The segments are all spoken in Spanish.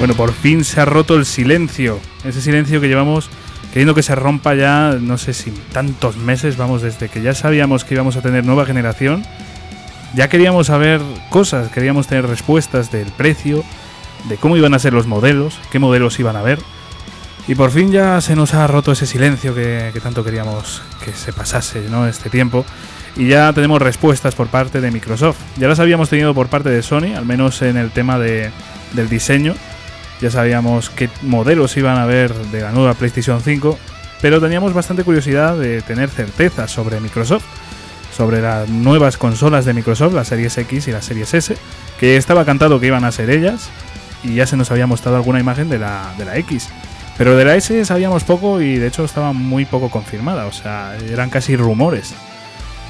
Bueno, por fin se ha roto el silencio. Ese silencio que llevamos queriendo que se rompa ya, no sé si tantos meses, vamos, desde que ya sabíamos que íbamos a tener nueva generación. Ya queríamos saber cosas, queríamos tener respuestas del precio, de cómo iban a ser los modelos, qué modelos iban a haber. Y por fin ya se nos ha roto ese silencio que, tanto queríamos que se pasase ¿no? este tiempo. Y ya tenemos respuestas por parte de Microsoft. Ya las habíamos tenido por parte de Sony, al menos en el tema de, del diseño ya sabíamos qué modelos iban a haber de la nueva PlayStation 5, pero teníamos bastante curiosidad de tener certeza sobre Microsoft, sobre las nuevas consolas de Microsoft, la Series X y la Series S, que estaba cantado que iban a ser ellas, y ya se nos había mostrado alguna imagen de la, de la X. Pero de la S sabíamos poco y de hecho estaba muy poco confirmada, o sea, eran casi rumores.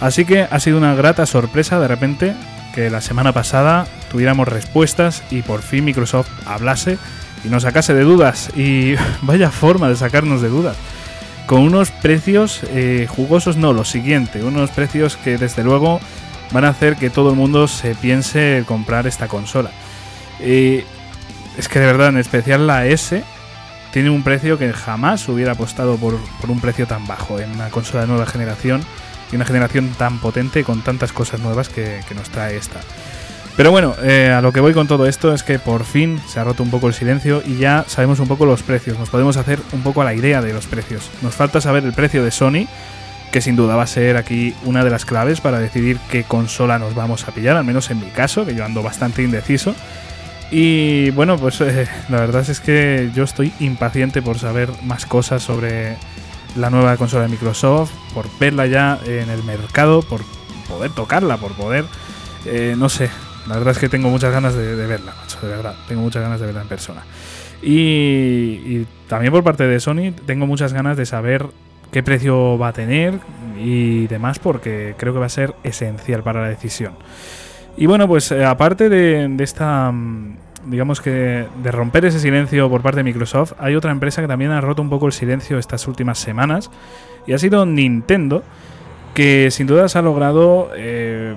Así que ha sido una grata sorpresa de repente que la semana pasada tuviéramos respuestas y por fin Microsoft hablase y nos sacase de dudas. Y vaya forma de sacarnos de dudas. Con unos precios eh, jugosos, no, lo siguiente, unos precios que desde luego van a hacer que todo el mundo se piense comprar esta consola. es que de verdad, en especial la S, tiene un precio que jamás hubiera apostado por, un precio tan bajo en una consola de nueva generación y una generación tan potente con tantas cosas nuevas que nos trae esta. Pero bueno, eh, a lo que voy con todo esto es que por fin se ha roto un poco el silencio y ya sabemos un poco los precios, nos podemos hacer un poco a la idea de los precios. Nos falta saber el precio de Sony, que sin duda va a ser aquí una de las claves para decidir qué consola nos vamos a pillar, al menos en mi caso, que yo ando bastante indeciso. Y bueno, pues eh, la verdad es que yo estoy impaciente por saber más cosas sobre la nueva consola de Microsoft, por verla ya en el mercado, por poder tocarla, por poder, eh, no sé, la verdad es que tengo muchas ganas de, verla, macho, de verdad. Tengo muchas ganas de verla en persona. Y, también por parte de Sony tengo muchas ganas de saber qué precio va a tener y demás porque creo que va a ser esencial para la decisión. Y bueno, pues eh, aparte de, esta, mm, digamos que de romper ese silencio por parte de Microsoft, hay otra empresa que también ha roto un poco el silencio estas últimas semanas y ha sido Nintendo, que sin duda se ha logrado... Eh,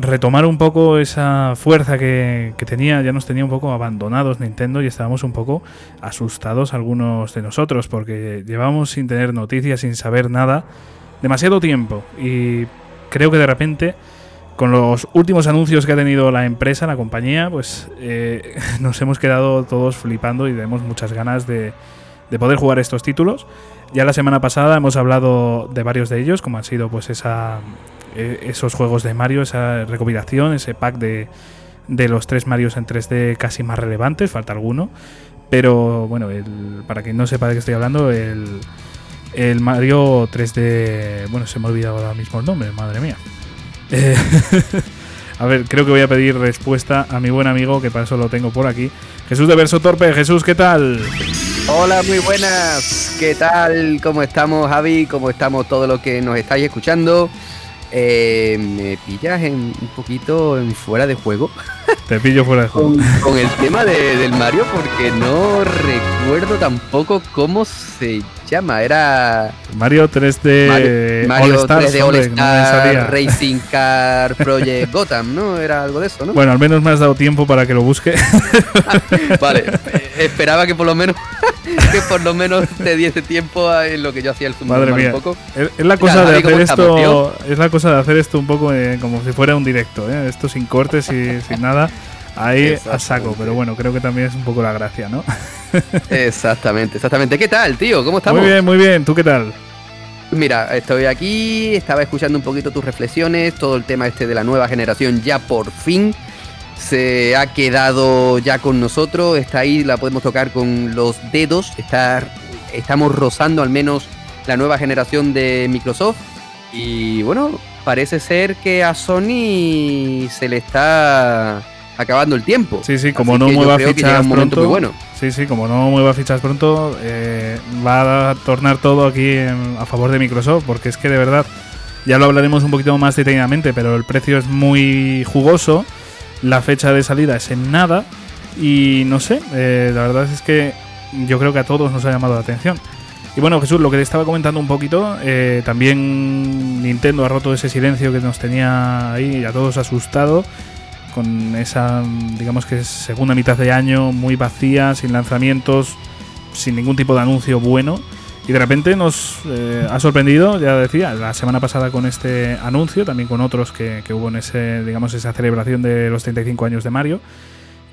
retomar un poco esa fuerza que, tenía, ya nos tenía un poco abandonados Nintendo y estábamos un poco asustados algunos de nosotros porque llevamos sin tener noticias, sin saber nada, demasiado tiempo. Y creo que de repente con los últimos anuncios que ha tenido la empresa, la compañía, pues eh, nos hemos quedado todos flipando y tenemos muchas ganas de, de poder jugar estos títulos. Ya la semana pasada hemos hablado de varios de ellos, como han sido pues eh, esos juegos de Mario, esa recopilación, ese pack de, de los tres Marios en 3D casi más relevantes, falta alguno. Pero bueno, el, para quien no sepa de qué estoy hablando, el, el Mario 3D. Bueno, se me ha olvidado ahora mismo el nombre, madre mía. Eh, a ver, creo que voy a pedir respuesta a mi buen amigo, que para eso lo tengo por aquí. Jesús de Verso Torpe. Jesús, ¿qué tal? Hola, muy buenas. ¿Qué tal? ¿Cómo estamos, Javi? ¿Cómo estamos todos los que nos estáis escuchando? Eh, me pillas en, un poquito en fuera de juego. Te pillo fuera de juego. Con, el tema del Mario, porque no recuerdo tampoco cómo se llama. Era. Mario 3D Mario, All Stars, 3D All Star Racing Car Project Gotham, ¿no? Era algo de eso, ¿no? Bueno, al menos me has dado tiempo para que lo busque. vale, esperaba que por lo menos que por lo menos te diese tiempo en lo que yo hacía el zoom Madre mía. un poco. Es, la cosa de hacer esto, es la cosa de hacer esto un poco eh, como si fuera un directo, ¿eh? esto sin cortes y sin nada. Ahí a saco, pero bueno, creo que también es un poco la gracia, ¿no? exactamente, exactamente. ¿Qué tal, tío? ¿Cómo estamos? Muy bien, muy bien. ¿Tú qué tal? Mira, estoy aquí, estaba escuchando un poquito tus reflexiones, todo el tema este de la nueva generación ya por fin se ha quedado ya con nosotros, está ahí, la podemos tocar con los dedos, está, estamos rozando al menos la nueva generación de Microsoft y bueno, parece ser que a Sony se le está acabando el tiempo. Sí, sí, como no mueva fichas pronto. Bueno. Sí, sí, como no mueva fichas pronto, eh, va a tornar todo aquí a favor de Microsoft, porque es que de verdad, ya lo hablaremos un poquito más detenidamente, pero el precio es muy jugoso, la fecha de salida es en nada, y no sé, eh, la verdad es que yo creo que a todos nos ha llamado la atención. Y bueno, Jesús, lo que te estaba comentando un poquito, eh, también Nintendo ha roto ese silencio que nos tenía ahí a todos asustados con esa, digamos que segunda mitad de año muy vacía, sin lanzamientos, sin ningún tipo de anuncio bueno. Y de repente nos eh, ha sorprendido, ya decía, la semana pasada con este anuncio, también con otros que, hubo en ese, digamos, esa celebración de los 35 años de Mario.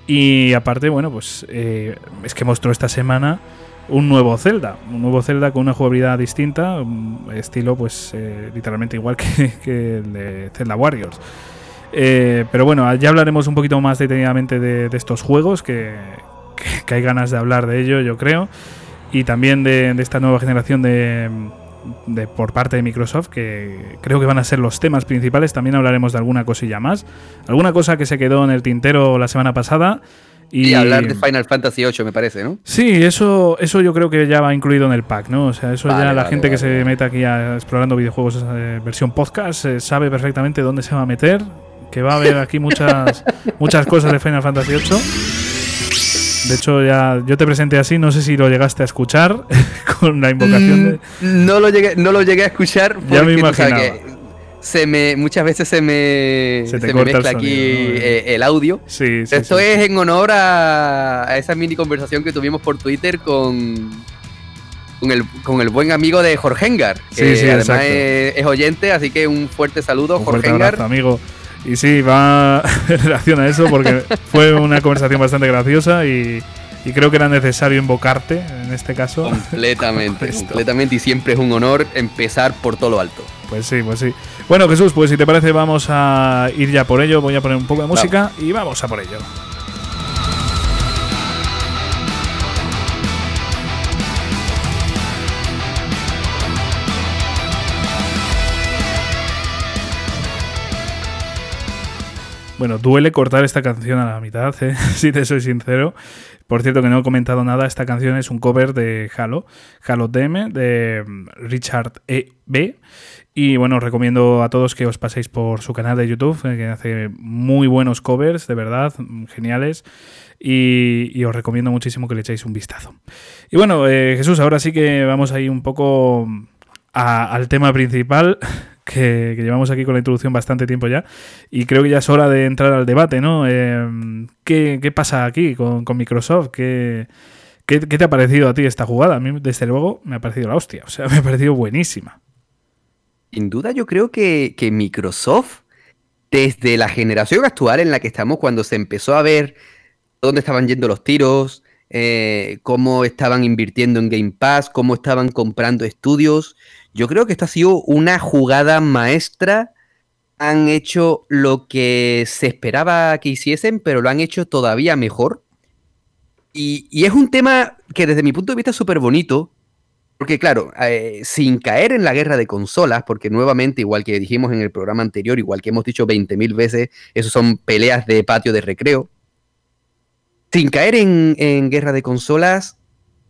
Y aparte, bueno, pues eh, es que mostró esta semana un nuevo Zelda, un nuevo Zelda con una jugabilidad distinta, estilo pues eh, literalmente igual que, el de Zelda Warriors. Pero bueno, ya hablaremos un poquito más detenidamente de, estos juegos, que, que, hay ganas de hablar de ello, yo creo y también de, esta nueva generación de, por parte de Microsoft, que creo que van a ser los temas principales. También hablaremos de alguna cosilla más. Alguna cosa que se quedó en el tintero la semana pasada. Y, hablar de Final Fantasy VIII, me parece, ¿no? Sí, eso, eso yo creo que ya va incluido en el pack, ¿no? O sea, eso ya la gente que se meta aquí a, explorando videojuegos eh, versión podcast eh, sabe perfectamente dónde se va a meter, que va a haber aquí muchas, muchas cosas de Final Fantasy VIII. De hecho, ya yo te presenté así, no sé si lo llegaste a escuchar con la invocación de... Mm, no lo llegué, no lo llegué a escuchar porque ya me imaginaba. se me, muchas veces se me, se, mezcla aquí eh, el audio. Sí, Esto es en honor a, esa mini conversación que tuvimos por Twitter con, con, el, con el buen amigo de Jorge Engar, que sí, además es, oyente, así que un fuerte saludo, un Jorge fuerte amigo. Y sí, va en relación a eso porque fue una conversación bastante graciosa y, creo que era necesario invocarte en este caso. Completamente, completamente y siempre es un honor empezar por todo lo alto. Pues sí, pues sí. Bueno, Jesús, pues si te parece vamos a ir ya por ello. Voy a poner un poco de música y vamos a por ello. Bueno, duele cortar esta canción a la mitad, ¿eh? si te soy sincero. Por cierto, que no he comentado nada, esta canción es un cover de Halo, Halo DM, de mm, Richard E. B. Y bueno, os recomiendo a todos que os paséis por su canal de YouTube, eh, que hace muy buenos covers, de verdad, mm, geniales. Y, os recomiendo muchísimo que le echéis un vistazo. Y bueno, eh, Jesús, ahora sí que vamos a ir un poco al tema principal que, llevamos aquí con la introducción bastante tiempo ya y creo que ya es hora de entrar al debate, ¿no? Em, ¿qué, pasa aquí con, Microsoft? ¿Qué, ¿Qué, te ha parecido a ti esta jugada? A mí, desde luego, me ha parecido la hostia. O sea, me ha parecido buenísima. Sin duda, yo creo que, Microsoft, desde la generación actual en la que estamos, cuando se empezó a ver dónde estaban yendo los tiros, eh, cómo estaban invirtiendo en Game Pass, cómo estaban comprando estudios, yo creo que esta ha sido una jugada maestra. Han hecho lo que se esperaba que hiciesen, pero lo han hecho todavía mejor. Y, es un tema que desde mi punto de vista es súper bonito, porque claro, eh, sin caer en la guerra de consolas, porque nuevamente, igual que dijimos en el programa anterior, igual que hemos dicho 20.000 veces, eso son peleas de patio de recreo. Sin caer en, en guerra de consolas,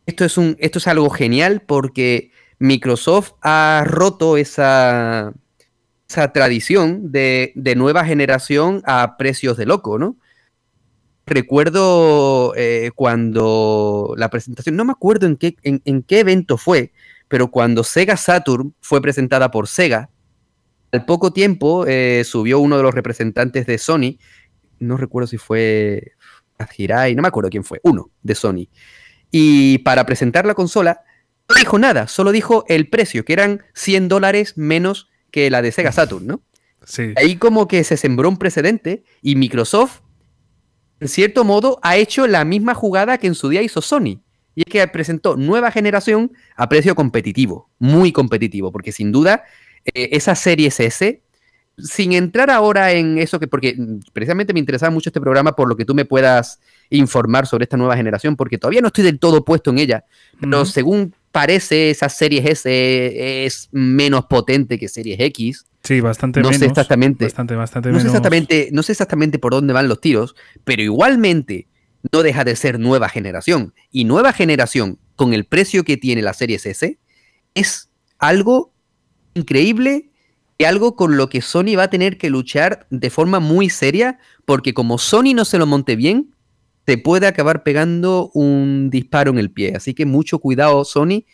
esto es, un, esto es algo genial porque Microsoft ha roto esa, tradición de, nueva generación a precios de loco, ¿no? Recuerdo eh, cuando la presentación, no me acuerdo en qué, en, qué evento fue, pero cuando Sega Saturn fue presentada por Sega, al poco tiempo eh, subió uno de los representantes de Sony, no recuerdo si fue Hirai, no me acuerdo quién fue, uno de Sony. Y para presentar la consola, no dijo nada, solo dijo el precio, que eran 100 dólares menos que la de Sega Saturn, ¿no? Sí. Ahí como que se sembró un precedente y Microsoft, en cierto modo, ha hecho la misma jugada que en su día hizo Sony. Y es que presentó nueva generación a precio competitivo, muy competitivo, porque sin duda eh, esa serie S, sin entrar ahora en eso que, porque precisamente me interesaba mucho este programa por lo que tú me puedas informar sobre esta nueva generación, porque todavía no estoy del todo puesto en ella, pero según parece esa Series S es menos potente que Series X. Sí, bastante no menos. Sé exactamente, bastante, bastante no Sé exactamente, no sé exactamente por dónde van los tiros, pero igualmente no deja de ser nueva generación. Y nueva generación, con el precio que tiene la Series S, es algo increíble y algo con lo que Sony va a tener que luchar de forma muy seria, porque como Sony no se lo monte bien, te puede acabar pegando un disparo en el pie. Así que mucho cuidado, Sony.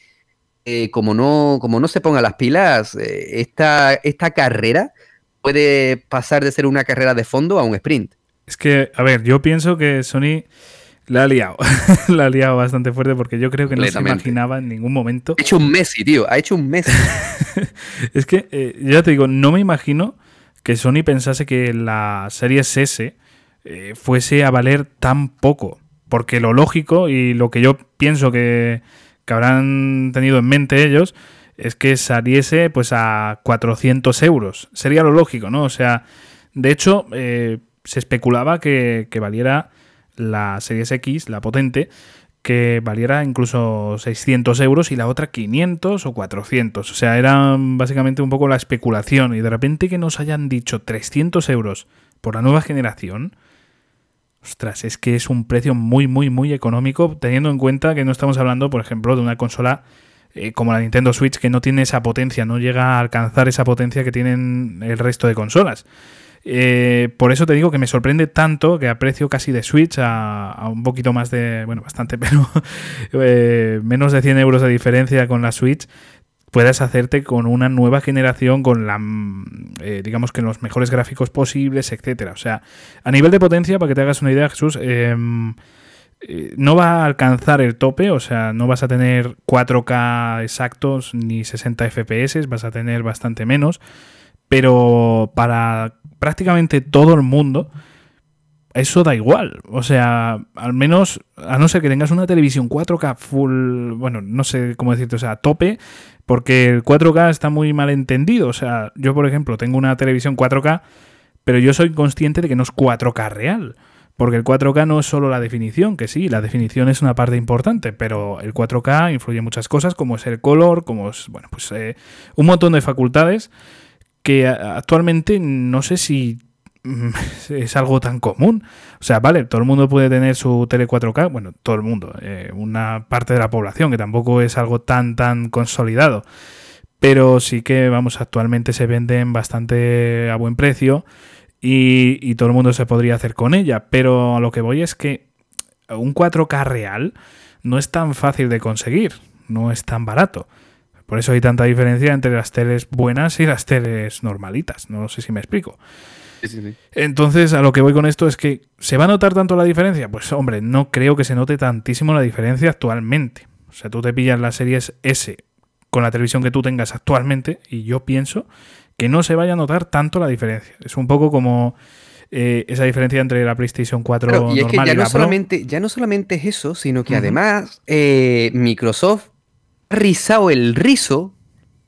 Eh, como, no, como no se ponga las pilas, eh, esta, esta carrera puede pasar de ser una carrera de fondo a un sprint. Es que, a ver, yo pienso que Sony la ha liado. la ha liado bastante fuerte porque yo creo que no se imaginaba en ningún momento. Ha hecho un Messi, tío. Ha hecho un Messi. es que, eh, ya te digo, no me imagino que Sony pensase que la serie S eh, fuese a valer tan poco. Porque lo lógico y lo que yo pienso que, que habrán tenido en mente ellos es que saliese pues a 400 euros. Sería lo lógico, ¿no? O sea, de hecho, eh, se especulaba que, que, valiera la Series X, la potente, que valiera incluso 600 euros y la otra 500 o 400. O sea, era básicamente un poco la especulación. Y de repente que nos hayan dicho 300 euros por la nueva generación. Ostras, es que es un precio muy, muy, muy económico, teniendo en cuenta que no estamos hablando, por ejemplo, de una consola eh, como la Nintendo Switch, que no tiene esa potencia, no llega a alcanzar esa potencia que tienen el resto de consolas. Eh, por eso te digo que me sorprende tanto que a precio casi de Switch, a, un poquito más de, bueno, bastante, pero eh, menos de 100 euros de diferencia con la Switch, puedas hacerte con una nueva generación, con la, digamos que los mejores gráficos posibles, etcétera. O sea, a nivel de potencia, para que te hagas una idea, Jesús, em, eh, no va a alcanzar el tope, o sea, no vas a tener 4K exactos ni 60 FPS, vas a tener bastante menos, pero para prácticamente todo el mundo eso da igual, o sea, al menos a no ser que tengas una televisión 4K full, bueno, no sé cómo decirte, o sea, tope, porque el 4K está muy mal entendido, o sea, yo por ejemplo tengo una televisión 4K, pero yo soy consciente de que no es 4K real. Porque el 4K no es solo la definición, que sí, la definición es una parte importante, pero el 4K influye en muchas cosas, como es el color, como es, bueno, pues eh, un montón de facultades que actualmente no sé si es algo tan común. O sea, vale, todo el mundo puede tener su tele 4K, bueno, todo el mundo, eh, una parte de la población, que tampoco es algo tan, tan consolidado. Pero sí que, vamos, actualmente se venden bastante a buen precio y, todo el mundo se podría hacer con ella. Pero a lo que voy es que un 4K real no es tan fácil de conseguir, no es tan barato. Por eso hay tanta diferencia entre las teles buenas y las teles normalitas. No sé si me explico. Entonces, a lo que voy con esto es que ¿se va a notar tanto la diferencia? Pues hombre, no creo que se note tantísimo la diferencia actualmente. O sea, tú te pillas las series S con la televisión que tú tengas actualmente y yo pienso que no se vaya a notar tanto la diferencia. Es un poco como eh, esa diferencia entre la PlayStation 4 y es que ya no solamente ya no solamente es eso, sino que además eh, Microsoft ha rizado el rizo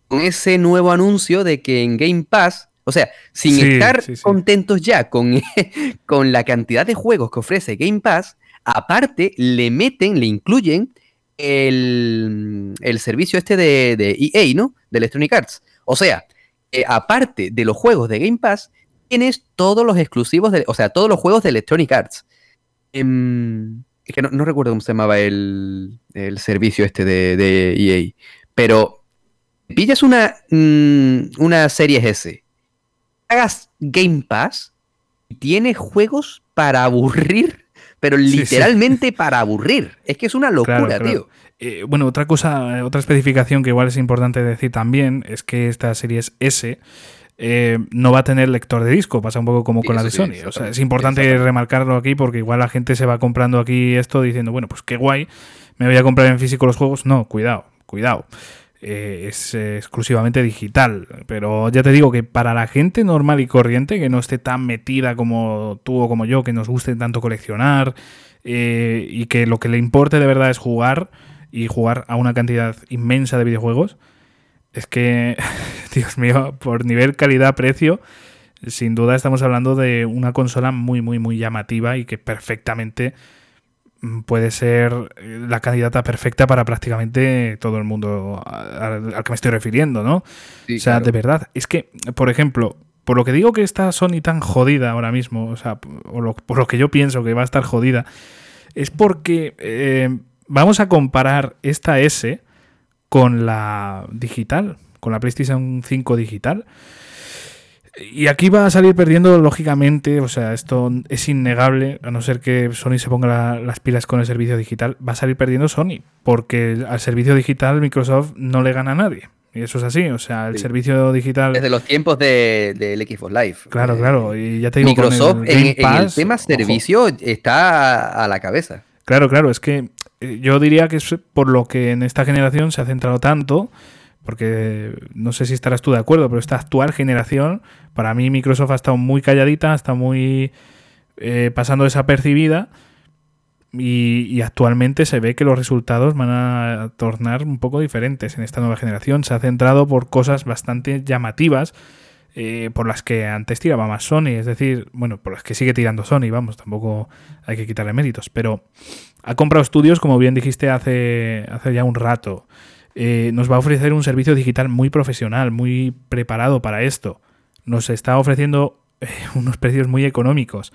con ese nuevo anuncio de que en Game Pass, o sea, sin estar contentos ya con, con la cantidad de juegos que ofrece Game Pass, aparte le meten, le incluyen el, servicio este de, de EA, ¿no? De Electronic Arts. O sea, eh, aparte de los juegos de Game Pass, tienes todos los exclusivos, de, o sea, todos los juegos de Electronic Arts. Em, es que no, recuerdo cómo se llamaba el, servicio este de, EA, pero pillas una, mm, una serie S, hagas Game Pass y tienes juegos para aburrir, pero literalmente para aburrir. Es que es una locura, tío. Eh, bueno, otra cosa, otra especificación que igual es importante decir también es que esta serie S eh, no va a tener lector de disco, pasa un poco como con la de Sony. o sea, es importante remarcarlo aquí porque igual la gente se va comprando aquí esto diciendo, bueno, pues qué guay, me voy a comprar en físico los juegos. No, cuidado, cuidado. Eh, es exclusivamente digital. Pero ya te digo que para la gente normal y corriente, que no esté tan metida como tú o como yo, que nos guste tanto coleccionar y que lo que le importe de verdad es jugar, y jugar a una cantidad inmensa de videojuegos, es que, Dios mío, por nivel calidad-precio, sin duda estamos hablando de una consola muy, muy, muy llamativa y que perfectamente puede ser eh, la candidata perfecta para prácticamente todo el mundo al, que me estoy refiriendo, ¿no? o sea, de verdad, es que, por ejemplo, por lo que digo que está Sony tan jodida ahora mismo, o sea, por lo que yo pienso que va a estar jodida, es porque eh, vamos a comparar esta S con la digital, con la PlayStation 5 digital. Y aquí va a salir perdiendo, lógicamente, o sea, esto es innegable, a no ser que Sony se ponga las pilas con el servicio digital, va a salir perdiendo Sony, porque al servicio digital Microsoft no le gana a nadie. Y eso es así, o sea, el servicio digital... Desde los tiempos del de, Xbox Live. Claro, claro, y ya te digo, Microsoft en, el tema servicio está a la cabeza. Claro, claro, es que eh, yo diría que es por lo que en esta generación se ha centrado tanto, porque no sé si estarás tú de acuerdo, pero esta actual generación, para mí Microsoft ha estado muy calladita, está muy eh, pasando desapercibida y, actualmente se ve que los resultados van a tornar un poco diferentes en esta nueva generación. Se ha centrado por cosas bastante llamativas eh, por las que antes tiraba más Sony, es decir, bueno, por las que sigue tirando Sony, vamos, tampoco hay que quitarle méritos, pero ha comprado estudios, como bien dijiste hace, hace ya un rato. Eh, nos va a ofrecer un servicio digital muy profesional, muy preparado para esto. Nos está ofreciendo eh, unos precios muy económicos.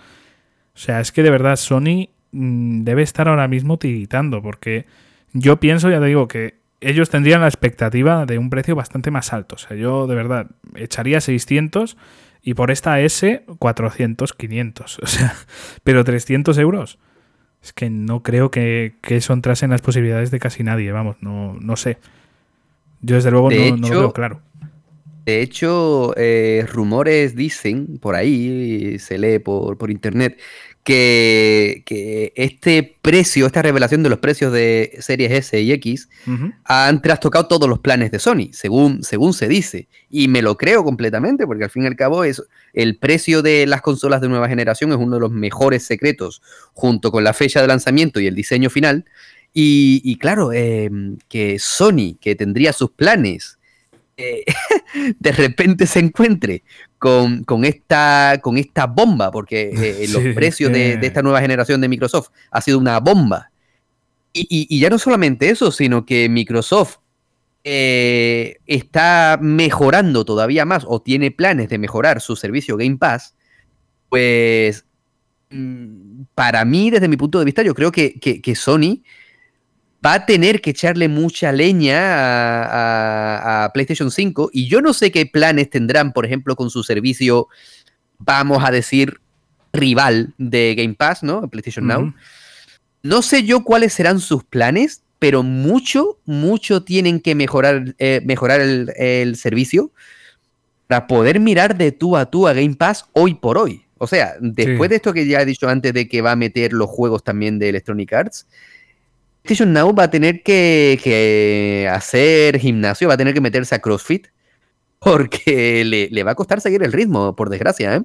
O sea, es que de verdad Sony Mm, debe estar ahora mismo tiritando, porque yo pienso, ya te digo, que ellos tendrían la expectativa de un precio bastante más alto. O sea, yo de verdad echaría 600 y por esta S 400, 500. O sea, pero 300 euros. Es que no creo que, eso entrase en las posibilidades de casi nadie, vamos, no, no sé. Yo desde luego no, lo veo claro. De hecho, eh, rumores dicen por ahí, se lee por, por internet, que, este precio, esta revelación de los precios de series S y X han trastocado todos los planes de Sony, según, según se dice. Y me lo creo completamente, porque al fin y al cabo es, el precio de las consolas de nueva generación es uno de los mejores secretos, junto con la fecha de lanzamiento y el diseño final. Y, claro, em, que Sony, que tendría sus planes, eh, de repente se encuentre con, esta, con esta bomba, porque eh, los precios de, esta nueva generación de Microsoft ha sido una bomba. Y, ya no solamente eso, sino que Microsoft eh, está mejorando todavía más o tiene planes de mejorar su servicio Game Pass, pues mm, para mí, desde mi punto de vista, yo creo que, que Sony va a tener que echarle mucha leña a, PlayStation 5 y yo no sé qué planes tendrán, por ejemplo, con su servicio, vamos a decir, rival de Game Pass, ¿no? PlayStation Now. No sé yo cuáles serán sus planes, pero mucho, mucho tienen que mejorar, eh, mejorar el, servicio para poder mirar de tú a tú a Game Pass hoy por hoy. O sea, después de esto que ya he dicho antes de que va a meter los juegos también de Electronic Arts, PlayStation Now va a tener que, hacer gimnasio, va a tener que meterse a CrossFit, porque le, va a costar seguir el ritmo, por desgracia, ¿eh?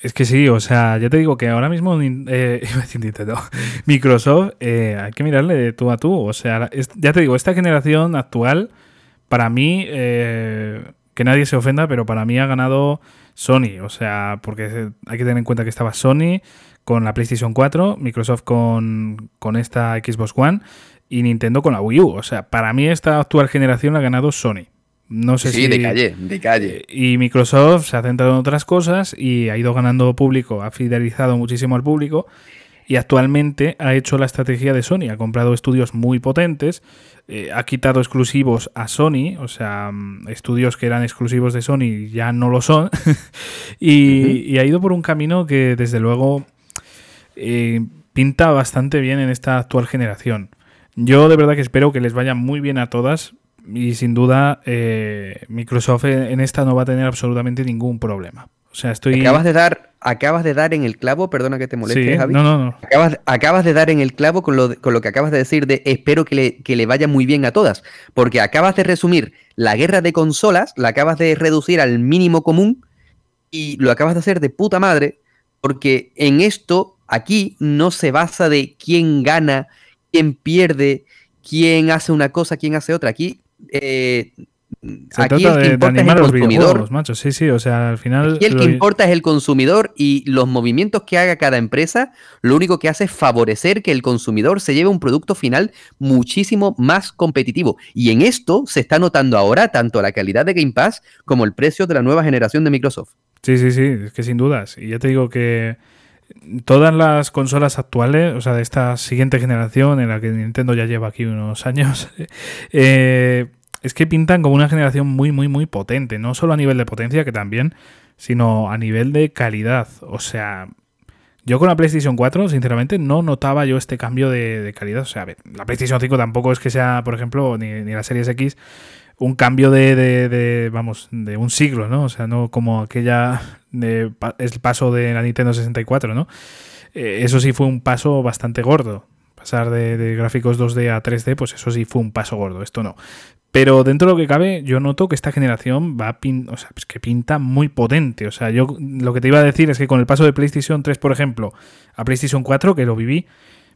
Es que sí, o sea, ya te digo que ahora mismo eh, Microsoft eh, hay que mirarle de tú a tú. O sea, ya te digo, esta generación actual, para mí, eh, que nadie se ofenda, pero para mí ha ganado Sony. O sea, porque hay que tener en cuenta que estaba Sony, con la PlayStation 4, Microsoft con, esta Xbox One y Nintendo con la Wii U. O sea, para mí esta actual generación la ha ganado Sony. No sé sí, si. de calle, de calle. Y Microsoft se ha centrado en otras cosas y ha ido ganando público, ha fidelizado muchísimo al público y actualmente ha hecho la estrategia de Sony. Ha comprado estudios muy potentes, eh, ha quitado exclusivos a Sony, o sea, mm, estudios que eran exclusivos de Sony ya no lo son, y, ha ido por un camino que desde luego eh, pinta bastante bien en esta actual generación. Yo de verdad que espero que les vaya muy bien a todas y sin duda eh, Microsoft en esta no va a tener absolutamente ningún problema. O sea, estoy... Acabas de dar, acabas de dar en el clavo, perdona que te moleste, Javi. No, no, no. Acabas, de dar en el clavo con lo, que acabas de decir de espero que le, que le vaya muy bien a todas. Porque acabas de resumir la guerra de consolas, la acabas de reducir al mínimo común y lo acabas de hacer de puta madre. Porque en esto Aquí no se basa de quién gana, quién pierde, quién hace una cosa, quién hace otra. Aquí, eh, aquí el que importa es el consumidor. Macho. Sí, sí, o sea, al final. Aquí el que importa es el consumidor y los movimientos que haga cada empresa, lo único que hace es favorecer que el consumidor se lleve un producto final muchísimo más competitivo. Y en esto se está notando ahora tanto la calidad de Game Pass como el precio de la nueva generación de Microsoft. Sí, sí, sí, es que sin dudas. Y ya te digo que todas las consolas actuales, o sea, de esta siguiente generación, en la que Nintendo ya lleva aquí unos años, eh, es que pintan como una generación muy, muy, muy potente. No solo a nivel de potencia, que también, sino a nivel de calidad. O sea, yo con la PlayStation 4, sinceramente, no notaba yo este cambio de, calidad. O sea, la PlayStation 5 tampoco es que sea, por ejemplo, ni, ni la Series X, un cambio de, vamos, de un siglo, ¿no? O sea, no como aquella de, el paso de la Nintendo 64, ¿no? Eh, eso sí fue un paso bastante gordo. Pasar de, gráficos 2D a 3D, pues eso sí fue un paso gordo, esto no. Pero dentro de lo que cabe, yo noto que esta generación va o sea, pues que pinta muy potente. O sea, yo lo que te iba a decir es que con el paso de PlayStation 3, por ejemplo, a PlayStation 4, que lo viví,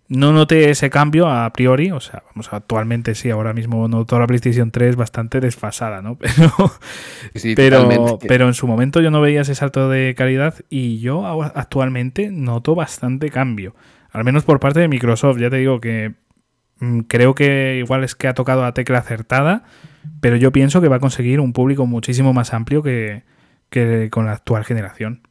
no noté ese cambio a priori, o sea, vamos, actualmente sí, ahora mismo noto la PlayStation 3 bastante desfasada, ¿no? Pero, pero, pero, en su momento yo no veía ese salto de calidad y yo actualmente noto bastante cambio, al menos por parte de Microsoft, ya te digo que mm, creo que igual es que ha tocado a tecla acertada, pero yo pienso que va a conseguir un público muchísimo más amplio que, que con la actual generación.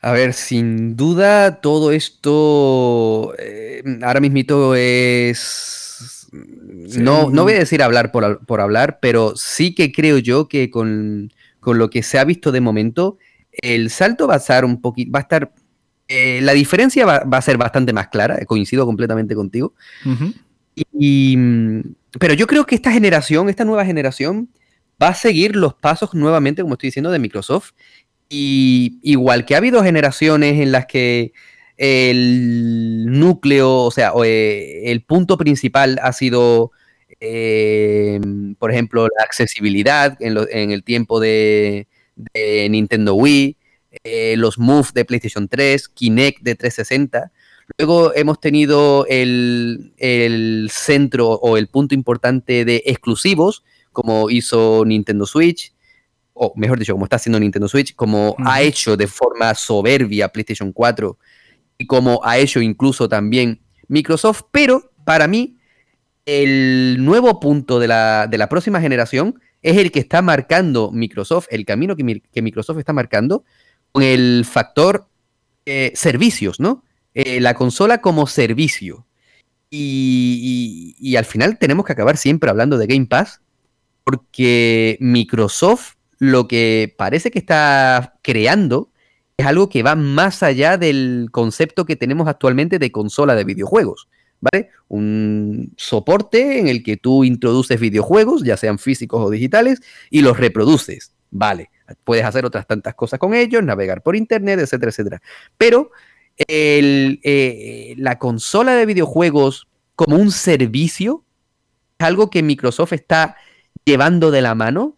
A ver, sin duda todo esto eh, ahora mismito es... No, no voy a decir hablar por, hablar, pero sí que creo yo que con, lo que se ha visto de momento, el salto va a estar un poquito, va a estar... Eh, la diferencia va, a ser bastante más clara, coincido completamente contigo. pero yo creo que esta generación, esta nueva generación, va a seguir los pasos nuevamente, como estoy diciendo, de Microsoft y igual que ha habido generaciones en las que el núcleo, o sea, eh, el punto principal ha sido, eh, por ejemplo, la accesibilidad en, el tiempo de, Nintendo Wii, eh, los Move de PlayStation 3, Kinect de 360. Luego hemos tenido el centro o el punto importante de exclusivos, como hizo Nintendo Switch, o mejor dicho, como está haciendo Nintendo Switch, como ha hecho de forma soberbia PlayStation 4 y como ha hecho incluso también Microsoft, pero para mí el nuevo punto de la, próxima generación es el que está marcando Microsoft, el camino que, Microsoft está marcando con el factor eh, servicios, ¿no? Eh, la consola como servicio. y al final tenemos que acabar siempre hablando de Game Pass, porque Microsoft lo que parece que está creando es algo que va más allá del concepto que tenemos actualmente de consola de videojuegos. ¿Vale? Un soporte en el que tú introduces videojuegos, ya sean físicos o digitales, y los reproduces. Vale, puedes hacer otras tantas cosas con ellos, navegar por internet, etcétera, etcétera. Pero eh, la consola de videojuegos como un servicio es algo que Microsoft está llevando de la mano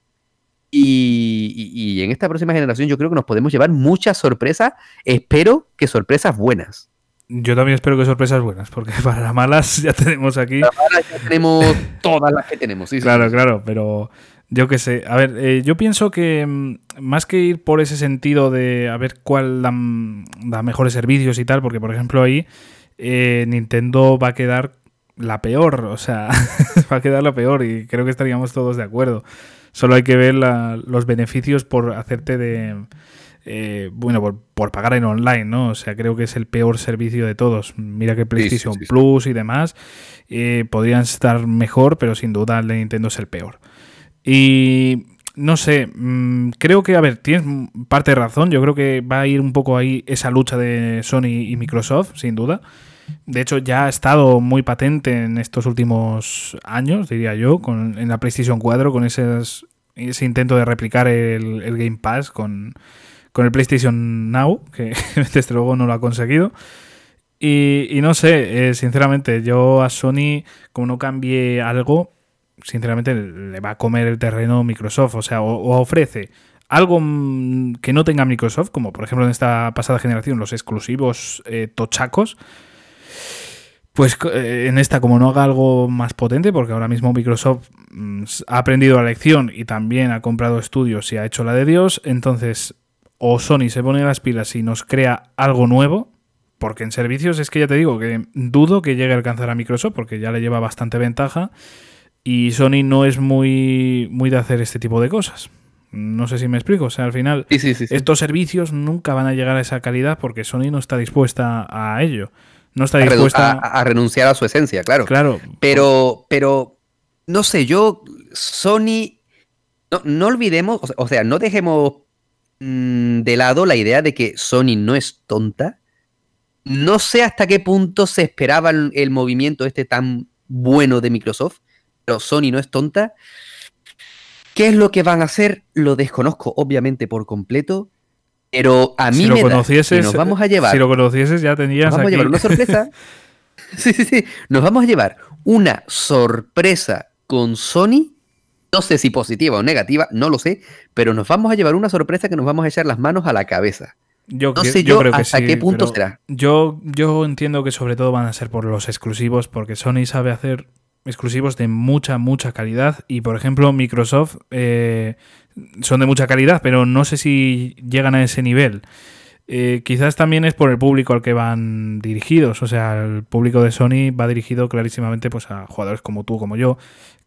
y, en esta próxima generación yo creo que nos podemos llevar muchas sorpresas. Espero que sorpresas buenas. Yo también espero que sorpresas buenas, porque para las malas ya tenemos aquí. Para malas ya tenemos todas las que tenemos, sí. Claro, claro, pero yo qué sé. A ver, eh, yo pienso que mm, más que ir por ese sentido de a ver cuál da, mejores servicios y tal, porque por ejemplo ahí eh, Nintendo va a quedar la peor, o sea, va a quedar la peor y creo que estaríamos todos de acuerdo. Solo hay que ver los beneficios por hacerte de... Eh, bueno, por, pagar en online, ¿no? O sea, creo que es el peor servicio de todos. Mira que PlayStation Plus y demás eh, podrían estar mejor, pero sin duda el de Nintendo es el peor. Y no sé, mm, creo que, a ver, tienes parte de razón. Yo creo que va a ir un poco ahí esa lucha de Sony y Microsoft, sin duda. De hecho, ya ha estado muy patente en estos últimos años, diría yo, con, en la PlayStation 4, con ese intento de replicar el, Game Pass con, el PlayStation Now, que desde luego no lo ha conseguido. Y, no sé, eh, sinceramente, yo a Sony, como no cambie algo, sinceramente le va a comer el terreno Microsoft. O sea, o, ofrece algo mm, que no tenga Microsoft, como por ejemplo en esta pasada generación, los exclusivos eh, tochacos pues eh, en esta, como no haga algo más potente, porque ahora mismo Microsoft mm, ha aprendido la lección y también ha comprado estudios y ha hecho la de Dios, entonces o Sony se pone las pilas y nos crea algo nuevo, porque en servicios es que ya te digo que dudo que llegue a alcanzar a Microsoft, porque ya le lleva bastante ventaja, y Sony no es muy, muy de hacer este tipo de cosas. No sé si me explico. O sea, al final, estos servicios nunca van a llegar a esa calidad porque Sony no está dispuesta a ello no está dispuesta a, renunciar a su esencia, claro. Claro. Pero, pero, no sé, yo, Sony, no, olvidemos, o sea, no dejemos mm, de lado la idea de que Sony no es tonta. No sé hasta qué punto se esperaba el, movimiento este tan bueno de Microsoft. pero Sony no es tonta. ¿Qué es lo que van a hacer? Lo desconozco, obviamente, por completo. Pero a mí Si lo me da conocieses, nos vamos a llevar, si lo conocieses ya tenías nos vamos a llevar una sorpresa. sí, sí, sí. Nos vamos a llevar una sorpresa con Sony. No sé si positiva o negativa, no lo sé, pero nos vamos a llevar una sorpresa que nos vamos a echar las manos a la cabeza. Yo, No cre- sé yo yo creo que hasta sí, qué punto será. Yo, yo entiendo que sobre todo van a ser por los exclusivos, porque Sony sabe hacer exclusivos de mucha, mucha calidad. Y por ejemplo, Microsoft eh, son de mucha calidad, pero no sé si llegan a ese nivel. Eh, quizás también es por el público al que van dirigidos. O sea, el público de Sony va dirigido clarísimamente pues, a jugadores como tú, como yo,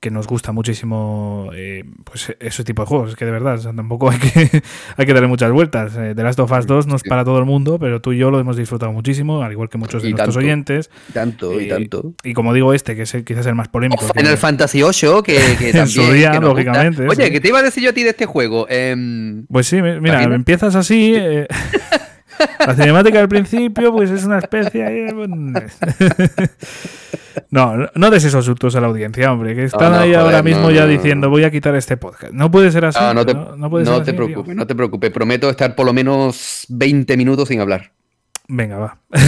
que nos gusta muchísimo eh, pues, ese tipo de juegos. Es que de verdad, o sea, tampoco hay que, hay que darle muchas vueltas. Eh, The Last of Us 2 no es para todo el mundo, pero tú y yo lo hemos disfrutado muchísimo, al igual que muchos de Y nuestros tanto. oyentes. Tanto y Eh, tanto. Y como digo, este, que es el- quizás el más polémico. que- Final Fantasy VIII, que, que En también. su día, que lógicamente, Oye. ¿qué te iba a decir yo a ti de este juego? Em, Pues sí, mi- mira, empiezas así. la cinemática al principio, pues es una especie. no, no des esos sustos a la audiencia, hombre, que están no, ahí joder, ahora mismo no, ya diciendo voy a quitar este podcast. No puede ser así. ah, no te, no puede no ser te así, tío. preocupes, no te preocupes. Prometo estar por lo menos 20 minutos sin hablar. Venga, va.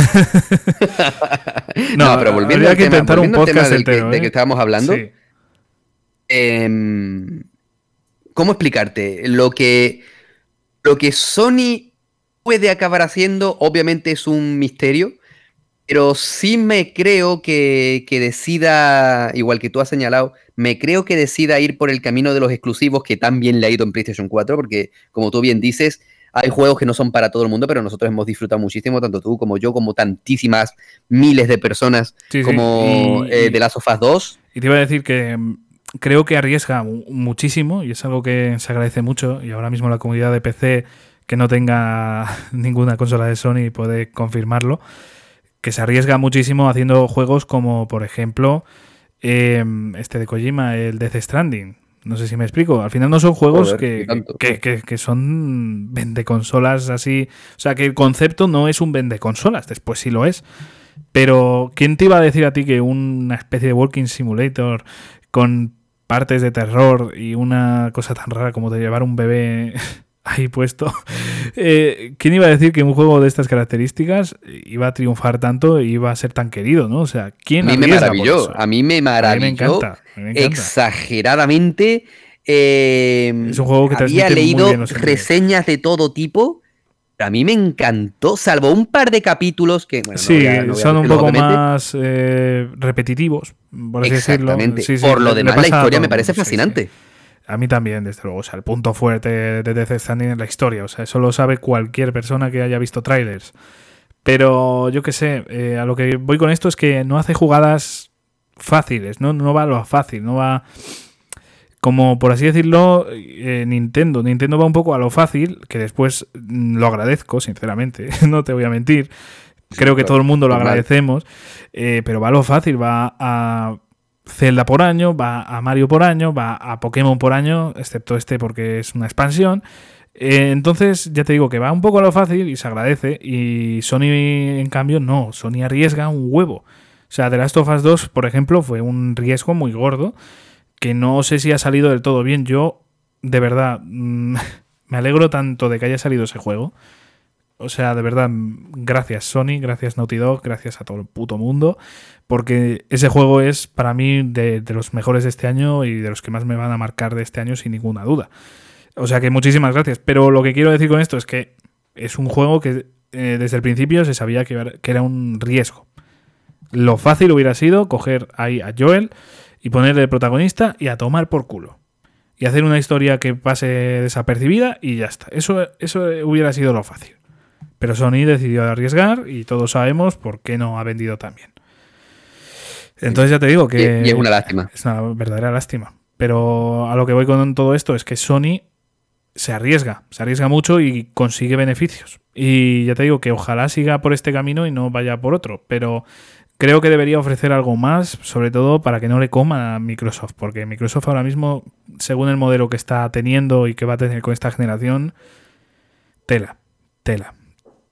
No, pero volviendo habría al que tema, intentar un volviendo tema podcast del que- entero. de ¿eh? que estábamos hablando. Sí. Em, ¿Cómo explicarte? Lo que, lo que Sony puede acabar haciendo, obviamente es un misterio, pero sí me creo que, que decida, igual que tú has señalado, me creo que decida ir por el camino de los exclusivos que tan bien le ha ido en PlayStation 4, porque como tú bien dices, hay juegos que no son para todo el mundo, pero nosotros hemos disfrutado muchísimo, tanto tú como yo, como tantísimas miles de personas, Sí, sí, como y- eh, of Us 2. Y te iba a decir que mm, creo que arriesga mu- muchísimo y es algo que se agradece mucho y ahora mismo la comunidad de PC que no tenga ninguna consola de Sony puede confirmarlo, que se arriesga muchísimo haciendo juegos como por ejemplo em, este de Kojima, el Death Stranding. No sé si me explico. Al final no son juegos Joder, que, que, que- que son vende consolas así. O sea, que el concepto no es un vende consolas. Después sí lo es. Pero, ¿quién te iba a decir a ti que una especie de Walking Simulator con partes de terror y una cosa tan rara como de llevar un bebé ahí puesto? eh, ¿Quién iba a decir que un juego de estas características iba a triunfar tanto y iba a ser tan querido, no? O sea, A ¿quién mí me maravilló, a mí me A mí maravilló. me encanta. a mí me encanta. exageradamente. eh, Es un juego que había transmite muy leído bien reseñas de todo tipo. A mí me encantó, salvo un par de capítulos que. bueno, sí, a- no a son un decirlo, poco más eh, repetitivos, por así decirlo. Exactamente. Sí, sí, Por lo demás, la a historia todo me parece sí, fascinante. A mí también, desde luego. O sea, el punto fuerte de Death Stranding es la historia. O sea, eso lo sabe cualquier persona que haya visto trailers. Pero yo qué sé, eh, a lo que voy con esto es que no hace jugadas fáciles, ¿no? No va a lo fácil, no va. Como por así decirlo, eh, Nintendo. Nintendo va un poco a lo fácil, que después mm, lo agradezco, sinceramente, no te voy a mentir. Creo que todo el mundo lo agradecemos, eh, pero va a lo fácil, va a Zelda por año, va a Mario por año, va a Pokémon por año, excepto este porque es una expansión. Eh, entonces, ya te digo que va un poco a lo fácil y se agradece. Y Sony, en cambio, no. Sony arriesga un huevo. O sea, The Last of Us 2, por ejemplo, fue un riesgo muy gordo que no sé si ha salido del todo bien. Yo, de verdad, mm, me alegro tanto de que haya salido ese juego. O sea, de verdad, gracias Sony, gracias Naughty Dog, gracias a todo el puto mundo, porque ese juego es para mí de, los mejores de este año y de los que más me van a marcar de este año sin ninguna duda. O sea que muchísimas gracias. Pero lo que quiero decir con esto es que es un juego que eh, desde el principio se sabía que, era- un riesgo. Lo fácil hubiera sido coger ahí a Joel y ponerle de protagonista y a tomar por culo. Y hacer una historia que pase desapercibida y ya está. Eso, eso hubiera sido lo fácil. Pero Sony decidió arriesgar y todos sabemos por qué no ha vendido tan bien. Entonces ya te digo que y es una lástima. es una verdadera lástima. Pero a lo que voy con todo esto es que Sony se arriesga, se arriesga mucho y consigue beneficios. Y ya te digo que ojalá siga por este camino y no vaya por otro. Pero creo que debería ofrecer algo más, sobre todo para que no le coma a Microsoft. Porque Microsoft ahora mismo, según el modelo que está teniendo y que va a tener con esta generación, tela, tela.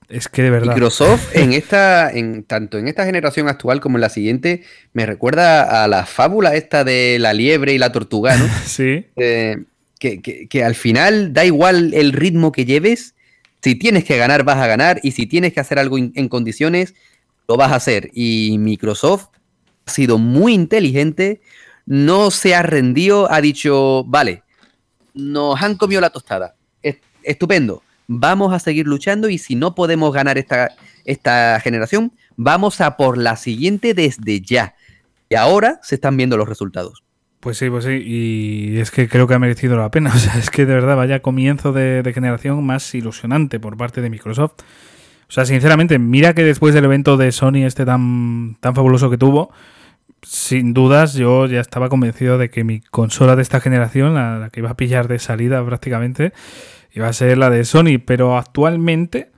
Es que de verdad. Microsoft en esta, en, tanto en esta generación actual como en la siguiente, me recuerda a la fábula esta de la liebre y la tortuga, ¿no? sí. Eh, que, que, al final da igual el ritmo que lleves. Si tienes que ganar, vas a ganar. Y si tienes que hacer algo en condiciones, lo vas a hacer. Y Microsoft ha sido muy inteligente, no se ha rendido, ha dicho, vale, nos han comido la tostada. Estupendo vamos a seguir luchando y si no podemos ganar esta, esta generación, vamos a por la siguiente desde ya. Y ahora se están viendo los resultados. Pues sí, pues sí, y es que creo que ha merecido la pena. O sea, es que de verdad vaya comienzo de, generación más ilusionante por parte de Microsoft. O sea, sinceramente, mira que después del evento de Sony este tan, tan fabuloso que tuvo, sin dudas yo ya estaba convencido de que mi consola de esta generación, la que iba a pillar de salida prácticamente, iba a ser la de Sony, pero actualmente,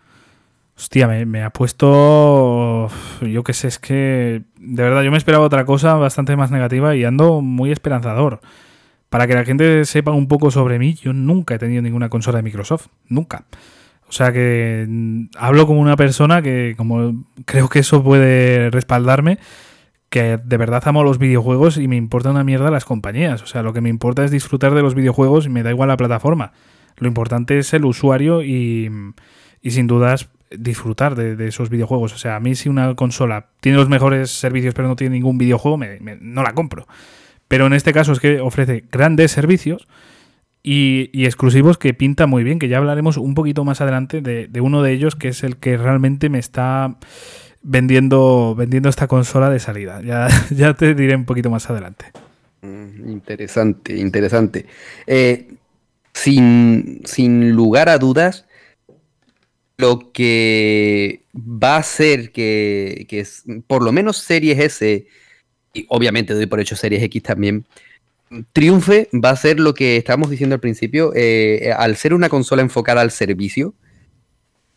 hostia, me, ha puesto, yo qué sé, es que de verdad yo me esperaba otra cosa bastante más negativa y ando muy esperanzador. Para que la gente sepa un poco sobre mí, yo nunca he tenido ninguna consola de Microsoft, nunca. O sea que mm, hablo como una persona que, como creo que eso puede respaldarme, que de verdad amo los videojuegos y me importa una mierda las compañías. O sea, lo que me importa es disfrutar de los videojuegos y me da igual la plataforma. Lo importante es el usuario y, sin dudas disfrutar de, esos videojuegos. O sea, a mí si una consola tiene los mejores servicios pero no tiene ningún videojuego, no la compro. Pero en este caso es que ofrece grandes servicios y, exclusivos que pinta muy bien, que ya hablaremos un poquito más adelante de, uno de ellos, que es el que realmente me está vendiendo, vendiendo esta consola de salida. Ya, ya te diré un poquito más adelante. Mm, interesante, interesante. Eh, sin, lugar a dudas, lo que va a ser que, es, por lo menos Series S, y obviamente doy por hecho Series X también, triunfe va a ser lo que estábamos diciendo al principio, eh, al ser una consola enfocada al servicio,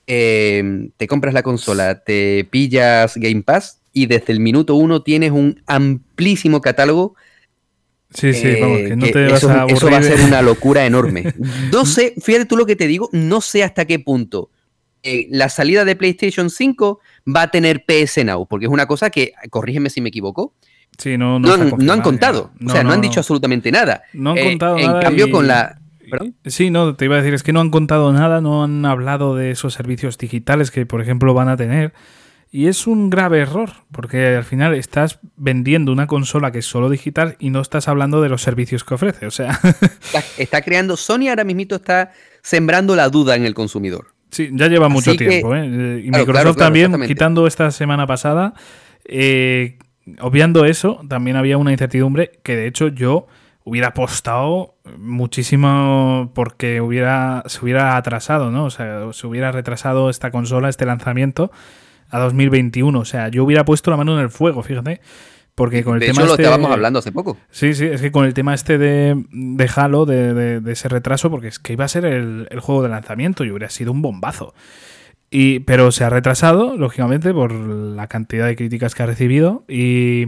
eh, te compras la consola, te pillas Game Pass y desde el minuto uno tienes un amplísimo catálogo Sí, sí, vamos, que no te vas eso, a Eso va a ser una locura enorme. No sé, fíjate tú lo que te digo, no sé hasta qué punto eh, la salida de PlayStation 5 va a tener PS Now, porque es una cosa que, corrígeme si me equivoco, sí, no, no, no, han contado, o sea, no, han dicho absolutamente nada. No han eh, contado en nada. En cambio, con la... Sí, no, te iba a decir, es que no han contado nada, no han hablado de esos servicios digitales que, por ejemplo, van a tener. Y es un grave error, porque al final estás vendiendo una consola que es solo digital y no estás hablando de los servicios que ofrece. O sea. está, creando. Sony ahora mismo está sembrando la duda en el consumidor. Sí, ya lleva mucho tiempo. ¿eh? Y Microsoft también, quitando esta semana pasada, eh, obviando eso, también había una incertidumbre que de hecho yo hubiera apostado muchísimo porque hubiera, se hubiera atrasado, ¿no? O sea, se hubiera retrasado esta consola, este lanzamiento a 2021. O sea, yo hubiera puesto la mano en el fuego, fíjate. Porque con el de tema hecho, lo este estábamos hablando hace poco. Sí, sí, es que con el tema este de, de Halo, de, ese retraso, porque es que iba a ser el, juego de lanzamiento y hubiera sido un bombazo. Y, pero se ha retrasado, lógicamente, por la cantidad de críticas que ha recibido. Y,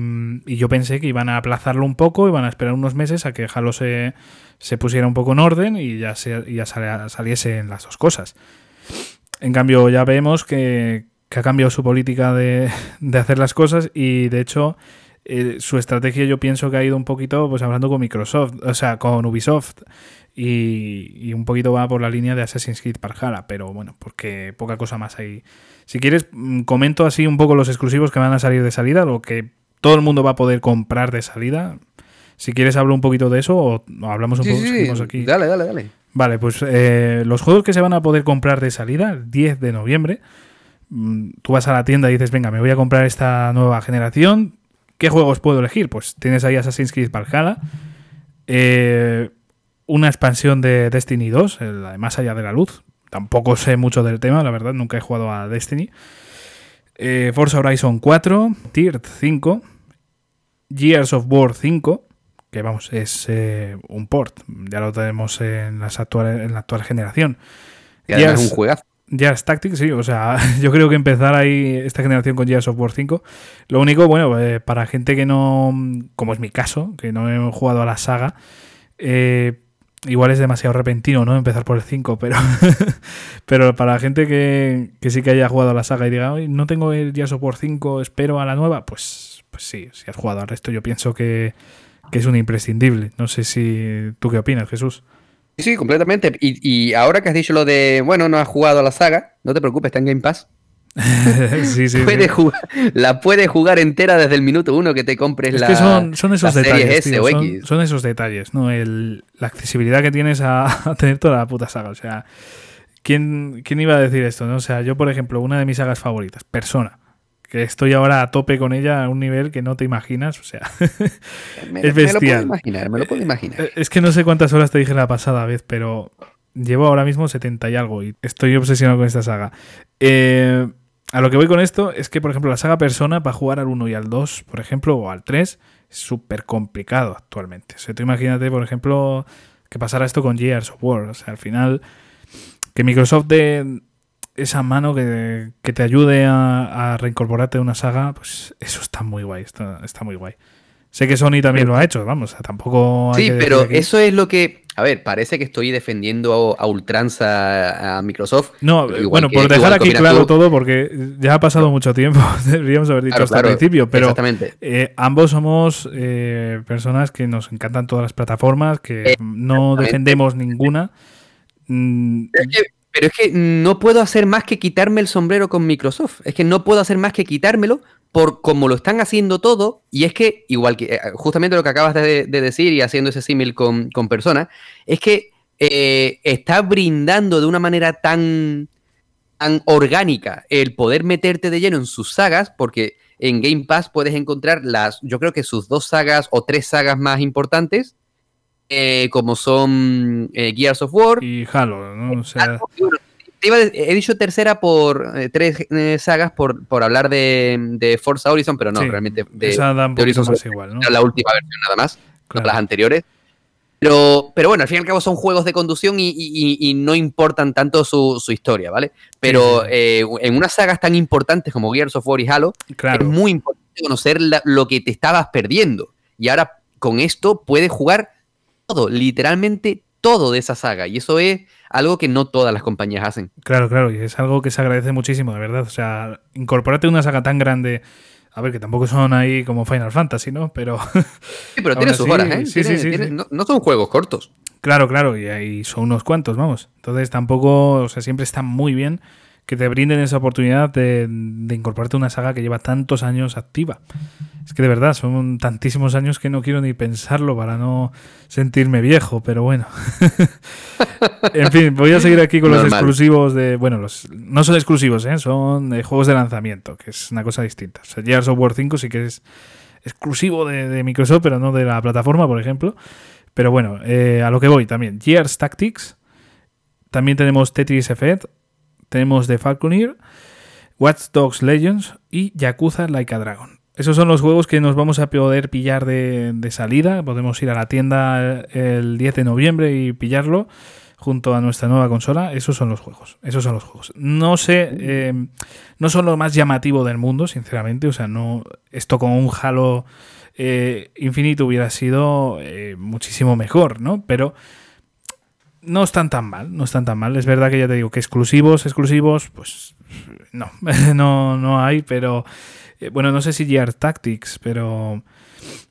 yo pensé que iban a aplazarlo un poco, iban a esperar unos meses a que Halo se, se pusiera un poco en orden y ya, se, ya saliesen las dos cosas. En cambio, ya vemos que, que ha cambiado su política de, hacer las cosas y de hecho eh, su estrategia yo pienso que ha ido un poquito pues hablando con Microsoft, o sea, con Ubisoft y, un poquito va por la línea de Assassin's Creed Valhalla, pero bueno, porque poca cosa más hay. Si quieres, mm, comento así un poco los exclusivos que van a salir de salida, lo que todo el mundo va a poder comprar de salida. Si quieres hablo un poquito de eso o, hablamos un poco, aquí. Dale, dale, dale. Vale, pues eh, los juegos que se van a poder comprar de salida el 10 de noviembre tú vas a la tienda y dices, venga, me voy a comprar esta nueva generación, ¿qué juegos puedo elegir? Pues tienes ahí Assassin's Creed Valhalla, eh, una expansión de Destiny 2, la de Más allá de la luz. Tampoco sé mucho del tema, la verdad, nunca he jugado a Destiny. Eh, Forza Horizon 4, Tier 5, Gears of War 5, que vamos, es eh, un port, ya lo tenemos en, las actuales, en la actual generación. Y además es un juegazo. Gears Tactics, sí, o sea, yo creo que empezar ahí esta generación con Gears of War 5. Lo único, bueno, eh, para gente que no, como es mi caso, que no he jugado a la saga, eh, igual es demasiado repentino, ¿no? Empezar por el 5, pero, pero para gente que, que, sí que haya jugado a la saga y diga, no tengo el Gears of War 5, espero a la nueva, pues, pues sí, si has jugado al resto, yo pienso que, que es un imprescindible. No sé si tú qué opinas, Jesús. Sí, completamente. Y, y, ahora que has dicho lo de, bueno, no has jugado a la saga, no te preocupes, está en Game Pass. sí, sí, puede Jugar, la puedes jugar entera desde el minuto uno que te compres es la. Que son, son esos detalles. S o son, X. son, esos detalles, ¿no? El, la accesibilidad que tienes a, a, tener toda la puta saga. O sea, ¿quién, ¿quién iba a decir esto? ¿no? O sea, yo, por ejemplo, una de mis sagas favoritas, Persona. Que estoy ahora a tope con ella a un nivel que no te imaginas. O sea, me, es me lo puedo bestial. imaginar, me lo puedo imaginar. Es que no sé cuántas horas te dije la pasada vez, pero llevo ahora mismo 70 y algo y estoy obsesionado con esta saga. Eh, a lo que voy con esto es que, por ejemplo, la saga Persona para jugar al 1 y al 2, por ejemplo, o al 3, es súper complicado actualmente. O sea, tú imagínate, por ejemplo, que pasara esto con Gears of War. O sea, al final, que Microsoft dé esa mano que, que te ayude a, a, reincorporarte a una saga, pues eso está muy guay, está, está muy guay. Sé que Sony también lo ha hecho, vamos, tampoco... sí, pero eso es lo que... A ver, parece que estoy defendiendo a, a ultranza a Microsoft. No, bueno, por dejar aquí claro tú. todo, porque ya ha pasado mucho tiempo, deberíamos haber dicho claro, hasta el principio, pero exactamente. Eh, ambos somos eh, personas que nos encantan todas las plataformas, que no defendemos ninguna. Mm, Es que, pero es que no puedo hacer más que quitarme el sombrero con Microsoft. Es que no puedo hacer más que quitármelo por como lo están haciendo todo, y es que, igual que justamente lo que acabas de, de decir y haciendo ese símil con, con personas, es que eh, está brindando de una manera tan, tan orgánica el poder meterte de lleno en sus sagas, porque en Game Pass puedes encontrar las, yo creo que sus dos sagas o tres sagas más importantes, eh, como son eh, Gears of War y Halo, ¿no? O sea... he dicho tercera por eh, tres eh, sagas por, por hablar de, de, Forza Horizon, pero no, sí, realmente de, esa da un de Horizon más igual, ¿no? la última versión nada más, claro. las anteriores. Pero, pero bueno, al fin y al cabo son juegos de conducción y, y, y no importan tanto su, su, historia, ¿vale? Pero sí, sí. Eh, en unas sagas tan importantes como Gears of War y Halo, claro. es muy importante conocer la, lo que te estabas perdiendo. Y ahora con esto puedes jugar todo, literalmente todo de esa saga. Y eso es algo que no todas las compañías hacen. Claro, claro, y es algo que se agradece muchísimo, de verdad. O sea, incorporarte una saga tan grande. A ver, que tampoco son ahí como Final Fantasy, ¿no? Pero. Sí, pero tiene sus horas, ¿eh? Sí, tiene, sí, sí, tiene. No, no, son juegos cortos. Claro, claro, y ahí son unos cuantos, vamos. Entonces tampoco, o sea, siempre está muy bien que te brinden esa oportunidad de, de incorporarte a una saga que lleva tantos años activa. Es que de verdad, son tantísimos años que no quiero ni pensarlo para no sentirme viejo, pero bueno. en fin, voy a seguir aquí con Normal. los exclusivos de. Bueno, los no son exclusivos, ¿eh? son de juegos de lanzamiento, que es una cosa distinta. O sea, Gears of War 5 sí que es exclusivo de, de Microsoft, pero no de la plataforma, por ejemplo. Pero bueno, eh, a lo que voy también. Gears Tactics. También tenemos Tetris Effect. Tenemos The Falconeer. Watch Dogs Legends y Yakuza Like a Dragon. Esos son los juegos que nos vamos a poder pillar de, de, salida. Podemos ir a la tienda el 10 de noviembre y pillarlo junto a nuestra nueva consola. Esos son los juegos. Esos son los juegos. No sé, eh, no son lo más llamativo del mundo, sinceramente. O sea, no esto con un Halo eh, Infinito hubiera sido eh, muchísimo mejor, ¿no? Pero no están tan mal, no están tan mal. Es verdad que ya te digo que exclusivos, exclusivos, pues no, no, no hay, pero eh, bueno, no sé si Gear Tactics, pero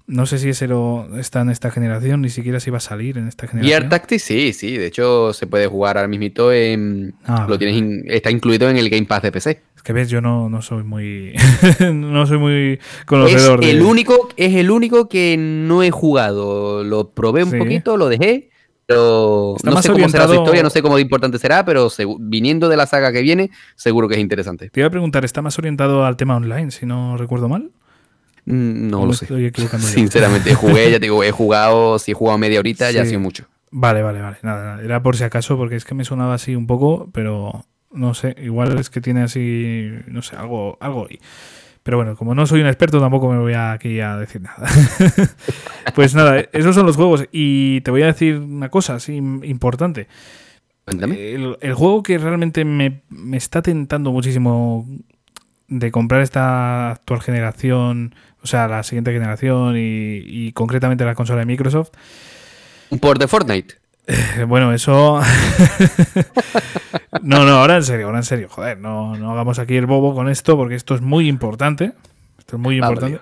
no sé si ese lo está en esta generación, ni siquiera si va a salir en esta generación. Gear Tactics sí, sí, de hecho se puede jugar ahora mismo en ah, lo tienes in, está incluido en el Game Pass de PC. Es que ves, yo no, no soy muy no soy muy conocedor es el único es el único que no he jugado, lo probé un sí. poquito, lo dejé pero Está no sé cómo orientado... será su historia, no sé cómo de importante será, pero viniendo de la saga que viene, seguro que es interesante. Te iba a preguntar, ¿está más orientado al tema online, si no recuerdo mal? Mm, no lo sé. Sinceramente, jugué, ya te digo, he jugado, si he jugado media horita, sí. ya ha sido mucho. Vale, vale, vale. Nada, nada, Era por si acaso, porque es que me sonaba así un poco, pero no sé, igual es que tiene así, no sé, algo, algo. Pero bueno, como no soy un experto, tampoco me voy aquí a decir nada. pues nada, esos son los juegos. Y te voy a decir una cosa así importante. El, el, juego que realmente me, me, está tentando muchísimo de comprar esta actual generación, o sea, la siguiente generación y, y concretamente la consola de Microsoft. ¿Por de Fortnite? Bueno, eso. no, no, ahora en serio, ahora en serio. Joder, no, no hagamos aquí el bobo con esto porque esto es muy importante. Esto es muy importante.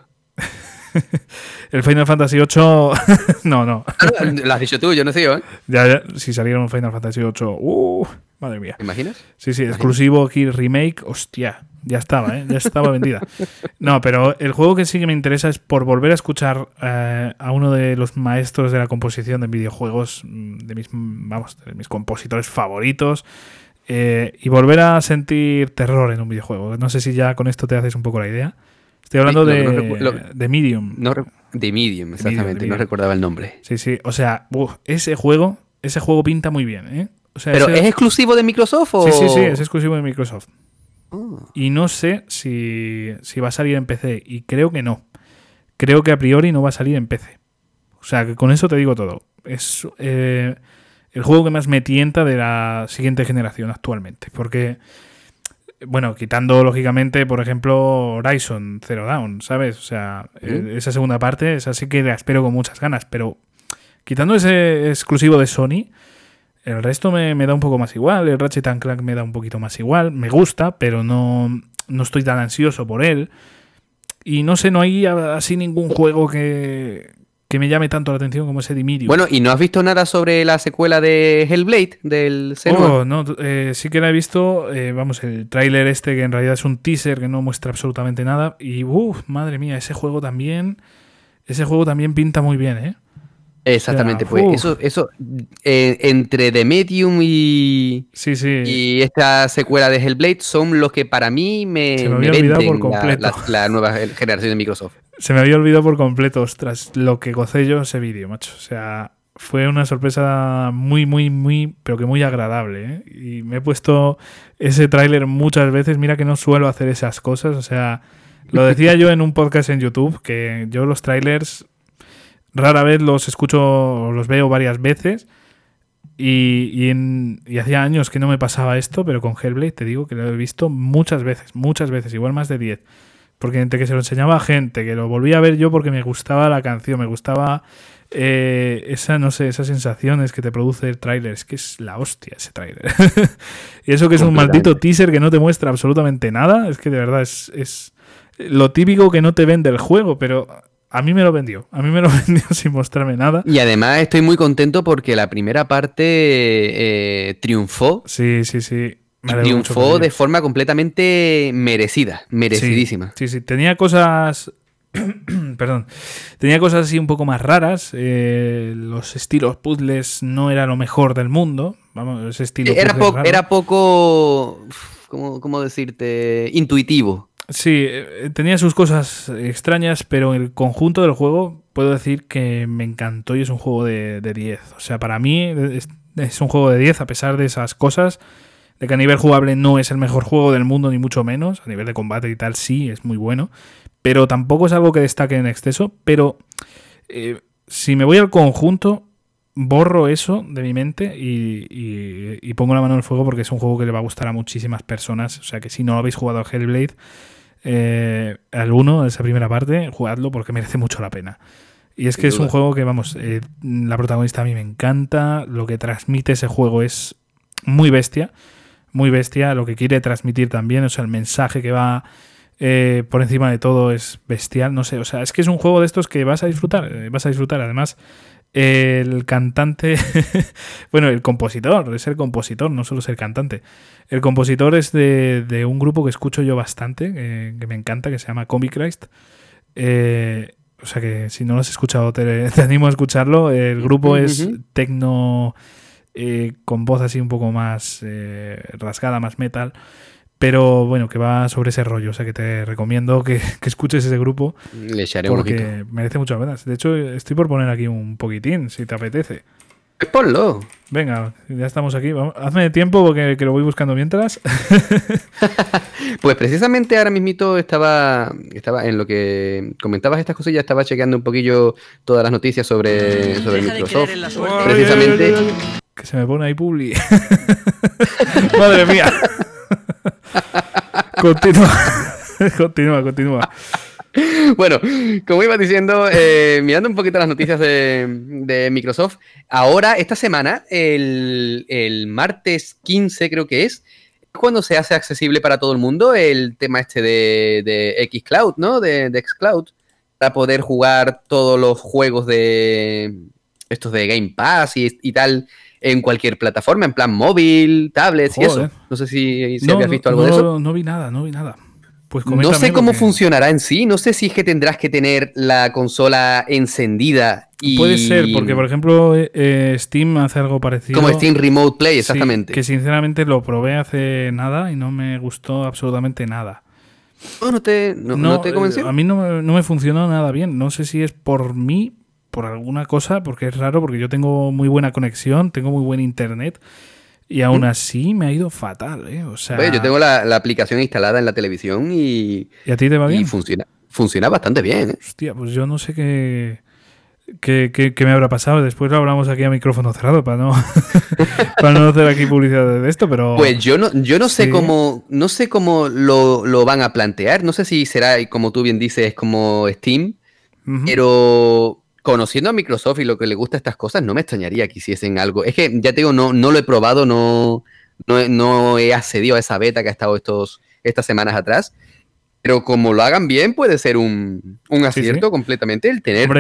el Final Fantasy VIII. no, no. Ah, lo has dicho tú, yo no sé yo, ¿eh? Ya, ya, si saliera un Final Fantasy VIII. Uh, madre mía. ¿Te imaginas? Sí, sí, exclusivo aquí, remake. Hostia, ya estaba, ¿eh? Ya estaba vendida. No, pero el juego que sí que me interesa es por volver a escuchar eh, a uno de los maestros de la composición de videojuegos, mm, de mis, vamos, de mis compositores favoritos. eh, y volver a sentir terror en un videojuego. No sé si ya con esto te haces un poco la idea. Estoy hablando de, no lo- de Medium. No de Medium, exactamente. Medium. No recordaba el nombre. Sí, sí. O sea, uf, ese juego, ese juego pinta muy bien, ¿eh? O sea, ¿Pero ese- es exclusivo de Microsoft o...? Sí, sí, sí, es exclusivo de Microsoft. Y no sé si, si va a salir en PC. Y creo que no. Creo que a priori no va a salir en PC. O sea, que con eso te digo todo. Es eh, el juego que más me tienta de la siguiente generación actualmente. Porque, bueno, quitando lógicamente, por ejemplo, Horizon Zero Dawn, ¿sabes? O sea, eh, esa segunda parte, esa sí que la espero con muchas ganas. Pero quitando ese exclusivo de Sony, el resto me, me da un poco más igual. El Ratchet and Clank me da un poquito más igual. Me gusta, pero no, no estoy tan ansioso por él. Y no sé, no hay así ningún juego que, que me llame tanto la atención como ese Dimirium. Bueno, ¿y no has visto nada sobre la secuela de Hellblade, del Senua? Oh, no, eh, sí que la he visto. eh, vamos, el tráiler este que en realidad es un teaser que no muestra absolutamente nada. Y uff, madre mía, ese juego también. Ese juego también pinta muy bien, ¿eh? Exactamente, Ya, pues uf. eso, eso eh, entre The Medium y, Sí, sí. y esta secuela de Hellblade son los que para mí me, Se me me había olvidado venden por la- completo. La, la nueva generación de Microsoft. Se me había olvidado por completo, ostras, lo que gocé yo ese vídeo, macho. O sea, fue una sorpresa muy, muy, muy, pero que muy agradable. ¿eh? Y me he puesto ese tráiler muchas veces. Mira que no suelo hacer esas cosas. O sea, lo decía yo en un podcast en YouTube, que yo los trailers rara vez los escucho, los veo varias veces. Y, y, en- y hacía años que no me pasaba esto, pero con Hellblade te digo que lo he visto muchas veces, muchas veces, igual más de 10. Porque entre que se lo enseñaba a gente, que lo volví a ver yo porque me gustaba la canción, me gustaba eh, esa, no sé, esas sensaciones que te produce el tráiler. Es que es la hostia ese tráiler. y eso que es un maldito teaser que no te muestra absolutamente nada, es que de verdad es, es lo típico que no te vende el juego, pero a mí me lo vendió. A mí me lo vendió sin mostrarme nada. Y además estoy muy contento porque la primera parte eh, triunfó. Sí, sí, sí. Me triunfó de forma completamente merecida, merecidísima. Sí, sí, tenía cosas. Perdón. Tenía cosas así un poco más raras. eh, los estilos puzzles no era lo mejor del mundo. Vamos, ese estilo. Era, puzzle po- raro. era poco, ¿cómo, cómo decirte? Intuitivo. Sí, eh, tenía sus cosas extrañas, pero el conjunto del juego puedo decir que me encantó y es un juego de, de 10. O sea, para mí es, es un juego de 10 a pesar de esas cosas. De que a nivel jugable no es el mejor juego del mundo, ni mucho menos. A nivel de combate y tal, sí, es muy bueno. Pero tampoco es algo que destaque en exceso. Pero eh, si me voy al conjunto, borro eso de mi mente y, y- y pongo la mano en el fuego porque es un juego que le va a gustar a muchísimas personas. O sea que si no habéis jugado a Hellblade, eh, al 1, esa primera parte, jugadlo porque merece mucho la pena. Y es Sin que es un juego que, vamos, eh, la protagonista a mí me encanta, lo que transmite ese juego es muy bestia, muy bestia, lo que quiere transmitir también, o sea, el mensaje que va eh, por encima de todo es bestial, no sé, o sea, es que es un juego de estos que vas a disfrutar, eh, vas a disfrutar, además el cantante, bueno, el compositor, es el compositor, no solo es el cantante. El compositor es de, de un grupo que escucho yo bastante, eh, que me encanta, que se llama Comic Christ. Eh, o sea que si no lo has escuchado, te, te animo a escucharlo. El grupo es tecno eh, con voz así un poco más rasgada, más metal. Pero bueno, que va sobre ese rollo. O sea que te recomiendo que, que escuches ese grupo Le echaré un porque merece mucho la pena. De hecho, estoy por poner aquí un poquitín, si te apetece. Pues ponlo. Venga, ya estamos aquí. Vamos, hazme tiempo porque que lo voy buscando mientras. Pues precisamente ahora mismito estaba, estaba en lo que comentabas estas cosas, ya estaba chequeando un poquillo todas las noticias sobre, sobre Deja Microsoft. Precisamente- Ay, ay, ay, ay. Que se me pone ahí publi. Madre mía. continúa. continúa, continúa. bueno, como iba diciendo, eh, mirando un poquito las noticias de, Microsoft, ahora, esta semana, el, martes 15 creo que es, cuando se hace accesible para todo el mundo el tema este de, de Xcloud, ¿no? De, de Xcloud, para poder jugar todos los juegos de estos de Game Pass y, tal en cualquier plataforma, en plan móvil, tablets y eso. No sé si, si habías visto algo de eso. No vi nada, no vi nada. Pues no sé cómo funcionará en sí, no sé si es que tendrás que tener la consola encendida y... Puede ser, porque por ejemplo eh, eh, Steam hace algo parecido. Como Steam Remote Play, exactamente. que sinceramente lo probé hace nada y no me gustó absolutamente nada. No, te, no, te convenció. Eh, a mí no, no me funcionó nada bien. No sé si es por mí, por alguna cosa, porque es raro, porque yo tengo muy buena conexión, tengo muy buen internet y aún así me ha ido fatal, ¿eh? O sea... yo tengo la, aplicación instalada en la televisión y... ¿Y a ti te va bien? Y funciona, funciona bastante bien, ¿eh? Hostia, pues yo no sé qué... ¿Qué, me habrá pasado? Después lo hablamos aquí a micrófono cerrado para no, para no hacer aquí publicidad de esto, pero. Pues yo no, yo no sé cómo. No sé cómo lo, van a plantear. No sé si será, como tú bien dices, como Steam. Pero conociendo a Microsoft y lo que le gusta a estas cosas, no me extrañaría que hiciesen algo. Es que, ya te digo, no, no lo he probado, no, no, he accedido a esa beta que ha estado estos, estas semanas atrás. Pero como lo hagan bien, puede ser un, acierto completamente el tener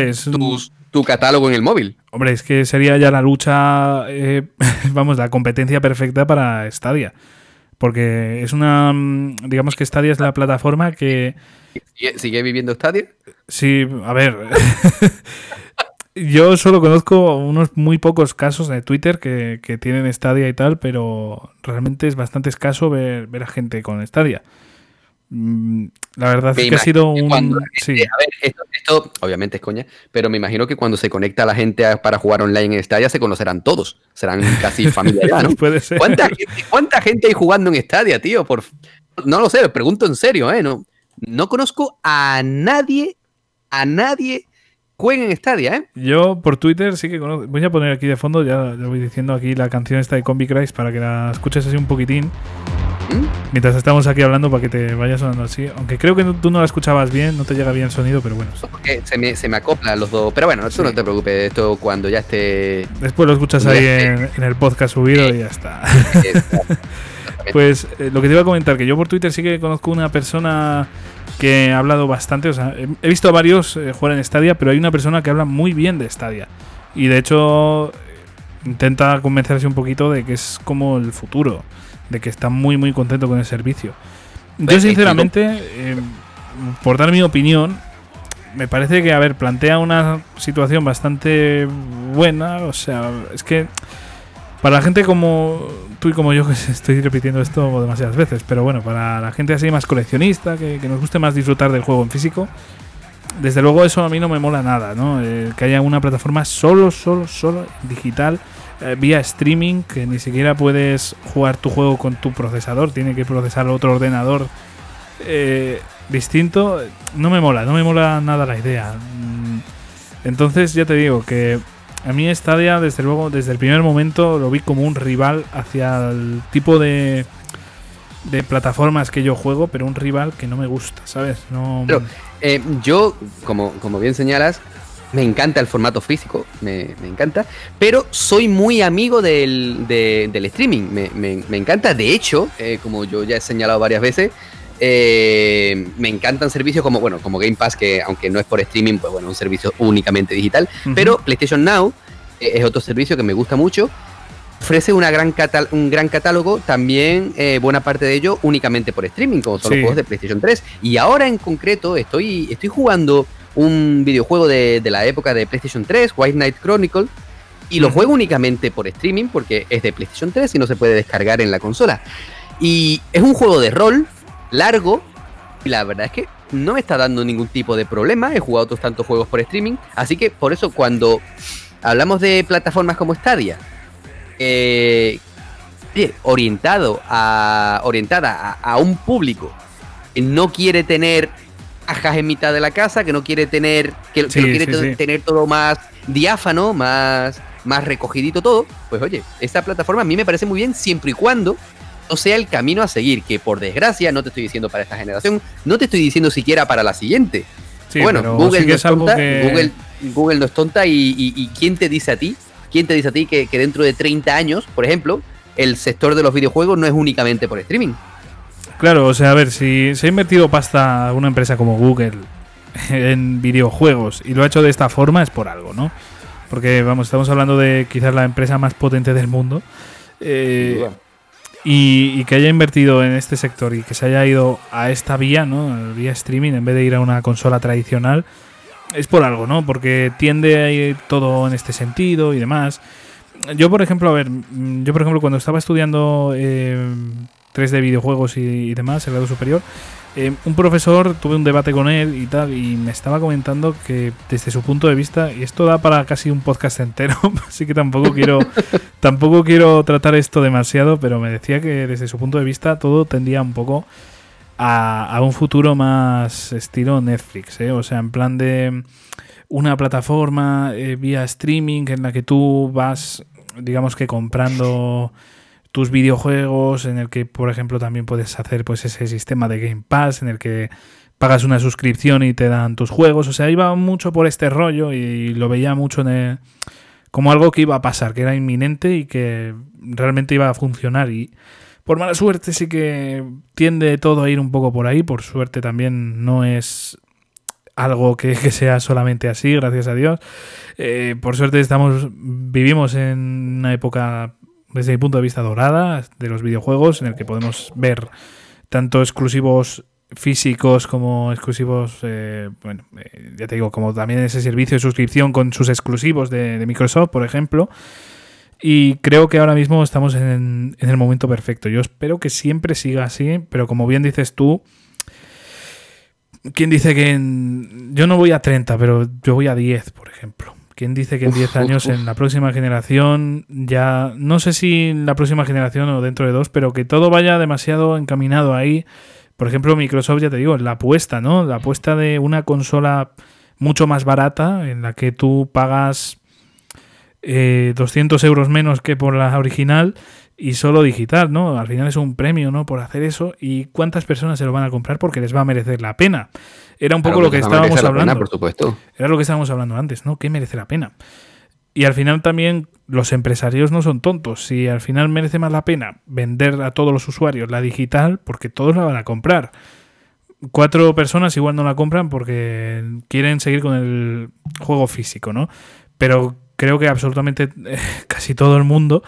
tu, catálogo en el móvil. Hombre, es que sería ya la lucha, eh, vamos, la competencia perfecta para Stadia. Porque es una, digamos que Stadia es la plataforma que... ¿Sigue, viviendo Stadia? Sí, a ver. Yo solo conozco unos muy pocos casos de Twitter que, tienen Stadia y tal, pero realmente es bastante escaso ver, ver a gente con Stadia. Mm, la verdad es que ha sido un. a ver, esto, obviamente es coña, pero me imagino que cuando se conecta la gente para jugar online en Stadia se conocerán todos. Serán casi familia ¿no? Puede ser. ¿Cuánta gente, hay jugando en Stadia, tío? Por, no lo sé, lo pregunto en serio, ¿eh? No, no conozco a nadie, a nadie juegue en Stadia, ¿eh? Yo por Twitter sí que conozco. Voy a poner aquí de fondo, ya, ya voy diciendo aquí la canción esta de Combi Christ para que la escuches así un poquitín. Mientras estamos aquí hablando para que te vaya sonando así. Aunque creo que tú no la escuchabas bien, no te llega bien el sonido, pero bueno. Porque se me, se me acoplan los dos. Pero bueno, eso no te preocupes, esto cuando ya esté. Después lo escuchas ahí en, el podcast subido y ya está. pues eh, lo que te iba a comentar, que yo por Twitter sí que conozco una persona que ha hablado bastante. O sea, he visto a varios eh, jugar en Stadia, pero hay una persona que habla muy bien de Stadia. Y de hecho, intenta convencerse un poquito de que es como el futuro de que está muy muy contento con el servicio. Yo sinceramente, eh, por dar mi opinión, me parece que, a ver, plantea una situación bastante buena, o sea, es que para la gente como tú y como yo, que estoy repitiendo esto demasiadas veces, pero bueno, para la gente así más coleccionista, que, nos guste más disfrutar del juego en físico, desde luego eso a mí no me mola nada, ¿no? Eh, que haya una plataforma solo, solo, solo digital eh, vía streaming, que ni siquiera puedes jugar tu juego con tu procesador, tiene que procesar otro ordenador eh, distinto. No me mola, no me mola nada la idea. Mm, entonces ya te digo que a mí Stadia, desde luego, desde el primer momento lo vi como un rival hacia el tipo de, de plataformas que yo juego, pero un rival que no me gusta, ¿sabes? No... Eh, yo, como, como bien señalas, me encanta el formato físico, me, encanta, pero soy muy amigo del, streaming, me, encanta, de hecho, eh, como yo ya he señalado varias veces, eh, me encantan servicios como, bueno, como Game Pass, que aunque no es por streaming, pues bueno, un servicio únicamente digital, pero PlayStation Now eh, es otro servicio que me gusta mucho, ofrece una gran un gran catálogo, también buena parte de ello únicamente por streaming, como son los juegos de PlayStation 3, y ahora en concreto estoy, estoy jugando un videojuego de, la época de PlayStation 3, White Knight Chronicle, y lo juego únicamente por streaming porque es de PlayStation 3 y no se puede descargar en la consola. Y es un juego de rol largo y la verdad es que no me está dando ningún tipo de problema. He jugado otros tantos juegos por streaming, así que por eso cuando hablamos de plataformas como Stadia, eh, orientado a, orientada a, a un público que no quiere tener cajas en mitad de la casa, que no quiere tener, que, quiere tener todo más diáfano, más, más recogidito todo, pues oye, esta plataforma a mí me parece muy bien siempre y cuando no sea el camino a seguir, que por desgracia no te estoy diciendo para esta generación, no te estoy diciendo siquiera para la siguiente. bueno, Google, no es tonta, Google, Google no es tonta y, ¿quién te dice a ti? ¿Quién te dice a ti que, que dentro de 30 años, por ejemplo, el sector de los videojuegos no es únicamente por streaming? Claro, o sea, a ver, si se ha invertido pasta una empresa como Google en videojuegos y lo ha hecho de esta forma es por algo, ¿no? Porque, vamos, estamos hablando de quizás la empresa más potente del mundo. Eh, y, que haya invertido en este sector y que se haya ido a esta vía, ¿no? Vía streaming en vez de ir a una consola tradicional, es por algo, ¿no? Porque tiende a ir todo en este sentido y demás. Yo, por ejemplo, a ver, yo, por ejemplo, cuando estaba estudiando eh, 3D videojuegos y, demás, el grado superior, eh, un profesor, tuve un debate con él y tal, y me estaba comentando que desde su punto de vista, y esto da para casi un podcast entero, así que tampoco quiero, tampoco quiero tratar esto demasiado, pero me decía que desde su punto de vista todo tendía un poco a, un futuro más estilo Netflix, ¿eh? o sea, en plan de una plataforma eh, vía streaming en la que tú vas, digamos que comprando tus videojuegos, en el que, por ejemplo, también puedes hacer pues ese sistema de Game Pass, en el que pagas una suscripción y te dan tus juegos. O sea, iba mucho por este rollo y lo veía mucho en como algo que iba a pasar, que era inminente y que realmente iba a funcionar. Y por mala suerte sí que tiende todo a ir un poco por ahí. Por suerte también no es algo que, sea solamente así, gracias a Dios. Eh, por suerte estamos vivimos en una época desde mi punto de vista dorada de los videojuegos, en el que podemos ver tanto exclusivos físicos como exclusivos, eh, bueno, eh, ya te digo, como también ese servicio de suscripción con sus exclusivos de, Microsoft, por ejemplo. Y creo que ahora mismo estamos en, el momento perfecto. Yo espero que siempre siga así, pero como bien dices tú, ¿quién dice que yo no voy a 30, pero yo voy a 10, por ejemplo? ¿Quién dice que en 10 años, en la próxima generación, ya, no sé si en la próxima generación o dentro de dos, pero que todo vaya demasiado encaminado ahí? Por ejemplo, Microsoft, ya te digo, la apuesta, ¿no? La apuesta de una consola mucho más barata, en la que tú pagas 200 eh, euros menos que por la original y solo digital, ¿no? Al final es un premio, ¿no? Por hacer eso. ¿Y cuántas personas se lo van a comprar porque les va a merecer la pena? Era un poco lo que estábamos hablando. por supuesto. Era lo que estábamos hablando antes, ¿no? ¿Qué merece la pena? Y al final también los empresarios no son tontos. Si al final merece más la pena vender a todos los usuarios la digital, porque todos la van a comprar. Cuatro personas igual no la compran porque quieren seguir con el juego físico, ¿no? Pero creo que absolutamente eh, casi todo el mundo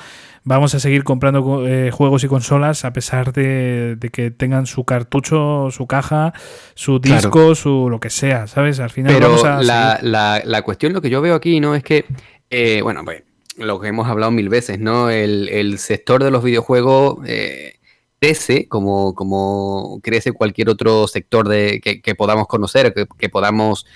vamos a seguir comprando eh, juegos y consolas a pesar de, que tengan su cartucho, su caja, su disco, su lo que sea, ¿sabes? Al final Pero la, la, cuestión, lo que yo veo aquí, ¿no? Es que, eh, bueno, pues lo que hemos hablado mil veces, ¿no? El, sector de los videojuegos eh, crece como, como crece cualquier otro sector de, que, podamos conocer, que, que podamos...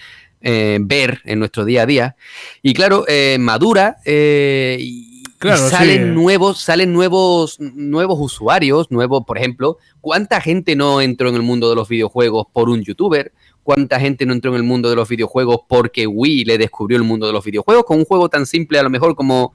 ver en nuestro día a día. Y claro, madura y, salen nuevos, salen nuevos, nuevos usuarios, nuevos, por ejemplo, ¿cuánta gente no entró en el mundo de los videojuegos por un youtuber? ¿Cuánta gente no entró en el mundo de los videojuegos porque Wii le descubrió el mundo de los videojuegos con un juego tan simple a lo mejor como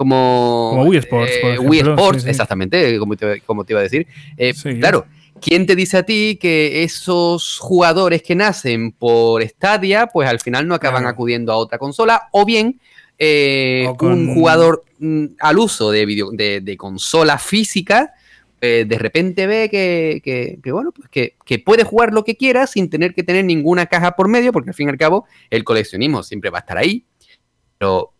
como, Wii Sports, eh, Wii Sports, exactamente, como te, como te, iba a decir. Eh, claro, ¿quién te dice a ti que esos jugadores que nacen por Stadia, pues al final no acaban acudiendo a otra consola? O bien eh, un jugador mm, al uso de, video, de, consola física, eh, de repente ve que, bueno, pues que, puede jugar lo que quiera sin tener que tener ninguna caja por medio, porque al fin y al cabo el coleccionismo siempre va a estar ahí. Pero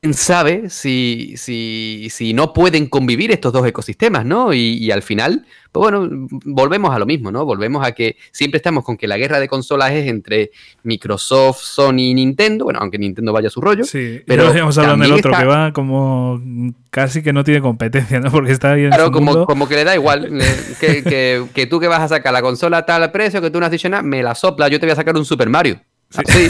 quién sabe si, si, si no pueden convivir estos dos ecosistemas, ¿no? Y, al final, pues bueno, volvemos a lo mismo, ¿no? Volvemos a que siempre estamos con que la guerra de consolas es entre Microsoft, Sony y Nintendo, bueno, aunque Nintendo vaya a su rollo. Sí, pero estamos hablando del otro que va como casi que no tiene competencia, ¿no? Porque está ahí en Claro, como, como que le da igual, que, que, tú que vas a sacar la consola a tal precio, que tú no has dicho nada, me la sopla, yo te voy a sacar un Super Mario. Así,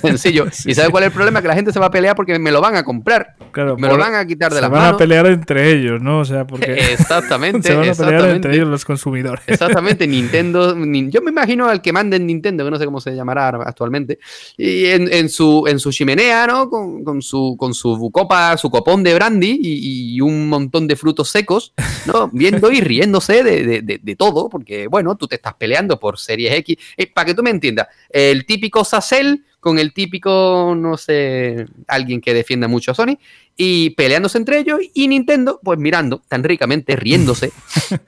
sencillo. ¿Y sabes cuál es el problema? Que la gente se va a pelear porque me lo van a comprar. Claro, me lo van a quitar de las manos. Se van a pelear entre ellos, ¿no? O sea, porque. Exactamente. se van a pelear entre ellos los consumidores. Exactamente. Nintendo. Yo me imagino al que mande en Nintendo, que no sé cómo se llamará actualmente. Y en, su, en su chimenea, ¿no? Con, su, con su copa, su copón de brandy y, un montón de frutos secos, ¿no? Viendo y riéndose de, de, todo, porque, bueno, tú te estás peleando por Series X. Eh, para que tú me entiendas, el típico típico con el típico, no sé, alguien que defienda mucho a Sony, y peleándose entre ellos, y Nintendo, pues mirando tan ricamente, riéndose.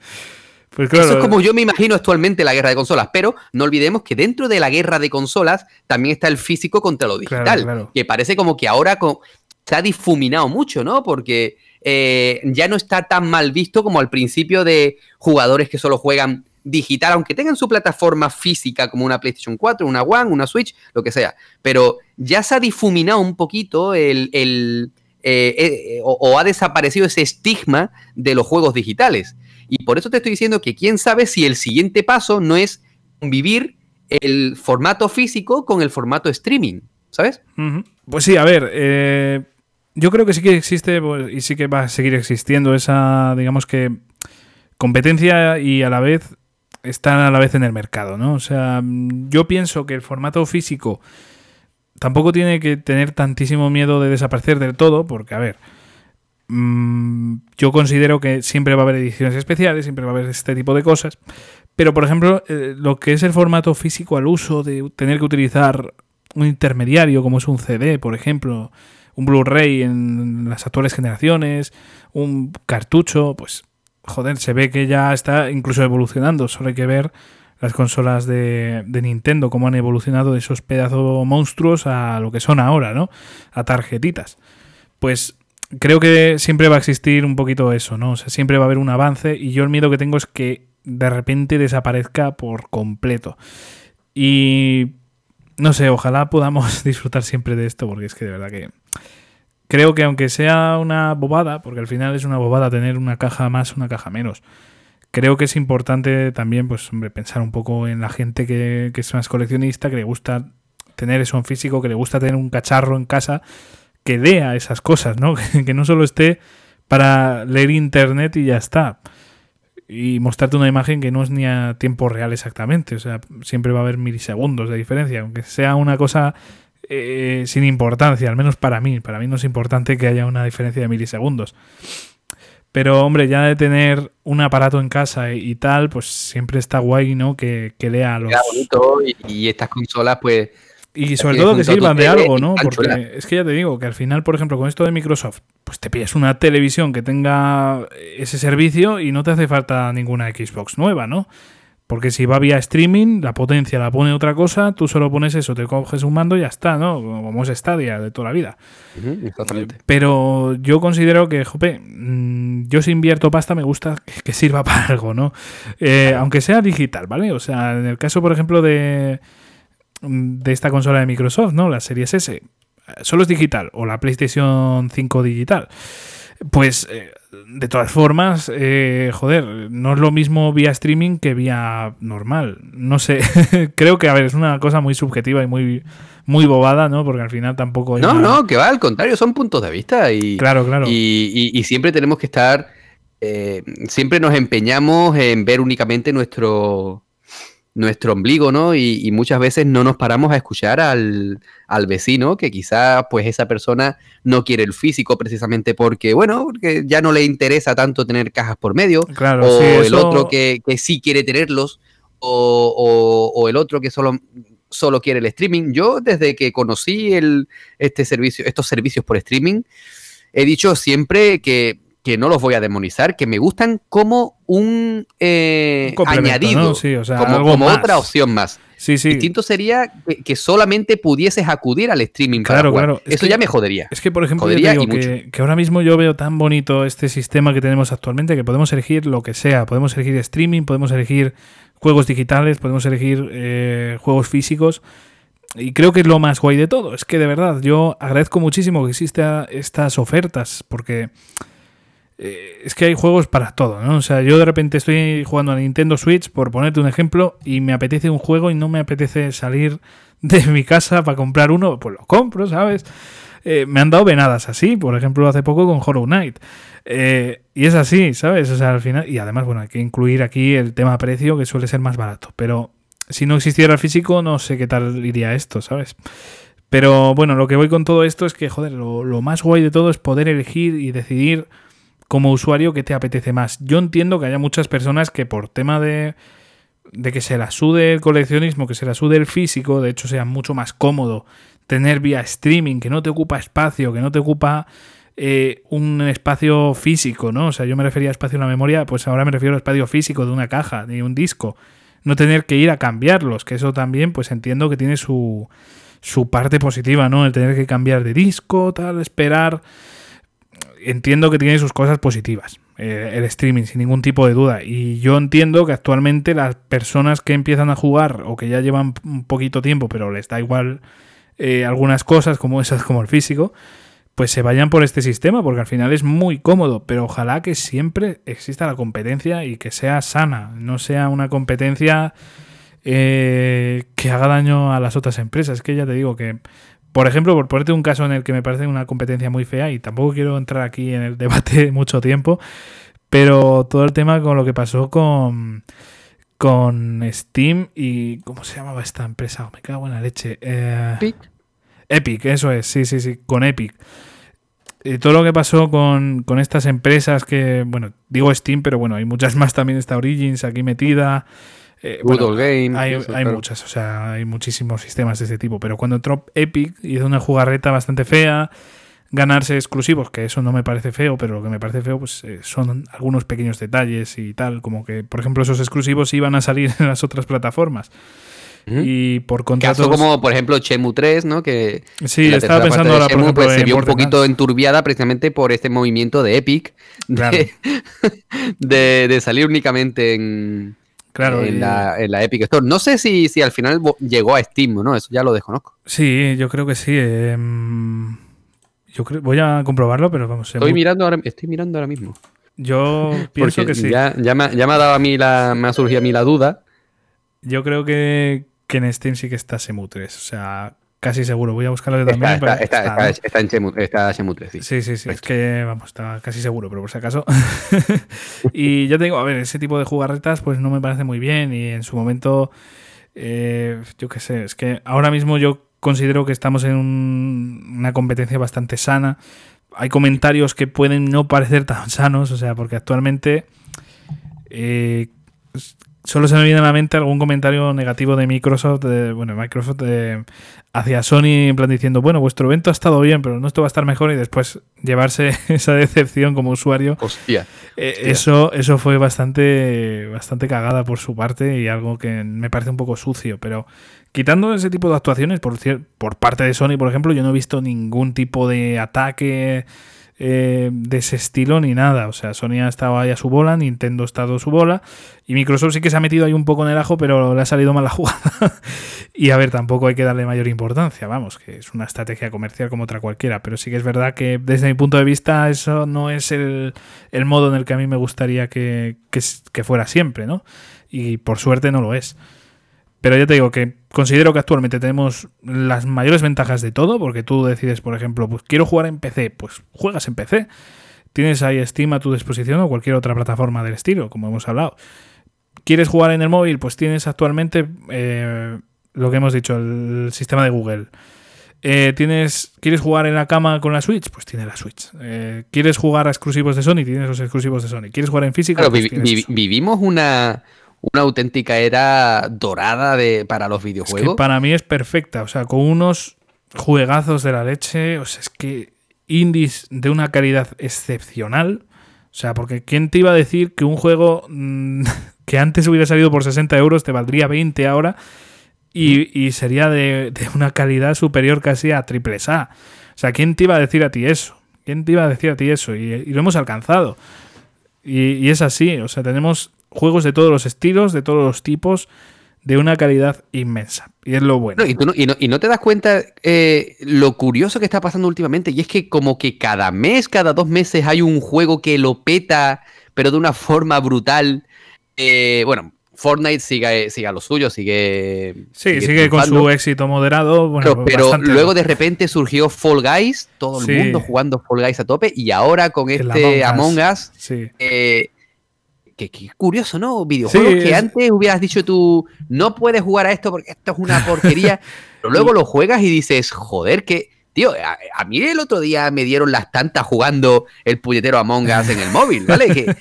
Pues Eso es como yo me imagino actualmente la guerra de consolas, pero no olvidemos que dentro de la guerra de consolas también está el físico contra lo digital, que parece como que ahora se ha difuminado mucho, ¿no? Porque eh, ya no está tan mal visto como al principio de jugadores que solo juegan digital, aunque tengan su plataforma física como una PlayStation 4, una One, una Switch, lo que sea. Pero ya se ha difuminado un poquito el, eh, eh, o, ha desaparecido ese estigma de los juegos digitales. Y por eso te estoy diciendo que quién sabe si el siguiente paso no es vivir el formato físico con el formato streaming, ¿sabes? Pues sí, a ver, eh, yo creo que sí que existe pues, y sí que va a seguir existiendo esa, digamos que, competencia y a la vez están a la vez en el mercado, ¿no? O sea, yo pienso que el formato físico tampoco tiene que tener tantísimo miedo de desaparecer del todo, porque, a ver, mm, yo considero que siempre va a haber ediciones especiales, siempre va a haber este tipo de cosas, pero, por ejemplo, eh, lo que es el formato físico al uso de tener que utilizar un intermediario, como es un CD, por ejemplo, un Blu-ray en las actuales generaciones, un cartucho, pues joder, se ve que ya está incluso evolucionando. Solo hay que ver las consolas de, Nintendo, cómo han evolucionado de esos pedazos monstruos a lo que son ahora, ¿no? A tarjetitas. Pues creo que siempre va a existir un poquito eso, ¿no? O sea, siempre va a haber un avance y yo el miedo que tengo es que de repente desaparezca por completo. Y no sé, ojalá podamos disfrutar siempre de esto porque es que de verdad que creo que aunque sea una bobada, porque al final es una bobada tener una caja más, una caja menos, creo que es importante también, pues, pensar un poco en la gente que, es más coleccionista, que le gusta tener eso en físico, que le gusta tener un cacharro en casa, que lea esas cosas, ¿no? que no solo esté para leer internet y ya está. Y mostrarte una imagen que no es ni a tiempo real exactamente. O sea, siempre va a haber milisegundos de diferencia. Aunque sea una cosa eh, sin importancia, al menos para mí. Para mí no es importante que haya una diferencia de milisegundos. Pero hombre, ya de tener un aparato en casa y, tal, pues siempre está guay, ¿no? Que, lea los... bonito y, estas consolas, pues... Y sobre todo que sirvan de algo, ¿no? Porque es que ya te digo que al final, por ejemplo, con esto de Microsoft, pues te pillas una televisión que tenga ese servicio y no te hace falta ninguna Xbox nueva, ¿no? Porque si va vía streaming, la potencia la pone otra cosa, tú solo pones eso, te coges un mando y ya está, ¿no? Como es Stadia de toda la vida. exactamente. Pero yo considero que, jope, mm, yo si invierto pasta me gusta que, sirva para algo, ¿no? Eh, aunque sea digital, ¿vale? O sea, en el caso, por ejemplo, de, de esta consola de Microsoft, ¿no? La Series S, solo es digital, o la PlayStation 5 digital. Pues eh, de todas formas, eh, joder, no es lo mismo vía streaming que vía normal. No sé, creo que, a ver, es una cosa muy subjetiva y muy, muy bobada, ¿no? Porque al final tampoco... No, no, que va, al contrario, son puntos de vista y... Claro, claro. Y, siempre tenemos que estar... Eh, siempre nos empeñamos en ver únicamente nuestro, nuestro ombligo, ¿no? Y, muchas veces no nos paramos a escuchar al, vecino, que quizá pues esa persona no quiere el físico precisamente porque, bueno, porque ya no le interesa tanto tener cajas por medio, claro, o el otro que, sí quiere tenerlos, o, el otro que solo, solo quiere el streaming. Yo desde que conocí el, este servicio, estos servicios por streaming, he dicho siempre que que no los voy a demonizar, que me gustan como un, eh, añadido, como, otra opción más. Sí, sí. Distinto sería que, solamente pudieses acudir al streaming. Claro, claro. Eso ya me jodería. Es que, por ejemplo, digo que, que, ahora mismo yo veo tan bonito este sistema que tenemos actualmente que podemos elegir lo que sea. Podemos elegir streaming, podemos elegir juegos digitales, podemos elegir eh, juegos físicos. Y creo que es lo más guay de todo. Es que de verdad, yo agradezco muchísimo que existan estas ofertas, porque eh, es que hay juegos para todo, ¿no? O sea, yo de repente estoy jugando a Nintendo Switch, por ponerte un ejemplo, y me apetece un juego y no me apetece salir de mi casa para comprar uno, pues lo compro, ¿sabes? Eh, me han dado venadas así, por ejemplo, hace poco con Hollow Knight. Eh, y es así, ¿sabes? O sea, al final. Y además, bueno, hay que incluir aquí el tema precio, que suele ser más barato. Pero si no existiera el físico, no sé qué tal iría esto, ¿sabes? Pero bueno, lo que voy con todo esto es que, joder, lo, lo más guay de todo es poder elegir y decidir como usuario qué te apetece más. Yo entiendo que haya muchas personas que por tema de de que se la sude el coleccionismo, que se la sude el físico, de hecho sea mucho más cómodo tener vía streaming, que no te ocupa espacio, que no te ocupa eh, un espacio físico, ¿no? O sea, yo me refería a espacio en la memoria, pues ahora me refiero a espacio físico de una caja, de un disco. No tener que ir a cambiarlos, que eso también, pues entiendo que tiene su, su parte positiva, ¿no? El tener que cambiar de disco, tal, esperar. Entiendo que tiene sus cosas positivas. Eh, el streaming, sin ningún tipo de duda. Y yo entiendo que actualmente las personas que empiezan a jugar o que ya llevan un poquito tiempo, pero les da igual eh, algunas cosas como esas, como el físico, pues se vayan por este sistema, porque al final es muy cómodo, pero ojalá que siempre exista la competencia y que sea sana, no sea una competencia eh, que haga daño a las otras empresas. Es que ya te digo que por ejemplo, por ponerte un caso en el que me parece una competencia muy fea, y tampoco quiero entrar aquí en el debate mucho tiempo, pero todo el tema con lo que pasó con, con Steam y. ¿Cómo se llamaba esta empresa? Me cago en la leche. Eh, Epic. Epic, eso es, sí, sí, sí, con Epic. Y todo lo que pasó con, con estas empresas que, bueno, digo Steam, pero bueno, hay muchas más también, está Origins aquí metida. Eh, Game. Hay, muchas, o sea, hay muchísimos sistemas de ese tipo. Pero cuando entró Epic hizo una jugarreta bastante fea, ganarse exclusivos, que eso no me parece feo, pero lo que me parece feo pues eh, son algunos pequeños detalles y tal, como que, por ejemplo, esos exclusivos iban a salir en las otras plataformas. Y por contratos... Caso como, por ejemplo, Chemu 3, ¿no? Que sí, estaba pensando ahora, por ejemplo, pues, se vio un poquito enturbiada precisamente por este movimiento de Epic de salir únicamente en, Claro, en, la, Epic Store. No sé si, si al final llegó a Steam o no, eso ya lo desconozco. Sí, yo creo que sí. Em, yo creo, voy a comprobarlo, pero vamos. Estoy, mirando ahora, estoy mirando ahora mismo. Yo pienso que sí. Ya, ya, me, ya, me, ha dado a mí la, me ha surgido a mí la duda. Yo creo que, que en Steam sí que está Semu 3. O sea, Casi seguro, voy a buscarlo también. Está, está, está, en Chemu, está Chemu 3, sí. Sí, sí, sí. Es que, vamos, está casi seguro, pero por si acaso. y ya te digo, a ver, ese tipo de jugarretas pues no me parece muy bien y en su momento, eh, yo qué sé, es que ahora mismo yo considero que estamos en una competencia bastante sana. Hay comentarios que pueden no parecer tan sanos, o sea, porque actualmente... Eh, solo se me viene a la mente algún comentario negativo de Microsoft, de, bueno, Microsoft hacia Sony, en plan diciendo, bueno, vuestro evento ha estado bien, pero no esto va a estar mejor y después llevarse esa decepción como usuario. Hostia. Eh, eso, eso fue bastante, bastante cagada por su parte y algo que me parece un poco sucio, pero quitando ese tipo de actuaciones, por, por parte de Sony, por ejemplo, yo no he visto ningún tipo de ataque eh, de ese estilo ni nada. O sea, Sony ha estado ahí a su bola, Nintendo ha estado a su bola, y Microsoft sí que se ha metido ahí un poco en el ajo, pero le ha salido mal la jugada. y a ver, tampoco hay que darle mayor importancia, vamos, que es una estrategia comercial como otra cualquiera, pero sí que es verdad que desde mi punto de vista eso no es el, modo en el que a mí me gustaría que, que fuera siempre, ¿no? Y por suerte no lo es. Pero ya te digo que considero que actualmente tenemos las mayores ventajas de todo, porque tú decides, por ejemplo, pues quiero jugar en PC, pues juegas en PC. Tienes ahí Steam a tu disposición o cualquier otra plataforma del estilo, como hemos hablado. ¿Quieres jugar en el móvil? Pues tienes actualmente eh, lo que hemos dicho, el sistema de Google. Eh, ¿tienes, ¿Quieres jugar en la cama con la Switch? Pues tiene la Switch. Eh, ¿Quieres jugar a exclusivos de Sony? Tienes los exclusivos de Sony. ¿Quieres jugar en físico? Pues vivimos una, una auténtica era dorada de, para los videojuegos. para mí es perfecta, o sea, con unos juegazos de la leche, o sea, es que indies de una calidad excepcional. O sea, porque ¿quién te iba a decir que un juego mm, que antes hubiera salido por 60 euros te valdría 20 ahora y, sería de, una calidad superior casi a triple A? O sea, ¿quién te iba a decir a ti eso? ¿Quién te iba a decir a ti eso? Y, lo hemos alcanzado. Y, y, es así, o sea, tenemos juegos de todos los estilos, de todos los tipos, de una calidad inmensa. Y es lo bueno. y, no, te das cuenta eh, lo curioso que está pasando últimamente, y es que como que cada mes, cada dos meses hay un juego que lo peta, pero de una forma brutal. Eh, bueno, Fortnite sigue, sigue a lo suyo, sigue. Sí, sigue, con su éxito moderado. Bueno, pero, luego de repente surgió Fall Guys, todo el mundo jugando Fall Guys a tope, y ahora con este Among Us, eh, que, curioso, ¿no? Videojuegos que antes hubieras dicho tú, no puedes jugar a esto porque esto es una porquería, pero luego lo juegas y dices, joder, que. Tío, a, mí el otro día me dieron las tantas jugando el puñetero Among Us en el móvil, ¿vale? Que,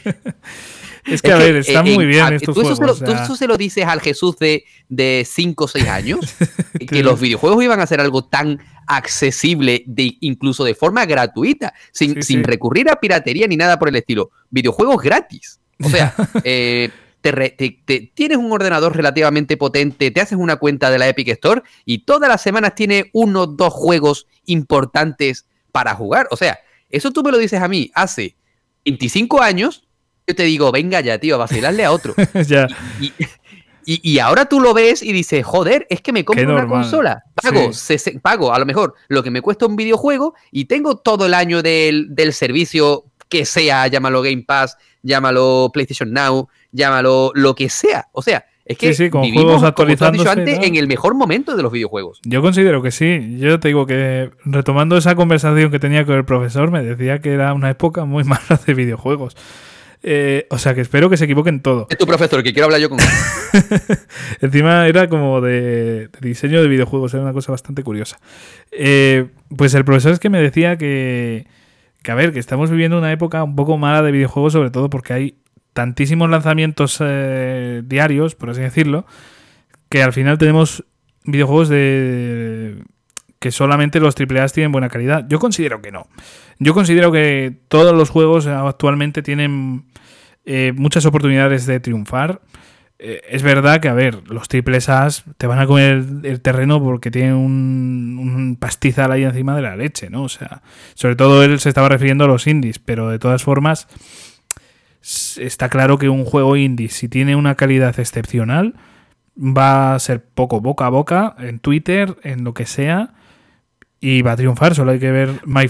es que, a ver, está muy bien estos ¿tú juegos. Eso ¿Tú eso se lo dices al Jesús de 5 o 6 años? que los videojuegos iban a ser algo tan accesible, de, incluso de forma gratuita, sin, sin recurrir a piratería ni nada por el estilo. Videojuegos gratis. O sea, eh, te, tienes un ordenador relativamente potente, te haces una cuenta de la Epic Store y todas las semanas tiene uno o dos juegos importantes para jugar. O sea, eso tú me lo dices a mí hace 25 años yo te digo, venga ya, tío, a vacilarle a otro. ya. Y, ahora tú lo ves y dices, joder, es que me compro una consola. Pago, pago a lo mejor lo que me cuesta un videojuego y tengo todo el año del, servicio que sea, llámalo Game Pass, llámalo PlayStation Now, llámalo lo que sea. O sea, es que sí, con juegos actualizándose, antes, en el mejor momento de los videojuegos. Yo considero que sí. Yo te digo que retomando esa conversación que tenía con el profesor, me decía que era una época muy mala de videojuegos. Eh, o sea que espero que se equivoquen todo. Es tu profesor, que quiero hablar yo con él. Encima era como de, diseño de videojuegos, era una cosa bastante curiosa. Eh, pues el profesor es que me decía que, que, a ver, que estamos viviendo una época un poco mala de videojuegos, sobre todo porque hay tantísimos lanzamientos eh, diarios, por así decirlo, que al final tenemos videojuegos de que solamente los AAA tienen buena calidad. Yo considero que no. Yo considero que todos los juegos actualmente tienen eh, muchas oportunidades de triunfar. Eh, es verdad que, a ver, los triples As te van a comer el terreno porque tienen un, pastizal ahí encima de la leche, ¿no? O sea, sobre todo él se estaba refiriendo a los indies, pero de todas formas, está claro que un juego indie, si tiene una calidad excepcional, va a ser poco boca a boca en Twitter, en lo que sea y va a triunfar. Solo hay que ver My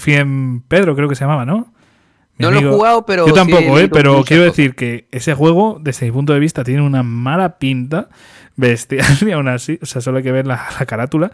Pedro, creo que se llamaba, ¿no? No lo he jugado, pero. Yo tampoco, ¿eh? Pero quiero decir que ese juego, desde mi punto de vista, tiene una mala pinta bestial y aún así, o sea, solo hay que ver la, carátula.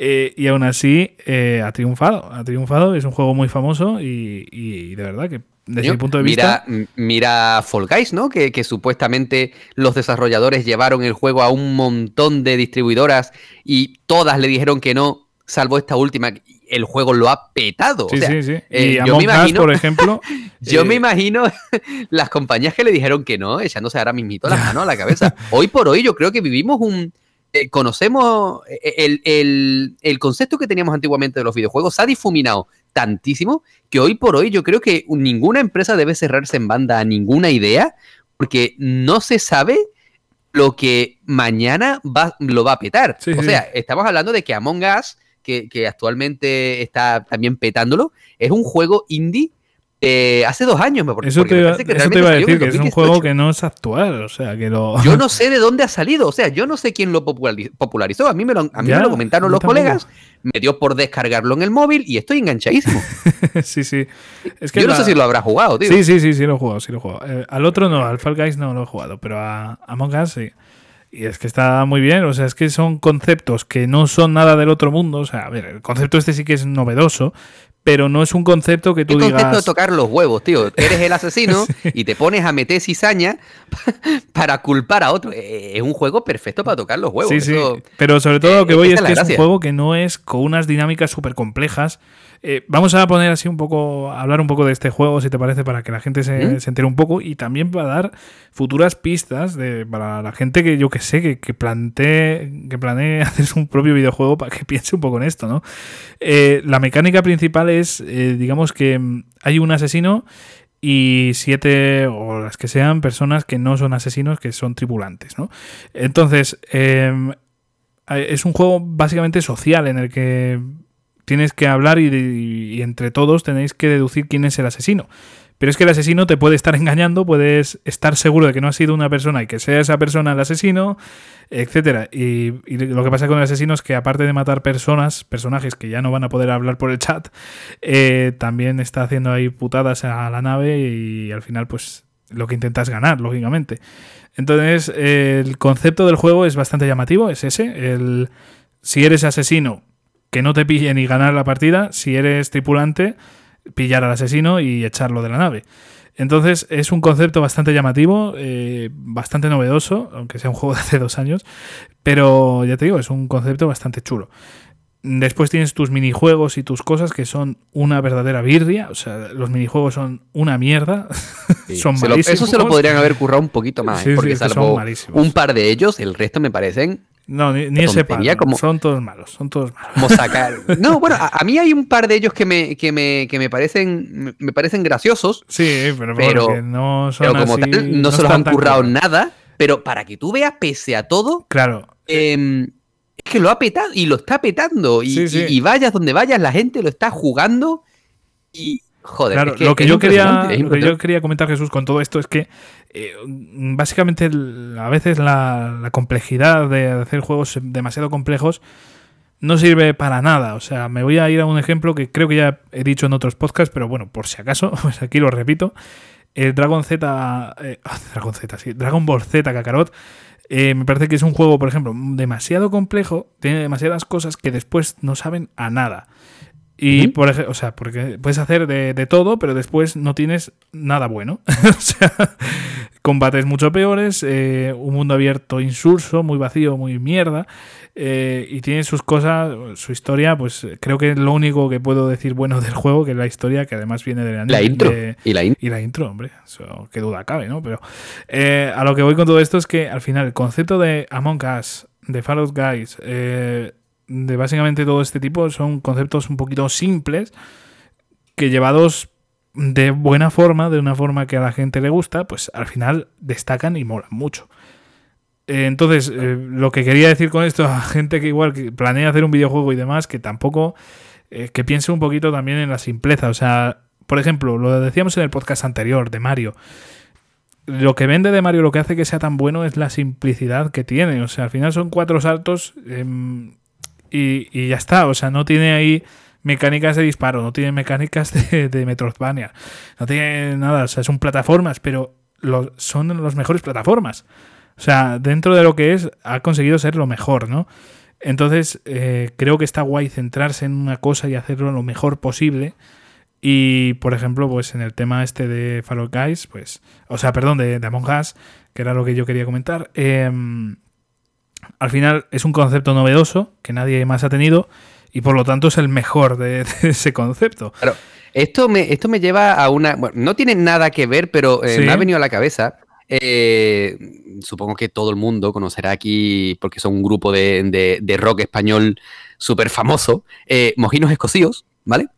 Eh, y aún así eh, ha triunfado. Ha triunfado, es un juego muy famoso y, de verdad que desde mi punto de vista. Mira, Fall Guys, ¿no? Que, que, supuestamente los desarrolladores llevaron el juego a un montón de distribuidoras y todas le dijeron que no salvo esta última, el juego lo ha petado. Sí, sí, sí. Eh, yo me imagino, por ejemplo. yo me eh, imagino las compañías que le dijeron que no, echándose ahora mismito las manos a la cabeza. Hoy por hoy yo creo que vivimos un... Eh, conocemos el, el, concepto que teníamos antiguamente de los videojuegos se ha difuminado tantísimo que hoy por hoy yo creo que ninguna empresa debe cerrarse en banda a ninguna idea porque no se sabe lo que mañana va, lo va a petar. o sea, estamos hablando de que Among Us que, actualmente está también petándolo, es un juego indie hace dos años, me Eso te, iba, eso te iba a decir, que es un juego que no es actual, o sea, que lo... Yo no sé de dónde ha salido, o sea, yo no sé quién lo popularizó, a mí me lo, a mí me lo comentaron los colegas, me dio por descargarlo en el móvil y estoy enganchadísimo. sí, sí. Es que yo no sé si lo habrá jugado, tío. Sí, sí, sí, sí lo he jugado, sí lo he jugado. Eh, al otro no, al Fall Guys no lo he jugado, pero a Among Us sí. Y es que está muy bien, o sea, es que son conceptos que no son nada del otro mundo. O sea, a ver, el concepto este sí que es novedoso, pero no es un concepto que tú digas. concepto de tocar los huevos, tío. Eres el asesino y te pones a meter cizaña para culpar a otro. Eh, es un juego perfecto para tocar los huevos. Sí, sí. Pero sobre todo lo que voy es que es un juego que no es con unas dinámicas súper complejas eh, vamos a poner así un poco, hablar un poco de este juego, si te parece, para que la gente se, entere un poco y también para dar futuras pistas de, para la gente que yo que sé, que, que plantee, que planee hacer un propio videojuego para que piense un poco en esto, ¿no? Eh, la mecánica principal es, eh, digamos que mm, hay un asesino y siete o las que sean personas que no son asesinos, que son tripulantes, ¿no? Entonces, em, es un juego básicamente social en el que tienes que hablar y, entre todos tenéis que deducir quién es el asesino. Pero es que el asesino te puede estar engañando, puedes estar seguro de que no ha sido una persona y que sea esa persona el asesino, etcétera. Y, lo que pasa con el asesino es que aparte de matar personas, personajes que ya no van a poder hablar por el chat, eh, también está haciendo ahí putadas a la nave y al final pues lo que intentas ganar, lógicamente. Entonces, el concepto del juego es bastante llamativo, es ese. El, si eres asesino, que no te pillen y ganar la partida. Si eres tripulante, pillar al asesino y echarlo de la nave. Entonces es un concepto bastante llamativo, eh, bastante novedoso, aunque sea un juego de hace dos años, pero ya te digo, es un concepto bastante chulo. Después tienes tus minijuegos y tus cosas que son una verdadera birria. O sea, los minijuegos son una mierda. son malísimos. eso se lo podrían haber currado un poquito más. ¿eh? porque salvo un par de ellos, el resto me parecen no, ni, ese par. Son todos malos, son todos malos. sacar. No, bueno, a, mí hay un par de ellos que me, que me, que me parecen me parecen graciosos. Sí, pero, no son pero como tal, no, se los han currado nada. Pero para que tú veas, pese a todo. Claro. Em, que lo ha petado y lo está petando. Y, y, vayas donde vayas, la gente lo está jugando. Y, Joder, lo, que yo quería, yo quería comentar, Jesús, con todo esto es que eh, básicamente a veces la, complejidad de hacer juegos demasiado complejos no sirve para nada. O sea, me voy a ir a un ejemplo que creo que ya he dicho en otros podcasts, pero bueno, por si acaso, pues aquí lo repito. El Dragon Z. Eh, ah, Dragon Z, sí. Dragon Ball Z Kakarot. Eh, me parece que es un juego, por ejemplo, demasiado complejo, tiene demasiadas cosas que después no saben a nada. Y, por ejemplo, o sea, porque puedes hacer de, todo, pero después no tienes nada bueno. o sea, combates mucho peores, eh, un mundo abierto insurso, muy vacío, muy mierda. Eh, y tiene sus cosas, su historia, pues creo que es lo único que puedo decir bueno del juego, que es la historia, que además viene de la, la intro. y, la y la intro, hombre, eso qué duda cabe, ¿no? Pero eh, a lo que voy con todo esto es que al final el concepto de Among Us, de Fallout Guys, eh, de básicamente todo este tipo son conceptos un poquito simples que llevados de buena forma, de una forma que a la gente le gusta, pues al final destacan y molan mucho. Eh, entonces, eh, lo que quería decir con esto a gente que igual que planea hacer un videojuego y demás, que tampoco, eh, que piense un poquito también en la simpleza. O sea, por ejemplo, lo decíamos en el podcast anterior de Mario. Lo que vende de Mario, lo que hace que sea tan bueno es la simplicidad que tiene. O sea, al final son cuatro saltos y, ya está. O sea, no tiene ahí mecánicas de disparo, no tiene mecánicas de, de Metroidvania, no tiene nada. O sea, son plataformas, pero son los mejores plataformas. O sea, dentro de lo que es, ha conseguido ser lo mejor, ¿no? Entonces, eh, creo que está guay centrarse en una cosa y hacerlo lo mejor posible. Y, por ejemplo, pues en el tema este de Fallout Guys, pues, o sea, perdón, de, de Among Us, que era lo que yo quería comentar, eh, al final es un concepto novedoso que nadie más ha tenido y por lo tanto es el mejor de, ese concepto. Claro, esto me, esto me lleva a una... Bueno, no tiene nada que ver, pero eh, me ha venido a la cabeza. Eh, supongo que todo el mundo conocerá aquí, porque son un grupo de, rock español súper famoso, eh, Mojinos Escocíos, ¿vale?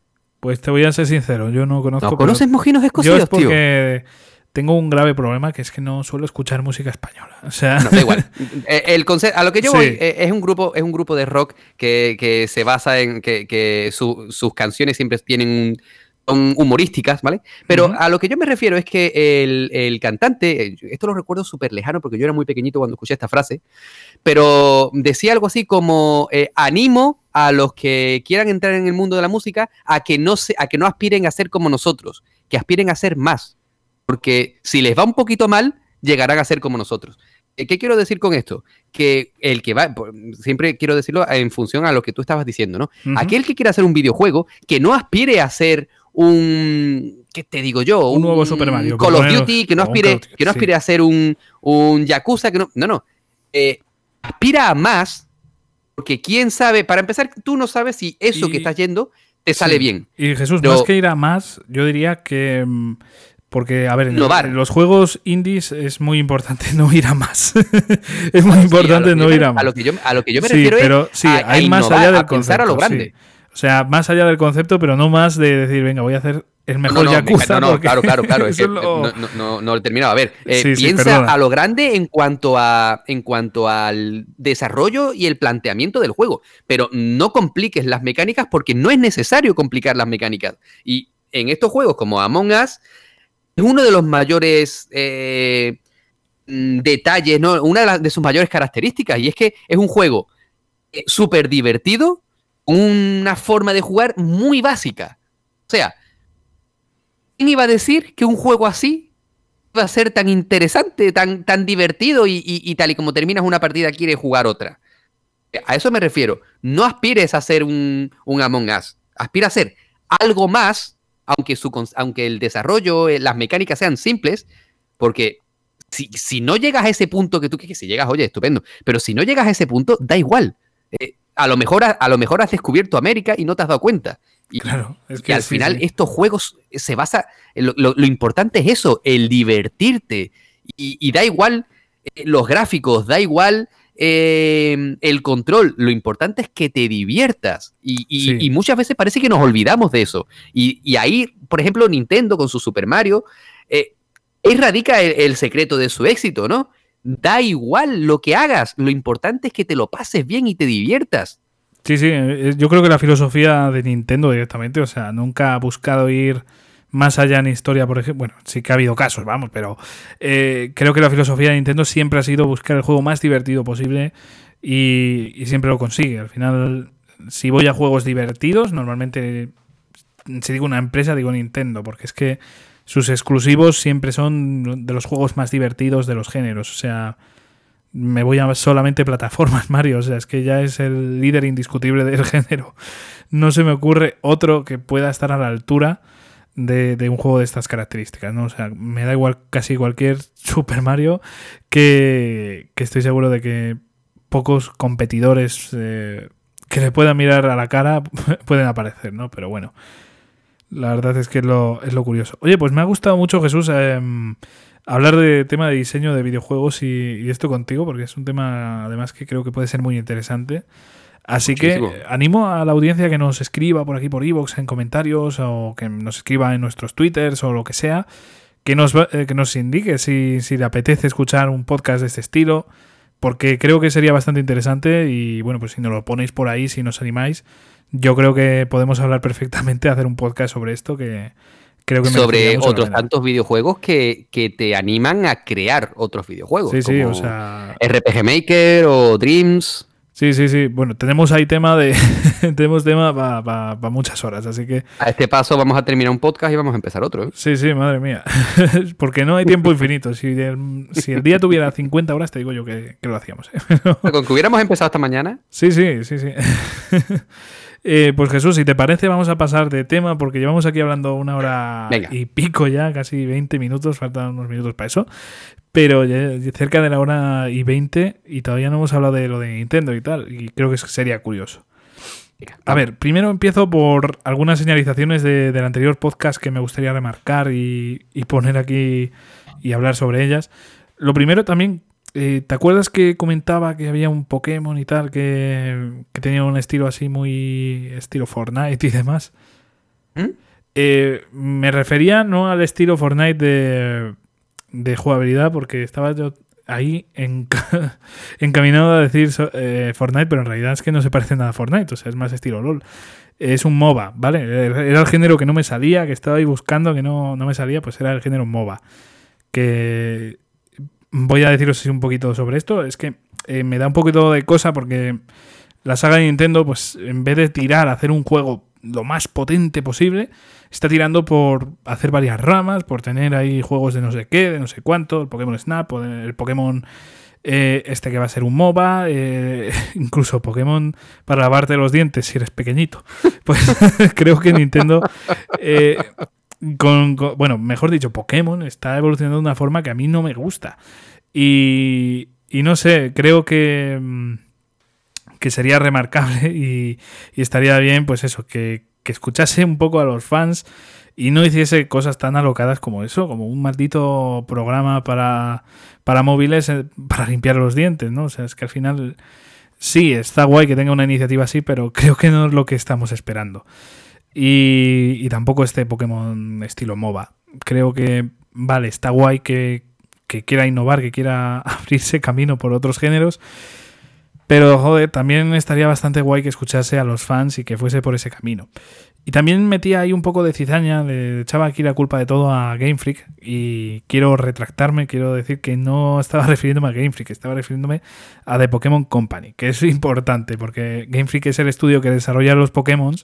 Pues te voy a ser sincero, yo no conozco... ¿No conoces Mojinos Escocíos, porque tengo un grave problema que es que no suelo escuchar música española. O sea, no, da igual. Eh, el a lo que yo voy eh, es un grupo, es un grupo de rock que, se basa en que, sus canciones siempre tienen son humorísticas, ¿vale? Pero a lo que yo me refiero es que el, cantante, eh, esto lo recuerdo súper lejano porque yo era muy pequeñito cuando escuché esta frase, pero decía algo así como animo a los que quieran entrar en el mundo de la música a que no se, a que no aspiren a ser como nosotros, que aspiren a ser más porque si les va un poquito mal, llegarán a ser como nosotros. Eh, ¿Qué quiero decir con esto? Que el que va, siempre quiero decirlo en función a lo que tú estabas diciendo, ¿no? Aquel que quiera hacer un videojuego, que no aspire a ser un, ¿qué te digo yo? Un, nuevo Super Mario. Call of Duty, que no aspire, que no aspire a ser un, un Yakuza, que no, no, no. Eh, aspira a más, porque quién sabe, para empezar, tú no sabes si eso que estás yendo te sale bien. Y Jesús, más que ir a más, yo diría que mm, porque, a ver, en, los juegos indies es muy importante no ir a más. es muy importante no ir a más. A lo que yo, a lo que yo me refiero pero, es sí, hay más allá del concepto. a lo grande. O sea, más allá del concepto, pero no más de decir, venga, voy a hacer el mejor no, Yakuza. No, no, claro, claro, claro. no, no, lo he terminado. A ver, eh, piensa a lo grande en cuanto, a, en cuanto al desarrollo y el planteamiento del juego. Pero no compliques las mecánicas porque no es necesario complicar las mecánicas. Y en estos juegos como Among Us es uno de los mayores eh, mm, detalles, ¿no? Una de, sus mayores características, y es que es un juego eh, súper divertido, una forma de jugar muy básica. O sea, ¿quién iba a decir que un juego así va a ser tan interesante, tan, tan divertido y, tal y como terminas una partida quieres jugar otra. A eso me refiero. No aspires a ser un, un Among Us. Aspira a ser algo más, aunque, su, aunque el desarrollo, eh, las mecánicas sean simples, porque si, no llegas a ese punto que tú que si llegas, oye, estupendo, pero si no llegas a ese punto, da igual. Eh, a, lo mejor, a, lo mejor has descubierto América y no te has dado cuenta. Y, claro, es que al final estos juegos se basa, lo, lo, importante es eso, el divertirte. Y, da igual eh, los gráficos, da igual eh, el control, lo importante es que te diviertas. Y, muchas veces parece que nos olvidamos de eso. Y, ahí, por ejemplo, Nintendo con su Super Mario, eh, ahí radica el, secreto de su éxito, ¿no? Da igual lo que hagas, lo importante es que te lo pases bien y te diviertas. Sí, sí, eh, yo creo que la filosofía de Nintendo directamente, o sea, nunca ha buscado ir más allá en historia, por ejemplo. Bueno, sí que ha habido casos, vamos, pero eh, creo que la filosofía de Nintendo siempre ha sido buscar el juego más divertido posible y, y, siempre lo consigue. Al final, si voy a juegos divertidos, normalmente, si digo una empresa, digo Nintendo, porque es que sus exclusivos siempre son de los juegos más divertidos de los géneros. O sea, me voy a solamente plataformas Mario. O sea, es que ya es el líder indiscutible del género. No se me ocurre otro que pueda estar a la altura de, un juego de estas características. ¿no? O sea, me da igual casi cualquier Super Mario que, estoy seguro de que pocos competidores eh, que le puedan mirar a la cara pueden aparecer, ¿no? Pero bueno. La verdad es que es lo, es lo curioso. Oye, pues me ha gustado mucho, Jesús, em, hablar de tema de diseño de videojuegos y, esto contigo, porque es un tema además que creo que puede ser muy interesante. Así que animo a la audiencia que nos escriba por aquí por iVoox en comentarios o que nos escriba en nuestros twitters o lo que sea, que nos, eh, que nos indique si, si le apetece escuchar un podcast de este estilo, porque creo que sería bastante interesante y bueno, pues si nos lo ponéis por ahí, si nos animáis, yo creo que podemos hablar perfectamente, hacer un podcast sobre esto que creo que sobre otros tantos videojuegos que, te animan a crear otros videojuegos. Sí, sí, o sea. RPG Maker o Dreams. Sí, sí, sí. Bueno, tenemos ahí tema de. tenemos tema para muchas horas, así que. A este paso vamos a terminar un podcast y vamos a empezar otro. ¿eh? Sí, sí, madre mía. Porque no hay tiempo infinito. Si el, si el, día tuviera 50 horas, te digo yo que, que lo hacíamos. ¿eh? Con que hubiéramos empezado esta mañana. Sí, sí, sí, sí. Eh, pues Jesús, si te parece, vamos a pasar de tema porque llevamos aquí hablando una hora y pico ya, casi 20 minutos, faltan unos minutos para eso. Pero cerca de la hora y 20 y todavía no hemos hablado de lo de Nintendo y tal, y creo que sería curioso. A ver, primero empiezo por algunas señalizaciones del anterior podcast que me gustaría remarcar y, y poner aquí y hablar sobre ellas. Lo primero también eh, ¿Te acuerdas que comentaba que había un Pokémon y tal que, tenía un estilo así muy estilo Fortnite y demás? ¿Mm? Eh, me refería no al estilo Fortnite de, jugabilidad porque estaba yo ahí encaminado a decir eh, Fortnite, pero en realidad es que no se parece nada a Fortnite, o sea, es más estilo LOL. Es un MOBA, ¿vale? Era el género que no me salía, que estaba ahí buscando, que no, no me salía, pues era el género MOBA. Que voy a deciros un poquito sobre esto. Es que eh, me da un poquito de cosa porque la saga de Nintendo, pues en vez de tirar a hacer un juego lo más potente posible, está tirando por hacer varias ramas, por tener ahí juegos de no sé qué, de no sé cuánto, el Pokémon Snap, el Pokémon eh, este que va a ser un MOBA, eh, incluso Pokémon para lavarte los dientes si eres pequeñito. Pues creo que Nintendo con, bueno, mejor dicho, Pokémon está evolucionando de una forma que a mí no me gusta. Y, y no sé, creo que, mm, que sería remarcable y, estaría bien, pues eso, que, que, escuchase un poco a los fans y no hiciese cosas tan alocadas como eso, como un maldito programa para, para móviles eh, para limpiar los dientes, ¿no? O sea, es que al final sí, está guay que tenga una iniciativa así, pero creo que no es lo que estamos esperando. Y, tampoco este Pokémon estilo MOBA. Creo que, vale, está guay que, quiera innovar, que quiera abrirse camino por otros géneros. Pero, joder, también estaría bastante guay que escuchase a los fans y que fuese por ese camino. Y también metía ahí un poco de cizaña, le echaba aquí la culpa de todo a Game Freak. Y quiero retractarme, quiero decir que no estaba refiriéndome a Game Freak, estaba refiriéndome a The Pokémon Company, que es importante porque Game Freak es el estudio que desarrolla los Pokémon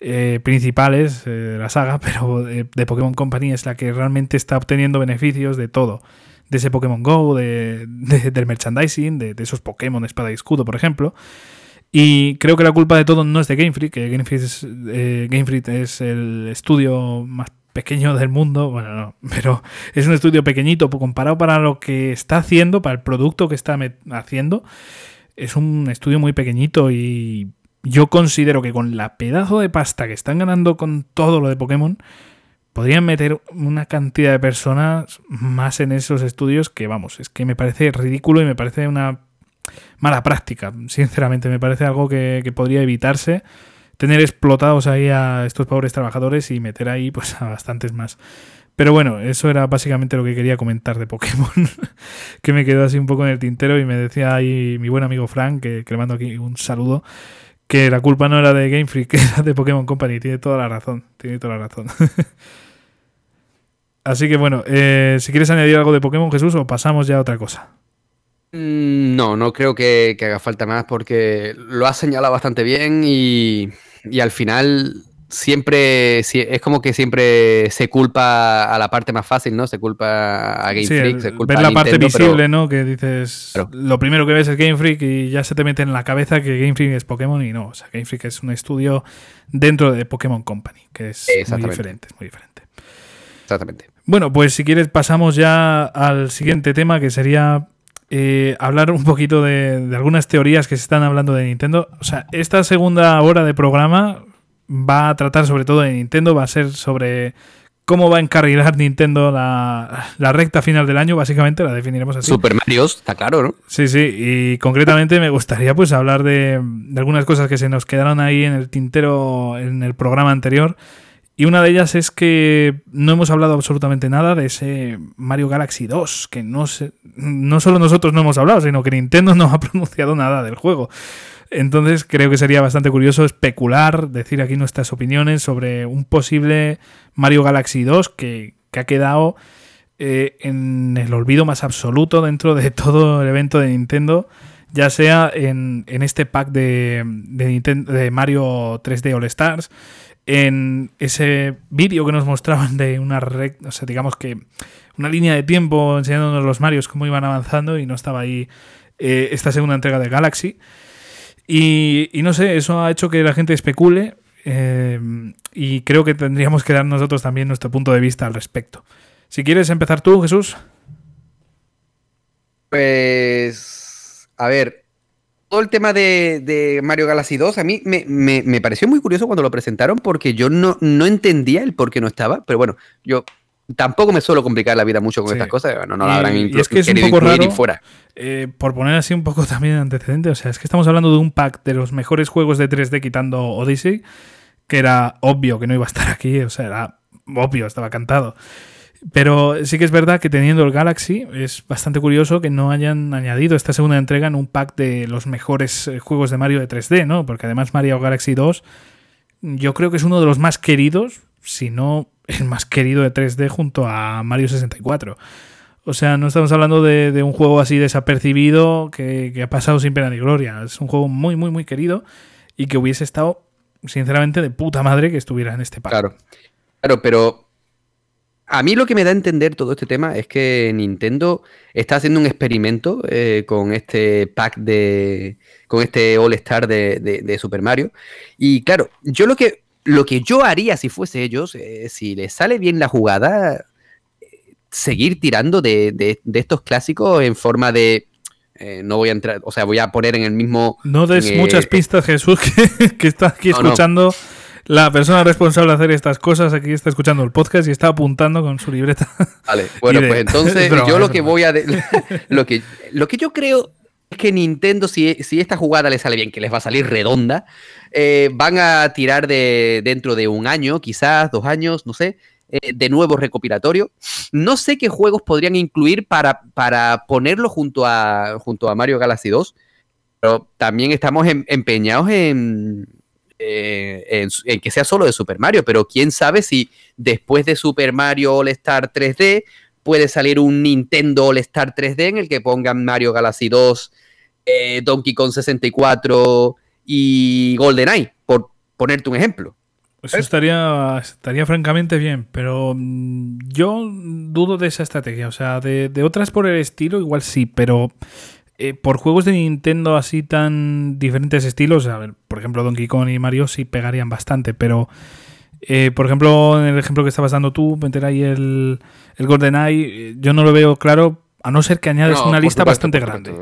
eh, principales eh, de la saga, pero de, Pokémon Company es la que realmente está obteniendo beneficios de todo. De ese Pokémon Go, de, del merchandising, de, esos Pokémon Espada y Escudo, por ejemplo. Y creo que la culpa de todo no es de Game Freak, que Game Freak es, Freak es el estudio más pequeño del mundo, bueno, no, pero es un estudio pequeñito comparado para lo que está haciendo, para el producto que está haciendo. Es un estudio muy pequeñito y yo considero que con la pedazo de pasta que están ganando con todo lo de Pokémon, podrían meter una cantidad de personas más en esos estudios que, vamos, es que me parece ridículo y me parece una mala práctica, sinceramente, me parece algo que, que podría evitarse tener explotados ahí a estos pobres trabajadores y meter ahí pues a bastantes más. Pero bueno, eso era básicamente lo que quería comentar de Pokémon, que me quedó así un poco en el tintero y me decía ahí mi buen amigo Frank, que, le mando aquí un saludo, que la culpa no era de Game Freak, era de Pokémon Company. Tiene toda la razón, tiene toda la razón. Así que bueno, eh, si quieres añadir algo de Pokémon Jesús o pasamos ya a otra cosa. Mm, no, no creo que, haga falta más porque lo ha señalado bastante bien y, y al final siempre es como que siempre se culpa a la parte más fácil, ¿no? Se culpa a Game Freak, se culpa ver la parte visible, ¿no? Que dices, lo primero que ves es Game Freak y ya se te mete en la cabeza que Game Freak es Pokémon y no, o sea, Game Freak es un estudio dentro de Pokémon Company, que es muy diferente, muy diferente. Exactamente. Bueno, pues si quieres pasamos ya al siguiente tema que sería eh, hablar un poquito de, de, algunas teorías que se están hablando de Nintendo. O sea, esta segunda hora de programa va a tratar sobre todo de Nintendo, va a ser sobre cómo va a encarrilar Nintendo la, recta final del año, básicamente, la definiremos así. Super Mario, está claro, ¿no? Sí, sí, y concretamente me gustaría pues hablar de, algunas cosas que se nos quedaron ahí en el tintero en el programa anterior. Y una de ellas es que no hemos hablado absolutamente nada de ese Mario Galaxy 2, que no, se, no solo nosotros no hemos hablado, sino que Nintendo no ha pronunciado nada del juego. Entonces creo que sería bastante curioso especular, decir aquí nuestras opiniones sobre un posible Mario Galaxy 2 que, ha quedado eh, en el olvido más absoluto dentro de todo el evento de Nintendo, ya sea en, este pack de, de, Mario 3D All Stars, en ese vídeo que nos mostraban de una recta, o sea, digamos que una línea de tiempo enseñándonos los Marios cómo iban avanzando y no estaba ahí eh, esta segunda entrega de Galaxy. Y, no sé, eso ha hecho que la gente especule eh, y creo que tendríamos que dar nosotros también nuestro punto de vista al respecto. Si quieres empezar tú, Jesús. Pues, a ver, todo el tema de, Mario Galaxy 2 a mí me, pareció muy curioso cuando lo presentaron porque yo no, no entendía el por qué no estaba, pero bueno, yo tampoco me suelo complicar la vida mucho con estas cosas. No, no la habrán y es que es un poco raro, fuera. Eh, por poner así un poco también antecedente, o sea, es que estamos hablando de un pack de los mejores juegos de 3D quitando Odyssey, que era obvio que no iba a estar aquí, o sea, era obvio, estaba cantado. Pero sí que es verdad que teniendo el Galaxy es bastante curioso que no hayan añadido esta segunda entrega en un pack de los mejores eh, juegos de Mario de 3D, ¿no? Porque además Mario Galaxy 2 yo creo que es uno de los más queridos, si no el más querido de 3D junto a Mario 64. O sea, no estamos hablando de, un juego así desapercibido que, ha pasado sin pena ni gloria. Es un juego muy, muy, muy querido y que hubiese estado, sinceramente, de puta madre que estuviera en este pack. Claro, claro, pero a mí lo que me da a entender todo este tema es que Nintendo está haciendo un experimento eh, con este pack de. con este All Star de, de, Super Mario. Y claro, yo lo que lo que yo haría si fuese ellos, eh, si les sale bien la jugada, seguir tirando de, estos clásicos en forma de... Eh, no voy a entrar, o sea, voy a poner en el mismo... No des muchas pistas, Jesús, que, está aquí escuchando... La persona responsable de hacer estas cosas aquí está escuchando el podcast y está apuntando con su libreta. Vale, bueno, pues entonces yo lo que voy a... lo, que, lo que yo creo es que Nintendo, si, si, esta jugada le sale bien, que les va a salir redonda, eh, van a tirar de dentro de un año, quizás dos años, no sé, eh, de nuevo recopilatorio. No sé qué juegos podrían incluir para, para ponerlo junto a, junto a Mario Galaxy 2, pero también estamos em, empeñados eh, en, en, que sea solo de Super Mario, pero quién sabe si después de Super Mario All Star 3D puede salir un Nintendo All Star 3D en el que pongan Mario Galaxy 2, Donkey Kong 64 y GoldenEye, por ponerte un ejemplo. Eso estaría, estaría francamente bien, pero mm, yo dudo de esa estrategia. O sea, de, otras por el estilo, igual sí, pero eh, por juegos de Nintendo así tan diferentes estilos, a ver, por ejemplo, Donkey Kong y Mario sí pegarían bastante, pero eh, por ejemplo, en el ejemplo que estabas dando tú, meter ahí el, el GoldenEye, eh, yo no lo veo claro a no ser que añades una lista bastante grande.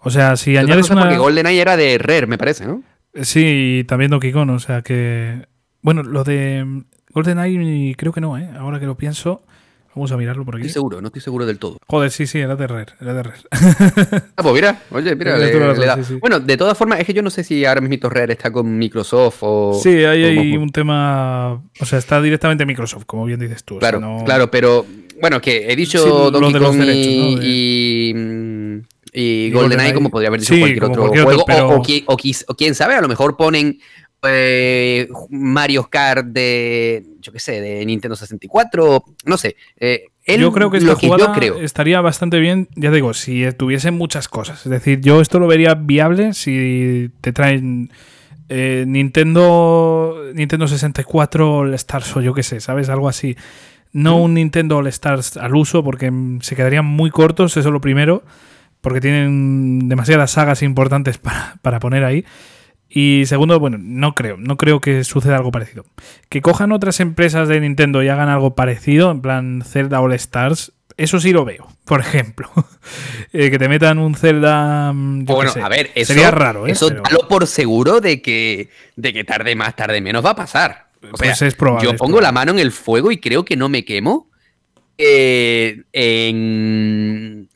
O sea, si añades una. Porque GoldenEye era de Rare, me parece, ¿no? Sí, y también Donkey Kong, o sea que. Bueno, lo de GoldenEye creo que no, ¿eh? Ahora que lo pienso. Vamos a mirarlo por aquí. Estoy seguro, no estoy seguro del todo. Joder, sí, sí, era de Rare, era de Rare. ah, pues mira, oye, mira, Bueno, de todas formas, es que yo no sé si ahora mismo Rare está con Microsoft o... Sí, ahí hay un tema... O sea, está directamente Microsoft, como bien dices tú. Claro, claro, pero... Bueno, que he dicho Donkey Kong y... y... GoldenEye, como podría haber dicho cualquier otro juego. o, quién sabe, a lo mejor ponen eh, Mario Kart de, yo qué sé, de Nintendo 64, no sé. Eh, yo creo que esta jugada estaría bastante bien, ya digo, si tuviesen muchas cosas. Es decir, yo esto lo vería viable si te traen eh, Nintendo Nintendo 64 All Stars o yo qué sé, ¿sabes? Algo así. No un Nintendo All Stars al uso porque se quedarían muy cortos, eso es lo primero, porque tienen demasiadas sagas importantes para, para poner ahí. Y segundo, bueno, no creo, no creo que suceda algo parecido. Que cojan otras empresas de Nintendo y hagan algo parecido, en plan Zelda All Stars, eso sí lo veo, por ejemplo. Eh, que te metan un Zelda. Mm, bueno, a ver, eso, sería raro, ¿eh? Eso dalo por seguro de que, de que tarde más, tarde menos va a pasar. Pues es probable, yo pongo la mano en el fuego y creo que no me quemo. Eh, en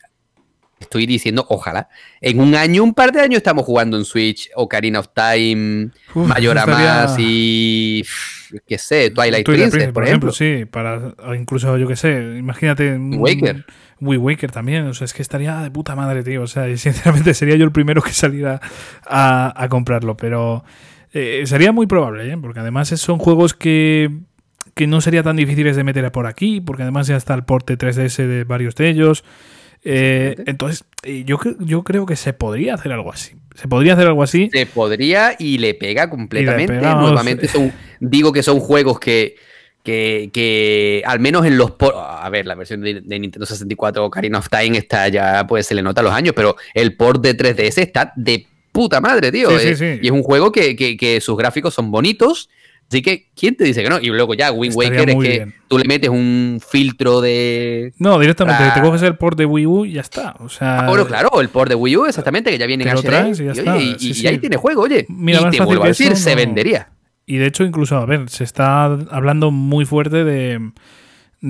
estoy diciendo, ojalá. En un año, un par de años estamos jugando en Switch, Ocarina of Time, Mayora Más y. qué sé, Twilight, Princess, por, ejemplo. Sí, para incluso, yo qué sé, imagínate. Waker. Wii Waker también, o sea, es que estaría de puta madre, tío. O sea, y sinceramente sería yo el primero que saliera a, comprarlo, pero eh, sería muy probable, ¿eh? porque además son juegos que, que no sería tan difíciles de meter por aquí, porque además ya está el porte 3DS de varios de ellos. Eh, entonces, yo, yo creo que se podría hacer algo así. Se podría hacer algo así. Se podría y le pega completamente. Nuevamente son, digo que son juegos que, que, al menos en los... A ver, la versión de, Nintendo 64 Ocarina of Time está ya, pues se le nota los años, pero el port de 3DS está de puta madre, tío. Eh, y es un juego que, que sus gráficos son bonitos Así que, ¿quién te dice que no? Y luego ya, Wind Waker es que tú le metes un filtro de. No, directamente, te coges el port de Wii U y ya está. O sea, ah, bueno, claro, el port de Wii U, exactamente, que ya viene en HD. Y, ya está. y, ahí tiene juego, oye. Mira, y te vuelvo a decir, se vendería. Y de hecho, incluso, a ver, se está hablando muy fuerte de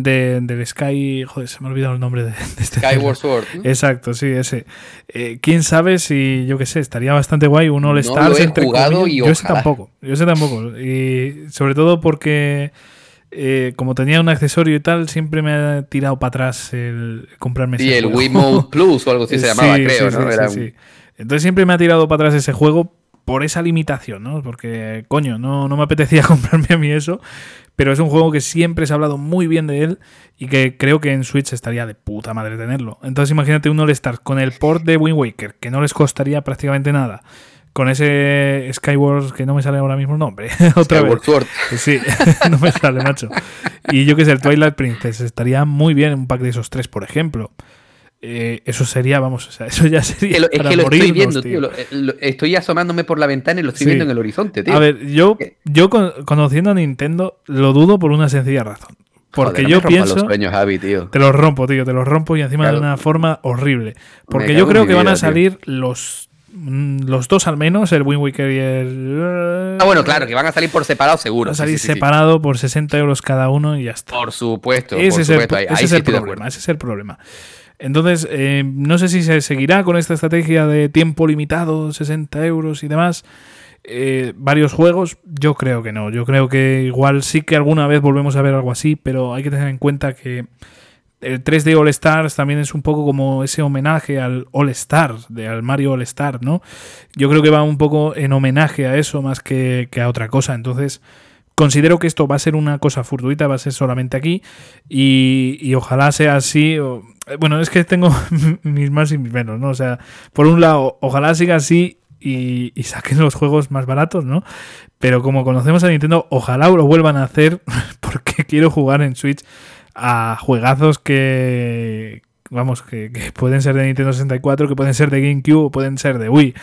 de, del Sky. Joder, se me ha olvidado el nombre de, este. Skyward Sword. Exacto, sí, ese. Eh, Quién sabe si, yo qué sé, estaría bastante guay un All Stars entre jugado y Yo sé tampoco, yo sé tampoco. Y sobre todo porque. Eh, como tenía un accesorio y tal, siempre me ha tirado para atrás el comprarme ese juego. Y el Wiimote Plus o algo así se llamaba, creo, ¿no? Sí, Entonces siempre me ha tirado para atrás ese juego por esa limitación, ¿no? Porque, coño, no, no me apetecía comprarme a mí eso, pero es un juego que siempre se ha hablado muy bien de él y que creo que en Switch estaría de puta madre tenerlo. Entonces imagínate un All-Star con el port de Wind Waker, que no les costaría prácticamente nada. Con ese Skyward, que no me sale ahora mismo el nombre. Otra Skyward Sword. Sí, no me sale, macho. Y yo que sé, el Twilight Princess. Estaría muy bien un pack de esos tres, por ejemplo. Eh, eso sería, vamos, o sea, eso ya sería. es que lo estoy viendo, tío. estoy asomándome por la ventana y lo estoy viendo en el horizonte, tío. A ver, yo, yo conociendo a Nintendo lo dudo por una sencilla razón. Porque yo pienso. Te los rompo, tío, te los rompo y encima de una forma horrible. Porque yo creo que van a salir los mm, los dos al menos, el Wind Waker y el. Ah, bueno, claro, que van a salir por separado, seguro. Van a salir separado por 60 euros cada uno y ya está. Por supuesto. Ese es el, problema. Ese es el problema. Entonces, eh, no sé si se seguirá con esta estrategia de tiempo limitado, 60 euros y demás. Eh, varios juegos, yo creo que no. Yo creo que igual sí que alguna vez volvemos a ver algo así, pero hay que tener en cuenta que el 3D All Stars también es un poco como ese homenaje al All Star, de, al Mario All Star, ¿no? Yo creo que va un poco en homenaje a eso más que a otra cosa. Entonces, Considero que esto va a ser una cosa fortuita, va a ser solamente aquí y, ojalá sea así. bueno, es que tengo mis más y mis menos, ¿no? O sea, por un lado, ojalá siga así y, y, saquen los juegos más baratos, ¿no? Pero como conocemos a Nintendo, ojalá lo vuelvan a hacer porque quiero jugar en Switch a juegazos que, vamos, que, pueden ser de Nintendo 64, que pueden ser de GameCube, pueden ser de Wii.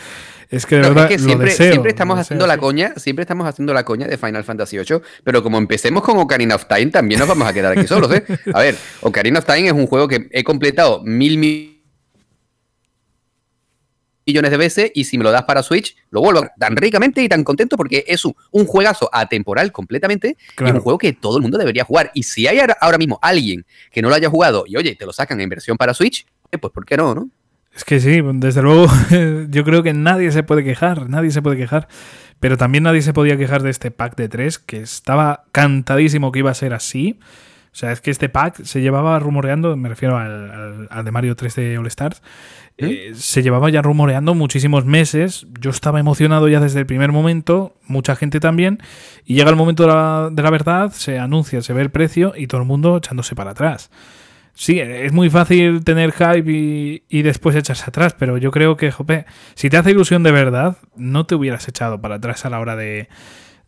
Es que de verdad siempre, lo deseo, siempre estamos haciendo la coña, siempre estamos haciendo la coña de Final Fantasy VIII, pero como empecemos con Ocarina of Time, también nos vamos a quedar aquí solos, ¿eh? A ver, Ocarina of Time es un juego que he completado mil millones de veces y si me lo das para Switch, lo vuelvo tan ricamente y tan contento porque es un, un juegazo atemporal completamente y un juego que todo el mundo debería jugar. Y si hay ahora mismo alguien que no lo haya jugado y oye, te lo sacan en versión para Switch, eh, pues ¿por qué no, no? Es que sí, desde luego yo creo que nadie se puede quejar, nadie se puede quejar. Pero también nadie se podía quejar de este pack de tres, que estaba cantadísimo que iba a ser así. O sea, es que este pack se llevaba rumoreando, me refiero al, al, de Mario 3D All Stars, ¿Eh? Eh, se llevaba ya rumoreando muchísimos meses. Yo estaba emocionado ya desde el primer momento, mucha gente también, y llega el momento de la, de la verdad, se anuncia, se ve el precio y todo el mundo echándose para atrás. Sí, es muy fácil tener hype y, y, después echarse atrás, pero yo creo que, jope, si te hace ilusión de verdad, no te hubieras echado para atrás a la hora de,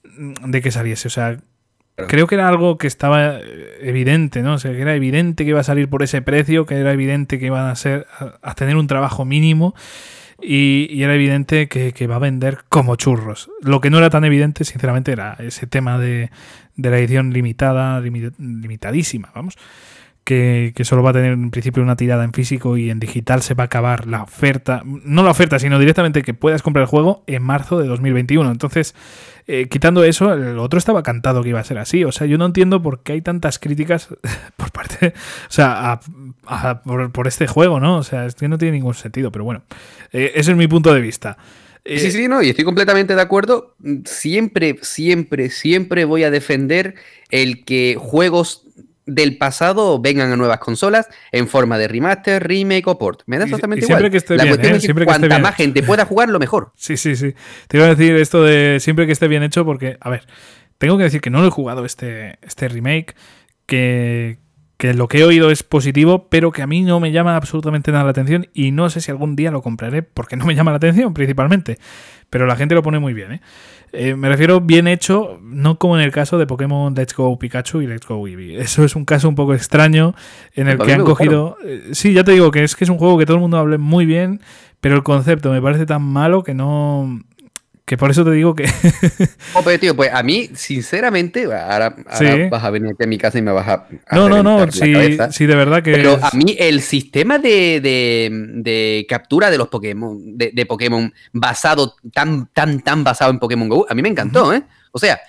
de que saliese. O sea, Creo que era algo que estaba eh, evidente, ¿no? O sea, que era evidente que iba a salir por ese precio, que era evidente que iban a ser a, tener un trabajo mínimo y, era evidente que, va a vender como churros. Lo que no era tan evidente, sinceramente, era ese tema de, de la edición limitada, limitadísima, vamos que, solo va a tener en principio una tirada en físico y en digital se va a acabar la oferta, no la oferta, sino directamente que puedas comprar el juego en marzo de 2021. Entonces, eh, quitando eso, el otro estaba cantado que iba a ser así. O sea, yo no entiendo por qué hay tantas críticas por parte, o sea, por, este juego, ¿no? O sea, es que no tiene ningún sentido, pero bueno, eh, ese es mi punto de vista. Sí, sí, no, y estoy completamente de acuerdo. Siempre, siempre, siempre voy a defender el que juegos del pasado vengan a nuevas consolas en forma de remaster, remake o port. Me da exactamente igual. Que esté La cuestión ¿eh? es que cuanta más gente pueda jugar, lo mejor. Sí, sí, sí. Te iba a decir esto de siempre que esté bien hecho, porque, a ver, tengo que decir que no lo he jugado este, este remake, que, que lo que he oído es positivo, pero que a mí no me llama absolutamente nada la atención y no sé si algún día lo compraré porque no me llama la atención principalmente. Pero la gente lo pone muy bien, ¿eh? Eh, me refiero bien hecho, no como en el caso de Pokémon Let's Go Pikachu y Let's Go Eevee. Eso es un caso un poco extraño en el que han cogido... Eh, sí, ya te digo que es que es un juego que todo el mundo hable muy bien, pero el concepto me parece tan malo que no... Que por eso te digo que. tío, pues a mí, sinceramente, ahora, vas a venir aquí a mi casa y me vas a. no, no, no, sí, sí, de verdad que. Pero a mí, el sistema de, de, captura de los Pokémon, de, Pokémon basado, tan, tan, tan basado en Pokémon Go, a mí me encantó, ¿eh? O sea,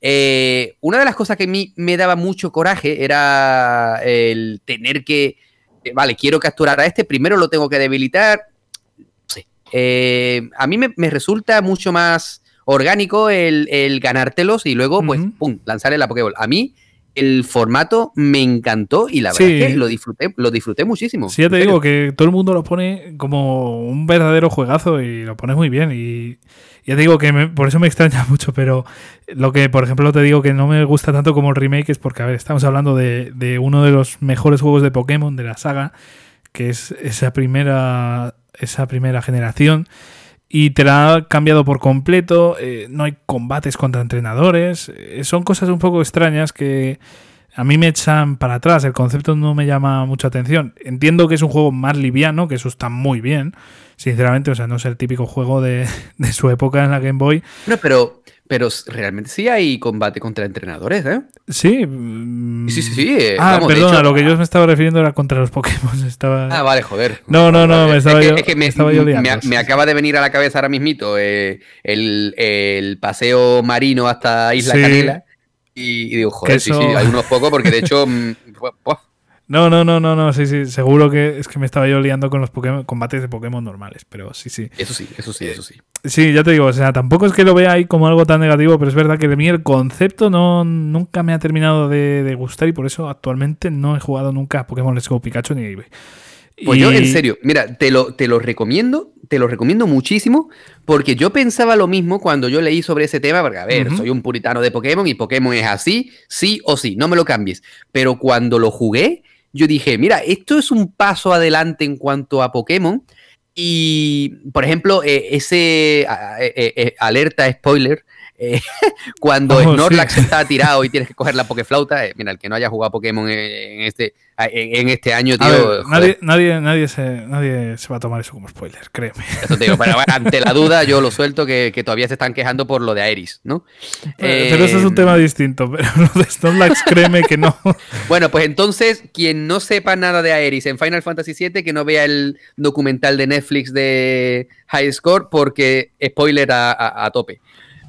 eh, una de las cosas que a mí me daba mucho coraje era el tener que. Vale, quiero capturar a este, primero lo tengo que debilitar, eh, a mí me, resulta mucho más orgánico el, ganártelos y luego, pues, pum, lanzarle la Pokéball. A mí el formato me encantó y la verdad es que lo disfruté, lo disfruté muchísimo. Sí, ya te digo que todo el mundo lo pone como un verdadero juegazo y lo pone muy bien. Y ya te digo que por eso me extraña mucho, pero lo que, por ejemplo, te digo que no me gusta tanto como el remake es porque, a ver, estamos hablando de, de uno de los mejores juegos de Pokémon de la saga, que es esa primera esa primera generación y te la ha cambiado por completo, eh, no hay combates contra entrenadores, eh, son cosas un poco extrañas que a mí me echan para atrás, el concepto no me llama mucha atención. Entiendo que es un juego más liviano, que eso está muy bien, sinceramente, o sea, no es el típico juego de, de su época en la Game Boy. No, pero pero realmente sí hay combate contra entrenadores, ¿eh? Sí. Sí, sí, sí. Eh, ah, perdona, lo que yo me estaba refiriendo era contra los Pokémon. Estaba... Ah, vale, joder. No, no, no, me estaba, yo, es que me, estaba yo me, acaba de venir a la cabeza ahora mismito eh, el, el, paseo marino hasta Isla Canela. Y, digo, joder, sí, sí, hay unos pocos, porque de hecho. Mm, no, no, no, no, no, sí, sí, seguro que es que me estaba yo liando con los combates de Pokémon normales, pero sí, sí. Eso sí, eso sí, eso sí. Sí, ya te digo, o sea, tampoco es que lo vea ahí como algo tan negativo, pero es verdad que de mí el concepto no, nunca me ha terminado de, gustar y por eso actualmente no he jugado nunca a Pokémon Let's Go Pikachu ni Eevee. Pues yo, en serio, mira, te lo, te lo recomiendo, te lo recomiendo muchísimo, porque yo pensaba lo mismo cuando yo leí sobre ese tema, porque a ver, soy un puritano de Pokémon y Pokémon es así, sí o sí, no me lo cambies. Pero cuando lo jugué, yo dije, mira, esto es un paso adelante en cuanto a Pokémon, Y, por ejemplo, eh, ese eh, eh, alerta spoiler, cuando oh, Snorlax está tirado y tienes que coger la Pokeflauta, mira, el que no haya jugado Pokémon en este, en, este año, tío. nadie, nadie, nadie, se, nadie se va a tomar eso como spoiler, créeme. Eso te digo, pero ante la duda, yo lo suelto que, todavía se están quejando por lo de Aeris, ¿no? Pero, eso es un tema distinto, pero lo de Snorlax, créeme que no. bueno, pues entonces, quien no sepa nada de Aeris en Final Fantasy VII, que no vea el documental de Netflix de High Score, porque spoiler a, tope.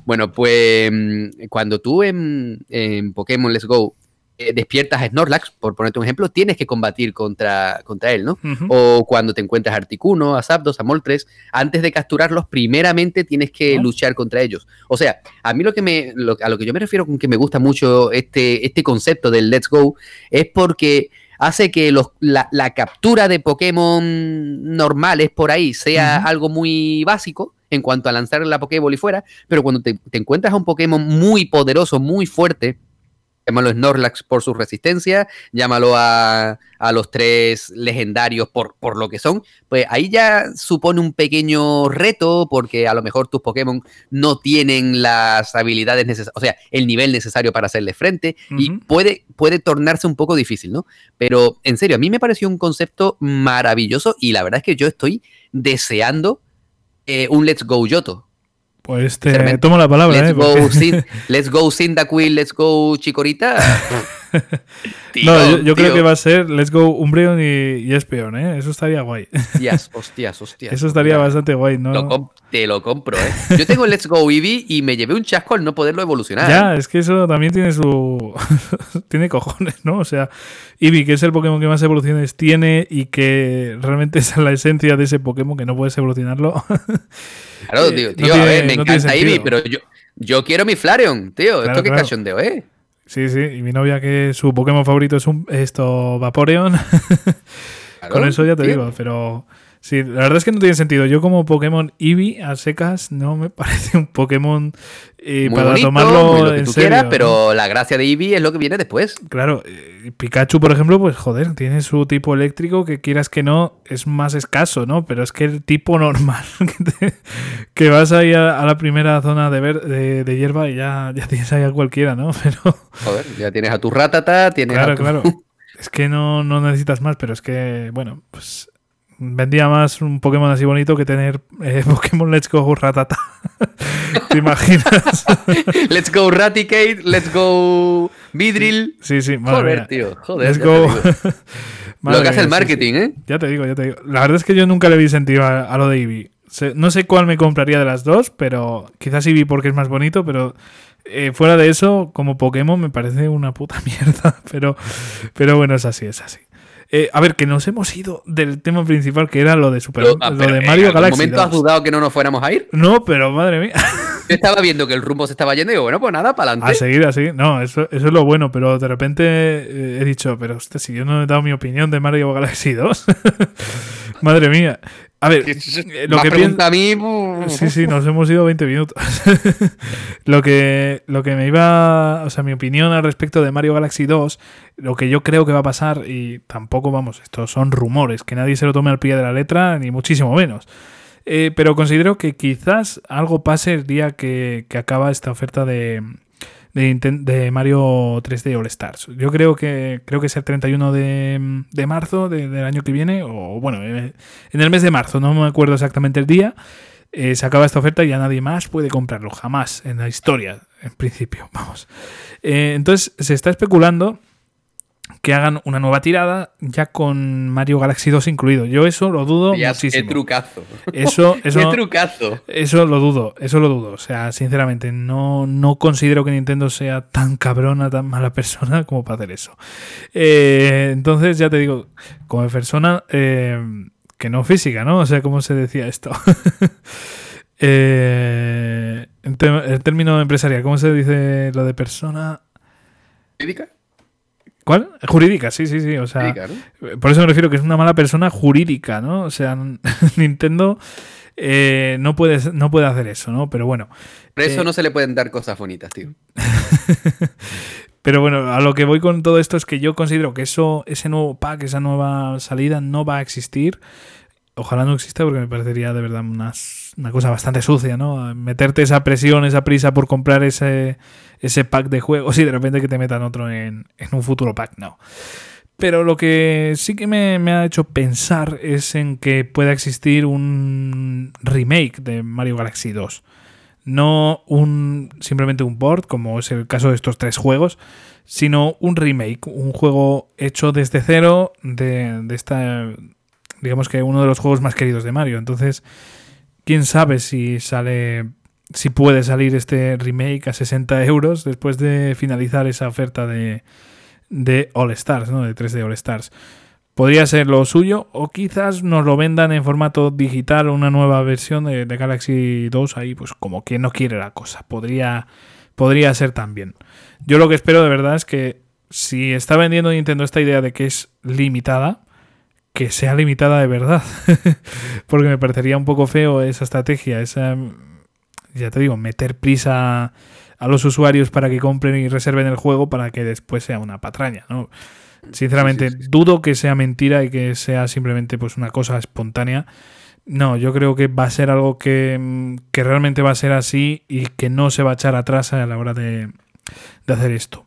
Bueno, pues mm, cuando tú en, en Pokémon Let's Go eh, despiertas a Snorlax, por ponerte un ejemplo, tienes que combatir contra, contra él, ¿no? O cuando te encuentras a Articuno, a Zapdos, a Moltres, antes de capturarlos, primeramente tienes que luchar contra ellos. O sea, a mí lo que me, a lo que yo me refiero con que me gusta mucho este, este concepto del Let's Go es porque hace que los, la, captura de Pokémon normales por ahí sea algo muy básico en cuanto a lanzar la Pokéball y fuera, pero cuando te, te encuentras a un Pokémon muy poderoso, muy fuerte, llámalo Snorlax por su resistencia, llámalo a, los tres legendarios por, por, lo que son, pues ahí ya supone un pequeño reto porque a lo mejor tus Pokémon no tienen las habilidades necesarias, o sea, el nivel necesario para hacerle frente y puede, puede tornarse un poco difícil, ¿no? Pero en serio, a mí me pareció un concepto maravilloso y la verdad es que yo estoy deseando eh, un Let's Go Yoto. Pues te tomo la palabra, let's ¿eh? Go sin, let's go Cyndaquil, let's go Chicorita. no, yo, creo que va a ser Let's Go Umbreon y, y Espeon, ¿eh? Eso estaría guay. Hostias, hostias, hostias. Eso estaría bastante guay, ¿no? te lo compro, ¿eh? Yo tengo Let's Go Eevee y me llevé un chasco al no poderlo evolucionar. Ya, es que eso también tiene su... tiene cojones, ¿no? O sea, Eevee, que es el Pokémon que más evoluciones tiene y que realmente es la esencia de ese Pokémon que no puedes evolucionarlo. claro, tío, tío a ver, me encanta Eevee, pero yo, yo quiero mi Flareon, tío. Esto qué cachondeo, ¿eh? Sí, sí, y mi novia que su Pokémon favorito es un, esto Vaporeon. Con eso ya te digo, pero Sí, la verdad es que no tiene sentido. Yo como Pokémon Eevee a secas no me parece un Pokémon eh, para tomarlo en serio. pero la gracia de Eevee es lo que viene después. Claro, eh, Pikachu, por ejemplo, pues joder, tiene su tipo eléctrico que quieras que no es más escaso, ¿no? Pero es que el tipo normal, que, vas ahí a, la primera zona de, ver, de, hierba y ya, ya tienes ahí a cualquiera, ¿no? Pero... Joder, ya tienes a tu ratata, tienes claro, a tu... Claro, Es que no, no necesitas más, pero es que, bueno, pues vendía más un Pokémon así bonito que tener eh, Pokémon Let's Go Ratata. ¿Te imaginas? let's Go Raticate, Let's Go Vidril. Sí, sí, Joder, tío. Joder. Let's Go. lo que hace el marketing, ¿eh? Ya te digo, ya te digo. La verdad es que yo nunca le vi sentido a, lo de Eevee. No sé cuál me compraría de las dos, pero quizás Eevee porque es más bonito, pero eh, fuera de eso, como Pokémon me parece una puta mierda. Pero, pero bueno, es así, es así. Eh, a ver, que nos hemos ido del tema principal que era lo de Super lo, de Mario Galaxy. ¿En momento has dudado que no nos fuéramos a ir? No, pero madre mía. Yo estaba viendo que el rumbo se estaba yendo y digo, bueno, pues nada, para adelante. A seguir así. No, eso, eso es lo bueno, pero de repente eh, he dicho, pero usted, si yo no he dado mi opinión de Mario Galaxy 2. madre mía. A ver, eh, lo que pregunta a mí. Sí, sí, nos hemos ido 20 minutos. lo, que, lo que me iba. O sea, mi opinión al respecto de Mario Galaxy 2, lo que yo creo que va a pasar, y tampoco, vamos, estos son rumores, que nadie se lo tome al pie de la letra, ni muchísimo menos. Eh, pero considero que quizás algo pase el día que acaba esta oferta de, de, Mario 3D All Stars. Yo creo que creo que es el 31 de, de marzo del año que viene, o bueno, eh, en el mes de marzo, no me acuerdo exactamente el día. Eh, se acaba esta oferta y ya nadie más puede comprarlo, jamás en la historia, en principio, vamos. Eh, entonces se está especulando que hagan una nueva tirada ya con Mario Galaxy 2 incluido. Yo eso lo dudo muchísimo. Qué trucazo. Eso, eso, qué trucazo. Eso lo dudo, eso lo dudo. O sea, sinceramente, no, no considero que Nintendo sea tan cabrona, tan mala persona como para hacer eso. Eh, entonces, ya te digo, como persona, eh, que no física, ¿no? O sea, ¿cómo se decía esto? eh, en, término empresarial, ¿cómo se dice lo de persona? ¿Física? ¿Cuál? Jurídica, sí, sí, sí. O sea, por eso me refiero que es una mala persona jurídica, ¿no? O sea, Nintendo eh, no, puede, no puede hacer eso, ¿no? Pero bueno. Por eso eh, no se le pueden dar cosas bonitas, tío. Pero bueno, a lo que voy con todo esto es que yo considero que eso, ese nuevo pack, esa nueva salida no va a existir. ojalá no exista porque me parecería de verdad una, una cosa bastante sucia, ¿no? Meterte esa presión, esa prisa por comprar ese, ese pack de juegos y de repente que te metan otro en, en un futuro pack, no. Pero lo que sí que me, ha hecho pensar es en que pueda existir un remake de Mario Galaxy 2. No un simplemente un port, como es el caso de estos tres juegos, sino un remake, un juego hecho desde cero de, de esta, digamos que uno de los juegos más queridos de Mario. Entonces, quién sabe si sale, si puede salir este remake a 60 euros después de finalizar esa oferta de, de All Stars, ¿no? De 3D All Stars. Podría ser lo suyo, o quizás nos lo vendan en formato digital, una nueva versión de, Galaxy 2 ahí, pues como que no quiere la cosa. Podría, podría ser también. Yo lo que espero de verdad es que si está vendiendo Nintendo esta idea de que es limitada, que sea limitada de verdad. Porque me parecería un poco feo esa estrategia, esa, ya te digo, meter prisa a los usuarios para que compren y reserven el juego para que después sea una patraña, ¿no? Sinceramente, dudo que sea mentira y que sea simplemente pues una cosa espontánea. No, yo creo que va a ser algo que, que realmente va a ser así y que no se va a echar atrás a la hora de, de hacer esto.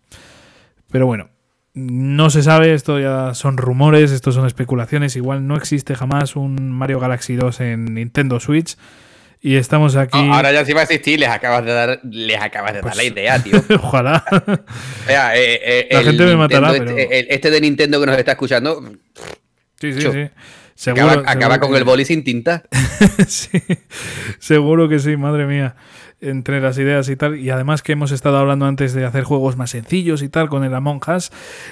Pero bueno, no se sabe, esto ya son rumores, esto son especulaciones. Igual no existe jamás un Mario Galaxy 2 en Nintendo Switch. Y estamos aquí. ahora ya sí va a existir, les acabas de dar, les acabas de dar la pues, idea, tío. Ojalá. Eh, eh, la gente me matará. Este, este, de Nintendo que nos está escuchando. Sí, sí, sí. Seguro, acaba, con el boli sin tinta. sí, seguro que sí, madre mía entre las ideas y tal. Y además que hemos estado hablando antes de hacer juegos más sencillos y tal con el Among Us.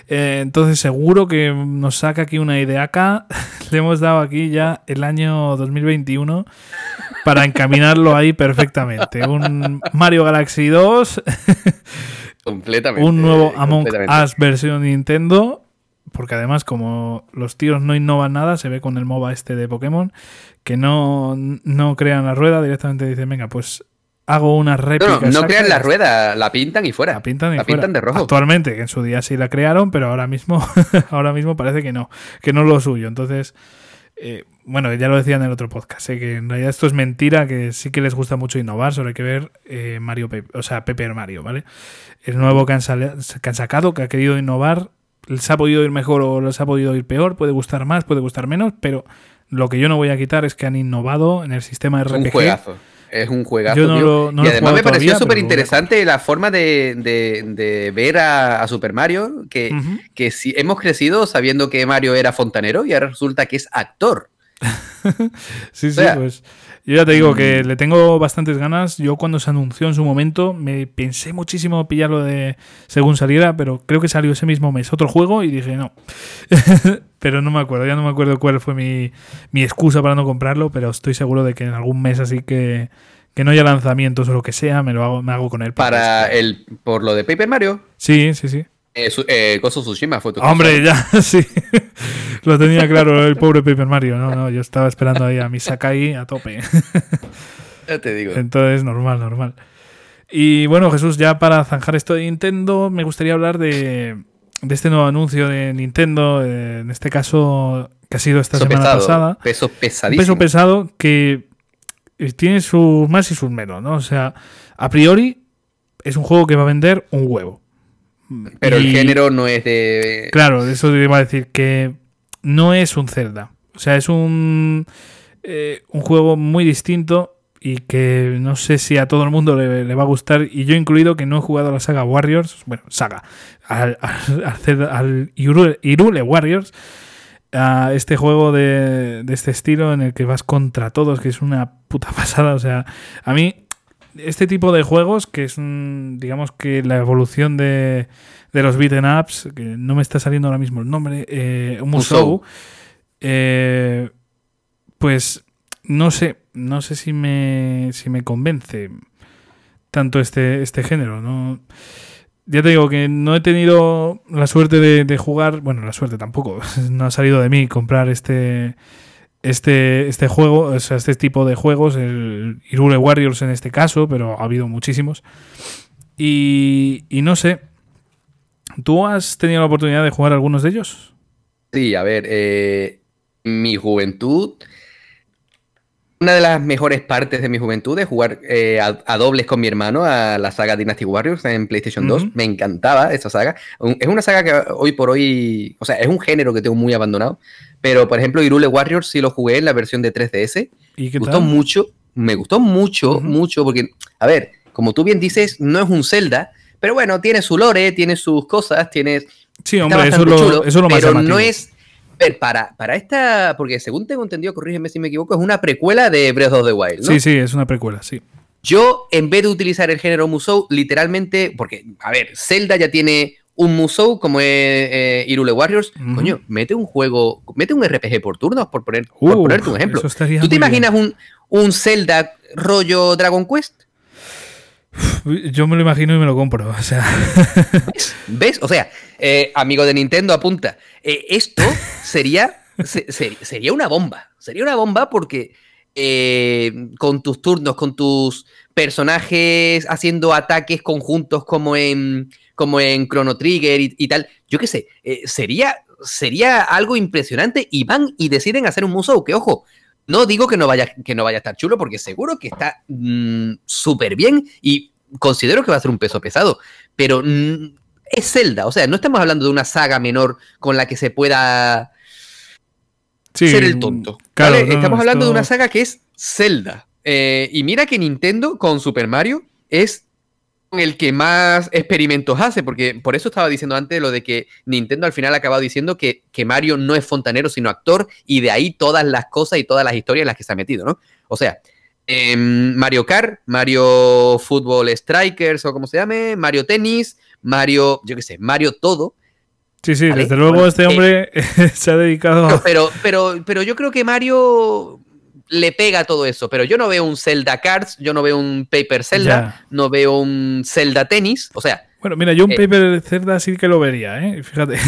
Eh, entonces seguro que nos saca aquí una idea acá. Le hemos dado aquí ya el año 2021 para encaminarlo ahí perfectamente. Un Mario Galaxy 2. completamente. Un nuevo Among Us versión Nintendo. Porque además, como los tíos no innovan nada, se ve con el MOBA este de Pokémon, que no, no crean la rueda, directamente dicen, venga, pues hago una réplica. No, no, crean la rueda, la pintan y fuera. La pintan, y pintan de rojo. Actualmente, que en su día sí la crearon, pero ahora mismo, ahora mismo parece que no, que no es lo suyo. Entonces, eh, bueno, ya lo decía en el otro podcast, ¿eh? que en realidad esto es mentira, que sí que les gusta mucho innovar, solo hay que ver eh, Mario Pepe, o sea, Pepe Mario, ¿vale? El nuevo que han, que han sacado, que ha querido innovar, les ha podido ir mejor o les ha podido ir peor, puede gustar más, puede gustar menos, pero lo que yo no voy a quitar es que han innovado en el sistema RPG. Un juegazo es un juegazo. y además me pareció súper interesante la forma de, ver a, Super Mario, que, que si hemos crecido sabiendo que Mario era fontanero y ahora resulta que es actor. sí, sí, pues yo ya te digo que mm. le tengo bastantes ganas. Yo cuando se anunció en su momento me pensé muchísimo pillarlo de según saliera, pero creo que salió ese mismo mes otro juego y dije no. pero no me acuerdo, ya no me acuerdo cuál fue mi, mi excusa para no comprarlo, pero estoy seguro de que en algún mes así que, que no haya lanzamientos o lo que sea, me lo hago, me hago con él. Para el, por lo de Paper Mario. Sí, sí, sí. Eh, eh, Tsushima fue tu Hombre, ya, sí. Lo tenía claro el pobre Paper Mario. No, no, yo estaba esperando ahí a mi Sakai a tope. ya te digo. Entonces, normal, normal. Y bueno, Jesús, ya para zanjar esto de Nintendo, me gustaría hablar de, este nuevo anuncio de Nintendo, eh, en este caso que ha sido esta semana pasada. Peso pesadísimo. peso pesado que tiene sus más y sus menos, ¿no? O sea, a priori es un juego que va a vender un huevo. Pero el género no es de. Claro, eso te iba a decir que no es un Zelda. O sea, es un, eh, un juego muy distinto y que no sé si a todo el mundo le, va a gustar. Y yo incluido que no he jugado a la saga Warriors, bueno, saga, al, al, Irule, Warriors. A este juego de, de este estilo en el que vas contra todos, que es una puta pasada. O sea, a mí este tipo de juegos, que es, digamos que la evolución de, de los beaten ups, que no me está saliendo ahora mismo el nombre, eh, Musou, eh, pues no sé, no sé si me, si me convence tanto este, este género, ¿no? Ya te digo que no he tenido la suerte de, de jugar, bueno, la suerte tampoco, no ha salido de mí comprar este este, este juego, o sea, este tipo de juegos, el Irule Warriors en este caso, pero ha habido muchísimos. Y, no sé, ¿tú has tenido la oportunidad de jugar algunos de ellos? Sí, a ver, eh, mi juventud una de las mejores partes de mi juventud es jugar eh, a, dobles con mi hermano a la saga Dynasty Warriors en PlayStation 2. Me encantaba esa saga. Es una saga que hoy por hoy, o sea, es un género que tengo muy abandonado. Pero, por ejemplo, Irule Warriors sí lo jugué en la versión de 3DS. ¿Y qué gustó mucho. Me gustó mucho, mucho, porque, a ver, como tú bien dices, no es un Zelda, pero bueno, tiene su lore, tiene sus cosas, tiene... Sí, hombre, eso, lo, eso es lo más Pero no es ver, para, para esta, porque según tengo entendido, corrígeme si me equivoco, es una precuela de Breath of the Wild, ¿no? Sí, sí, es una precuela, sí. Yo, en vez de utilizar el género Musou, literalmente, porque, a ver, Zelda ya tiene un Musou como es eh, Irule Warriors, coño, mete un juego, mete un RPG por turnos, por, poner, por ponerte un ejemplo. ¿Tú te imaginas un, un Zelda rollo Dragon Quest? Yo me lo imagino y me lo compro. O sea. ¿Ves? O sea, eh, amigo de Nintendo, apunta. Eh, esto sería, sería una bomba. Sería una bomba porque con tus turnos, con tus personajes haciendo ataques conjuntos como en, como en Chrono Trigger y, tal, yo qué sé, sería, sería algo impresionante y van y deciden hacer un museo que, ojo, no digo que no vaya, que no vaya a estar chulo, porque seguro que está mm, súper bien y considero que va a ser un peso pesado, pero mm, es Zelda, o sea, no estamos hablando de una saga menor con la que se pueda ser el tonto. estamos hablando de una saga que es Zelda. Eh, y mira que Nintendo con Super Mario es el que más experimentos hace, porque por eso estaba diciendo antes lo de que Nintendo al final ha acabado diciendo que, que, Mario no es fontanero, sino actor, y de ahí todas las cosas y todas las historias en las que se ha metido, ¿no? O sea, Mario Kart, Mario Football Strikers o como se llame, Mario Tennis, Mario, yo qué sé, Mario todo. Sí, sí, desde luego este hombre se ha dedicado. Pero, pero, pero yo creo que Mario le pega todo eso, pero yo no veo un Zelda Cards, yo no veo un Paper Zelda, no veo un Zelda Tennis, o sea. Bueno, mira, yo un eh, Paper Zelda sí que lo vería, ¿eh? Fíjate.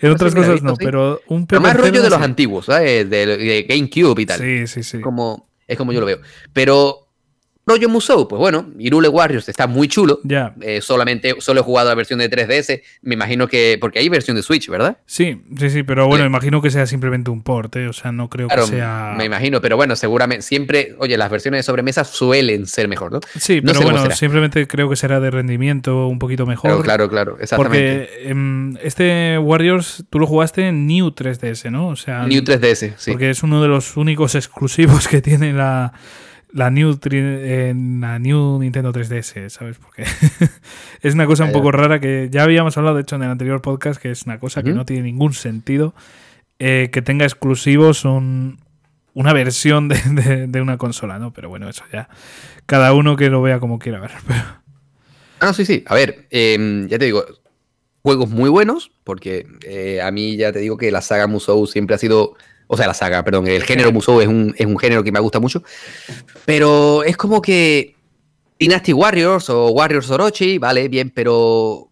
en otras cosas no, pero un Paper más rollo de los antiguos, ¿sabes? De, de, GameCube y tal. Sí, sí, sí. Como, es como yo lo veo. Pero rollo Musou, pues bueno, Irule Warriors está muy chulo. Ya. Eh, solamente, solo he jugado la versión de 3DS. Me imagino que. Porque hay versión de Switch, ¿verdad? Sí, sí, sí, pero bueno, imagino que sea simplemente un port, ¿eh? O sea, no creo que sea. Me imagino, pero bueno, seguramente. Siempre. Oye, las versiones de sobremesa suelen ser mejor, ¿no? Sí, pero bueno, simplemente creo que será de rendimiento un poquito mejor. Claro, claro, exactamente. Porque em, este Warriors tú lo jugaste en New 3DS, ¿no? O sea. New 3DS, sí. Porque es uno de los únicos exclusivos que tiene la la New, en la New Nintendo 3DS, ¿sabes? Porque es una cosa un poco rara que ya habíamos hablado, de hecho, en el anterior podcast, que es una cosa que no tiene ningún sentido eh, que tenga exclusivos una versión de, una consola, ¿no? Pero bueno, eso ya. Cada uno que lo vea como quiera ver. Ah, sí, sí. A ver, em, ya te digo, juegos muy buenos, porque eh, a mí ya te digo que la saga Musou siempre ha sido o sea, la saga, perdón, el género Musou es un, es un género que me gusta mucho. Pero es como que Dynasty Warriors o Warriors Orochi, vale, bien, pero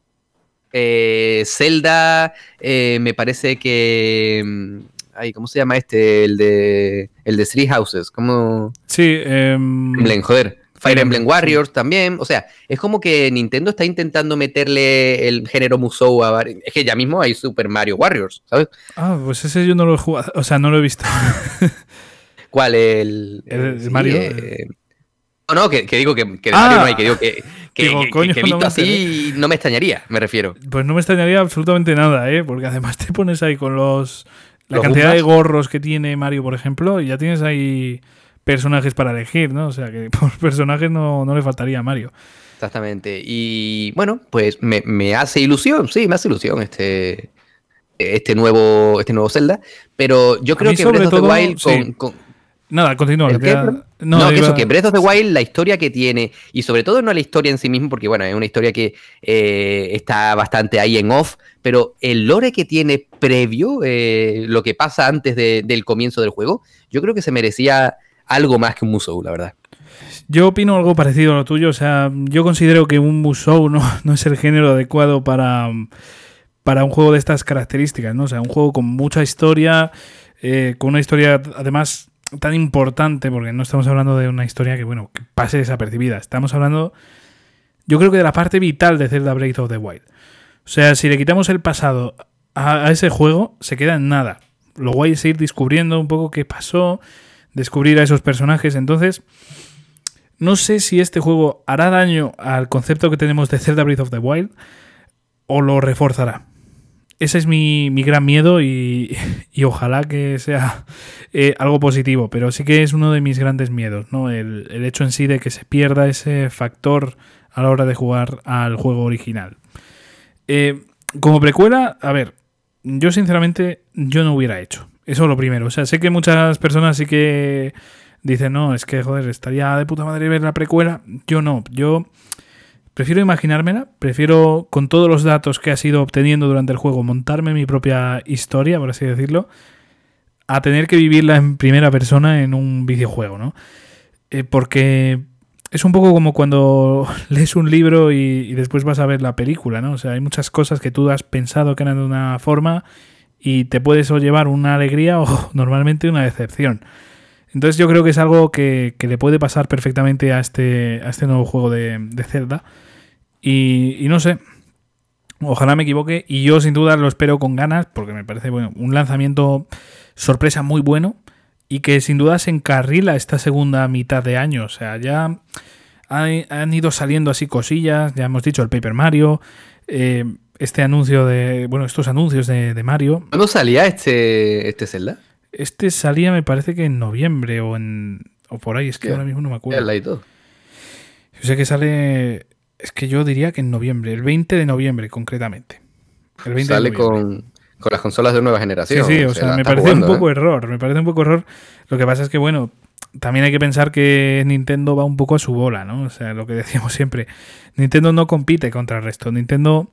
eh, Zelda eh, me parece que... Mm, ay, ¿Cómo se llama este? El de, el de Three Houses. ¿Cómo? Sí. Eh, joder. Fire Emblem Warriors también. O sea, es como que Nintendo está intentando meterle el género Musou a Es que ya mismo hay Super Mario Warriors, ¿sabes? Ah, pues ese yo no lo he jugado. O sea, no lo he visto. ¿Cuál? El, el, Mario. Eh, no, no, que, digo que, que de Mario no hay, que digo que, que, visto así no me extrañaría, me refiero. Pues no me extrañaría absolutamente nada, ¿eh? Porque además te pones ahí con los. La cantidad de gorros que tiene Mario, por ejemplo, y ya tienes ahí personajes para elegir, ¿no? O sea que por personajes no, le faltaría a Mario. Exactamente. Y bueno, pues me, hace ilusión, sí, me hace ilusión este, este, nuevo, este nuevo Zelda. Pero yo creo que Breath of the Wild con, Nada, continúa. No, que eso, que Breath of the Wild, la historia que tiene, y sobre todo no la historia en sí mismo, porque bueno, es una historia que eh, está bastante ahí en off, pero el lore que tiene previo, eh, lo que pasa antes del comienzo del juego, yo creo que se merecía algo más que un Musou, la verdad. Yo opino algo parecido a lo tuyo. O sea, yo considero que un Musou no, no es el género adecuado para, para un juego de estas características, ¿no? O sea, un juego con mucha historia, eh, con una historia además tan importante, porque no estamos hablando de una historia que, bueno, que pase desapercibida. Estamos hablando, yo creo que de la parte vital de Zelda Breath of the Wild. O sea, si le quitamos el pasado a, a ese juego, se queda en nada. Lo guay es ir descubriendo un poco qué pasó, descubrir a esos personajes. Entonces, no sé si este juego hará daño al concepto que tenemos de Zelda Breath of the Wild o lo reforzará. Ese es mi, gran miedo y, ojalá que sea eh, algo positivo, pero sí que es uno de mis grandes miedos, ¿no? El, hecho en sí de que se pierda ese factor a la hora de jugar al juego original. Eh, como precuela, a ver, yo sinceramente yo no hubiera hecho. Eso es lo primero. O sea, sé que muchas personas sí que dicen, no, es que, joder, estaría de puta madre ver la precuela. Yo no, yo prefiero imaginármela, prefiero con todos los datos que has ido obteniendo durante el juego montarme mi propia historia, por así decirlo, a tener que vivirla en primera persona en un videojuego, ¿no? Eh, porque es un poco como cuando lees un libro y, después vas a ver la película, ¿no? O sea, hay muchas cosas que tú has pensado que eran de una forma y te puedes o llevar una alegría o normalmente una decepción. Entonces yo creo que es algo que, le puede pasar perfectamente a este, a este nuevo juego de, de Zelda. Y, no sé, ojalá me equivoque y yo sin duda lo espero con ganas porque me parece bueno, un lanzamiento sorpresa muy bueno y que sin duda se encarrila esta segunda mitad de año. O sea, ya han, ido saliendo así cosillas, ya hemos dicho el Paper Mario, eh, este anuncio de, bueno, estos anuncios de, Mario. ¿Cuándo salía este, este Zelda? Este salía me parece que en noviembre o en o por ahí, es que ahora mismo no me acuerdo. Yo sé que sale, es que yo diría que en noviembre, el 20 de noviembre concretamente. El 20 sale con, con las consolas de nueva generación. Sí, sí, o, sea, me parece un poco ¿eh? error, me parece un poco error. Lo que pasa es que, bueno, también hay que pensar que Nintendo va un poco a su bola, ¿no? O sea, lo que decíamos siempre, Nintendo no compite contra el resto, Nintendo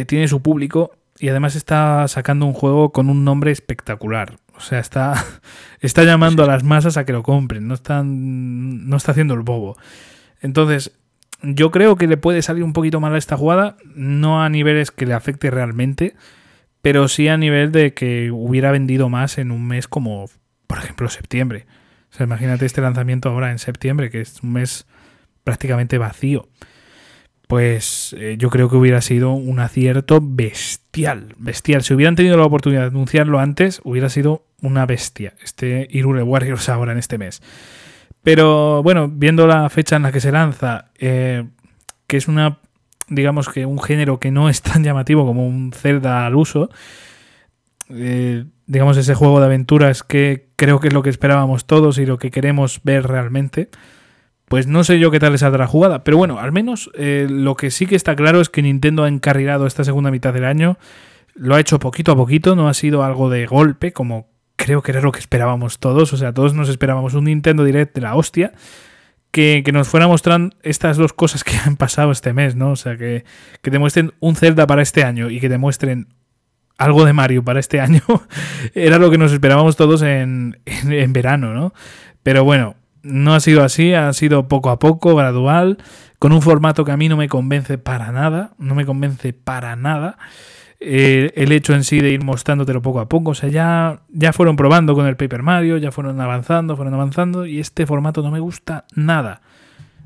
eh, tiene su público y además está sacando un juego con un nombre espectacular. O sea, está, está llamando a las masas a que lo compren, no, están, no está haciendo el bobo. Entonces, yo creo que le puede salir un poquito mal a esta jugada, no a niveles que le afecte realmente, pero sí a nivel de que hubiera vendido más en un mes como, por ejemplo, septiembre. O sea, imagínate este lanzamiento ahora en septiembre, que es un mes prácticamente vacío. Pues eh, yo creo que hubiera sido un acierto bestial, bestial. Si hubieran tenido la oportunidad de anunciarlo antes, hubiera sido una bestia este Irule Warriors ahora en este mes. Pero bueno, viendo la fecha en la que se lanza, eh, que es una digamos que un género que no es tan llamativo como un Zelda al uso, eh, digamos ese juego de aventuras que creo que es lo que esperábamos todos y lo que queremos ver realmente, pues no sé yo qué tal le saldrá la jugada. Pero bueno, al menos eh, lo que sí que está claro es que Nintendo ha encarrilado esta segunda mitad del año, lo ha hecho poquito a poquito, no ha sido algo de golpe como creo que era lo que esperábamos todos, o sea, todos nos esperábamos un Nintendo Direct de la hostia que, nos fuera mostrando estas dos cosas que han pasado este mes, ¿no? O sea, que, que te muestren un Zelda para este año y que te muestren algo de Mario para este año, era lo que nos esperábamos todos en, en, verano, ¿no? Pero bueno, no ha sido así, ha sido poco a poco, gradual, con un formato que a mí no me convence para nada, no me convence para nada. Eh, el hecho en sí de ir mostrándotelo poco a poco. O sea, ya, ya fueron probando con el Paper Mario, ya fueron avanzando, fueron avanzando y este formato no me gusta nada.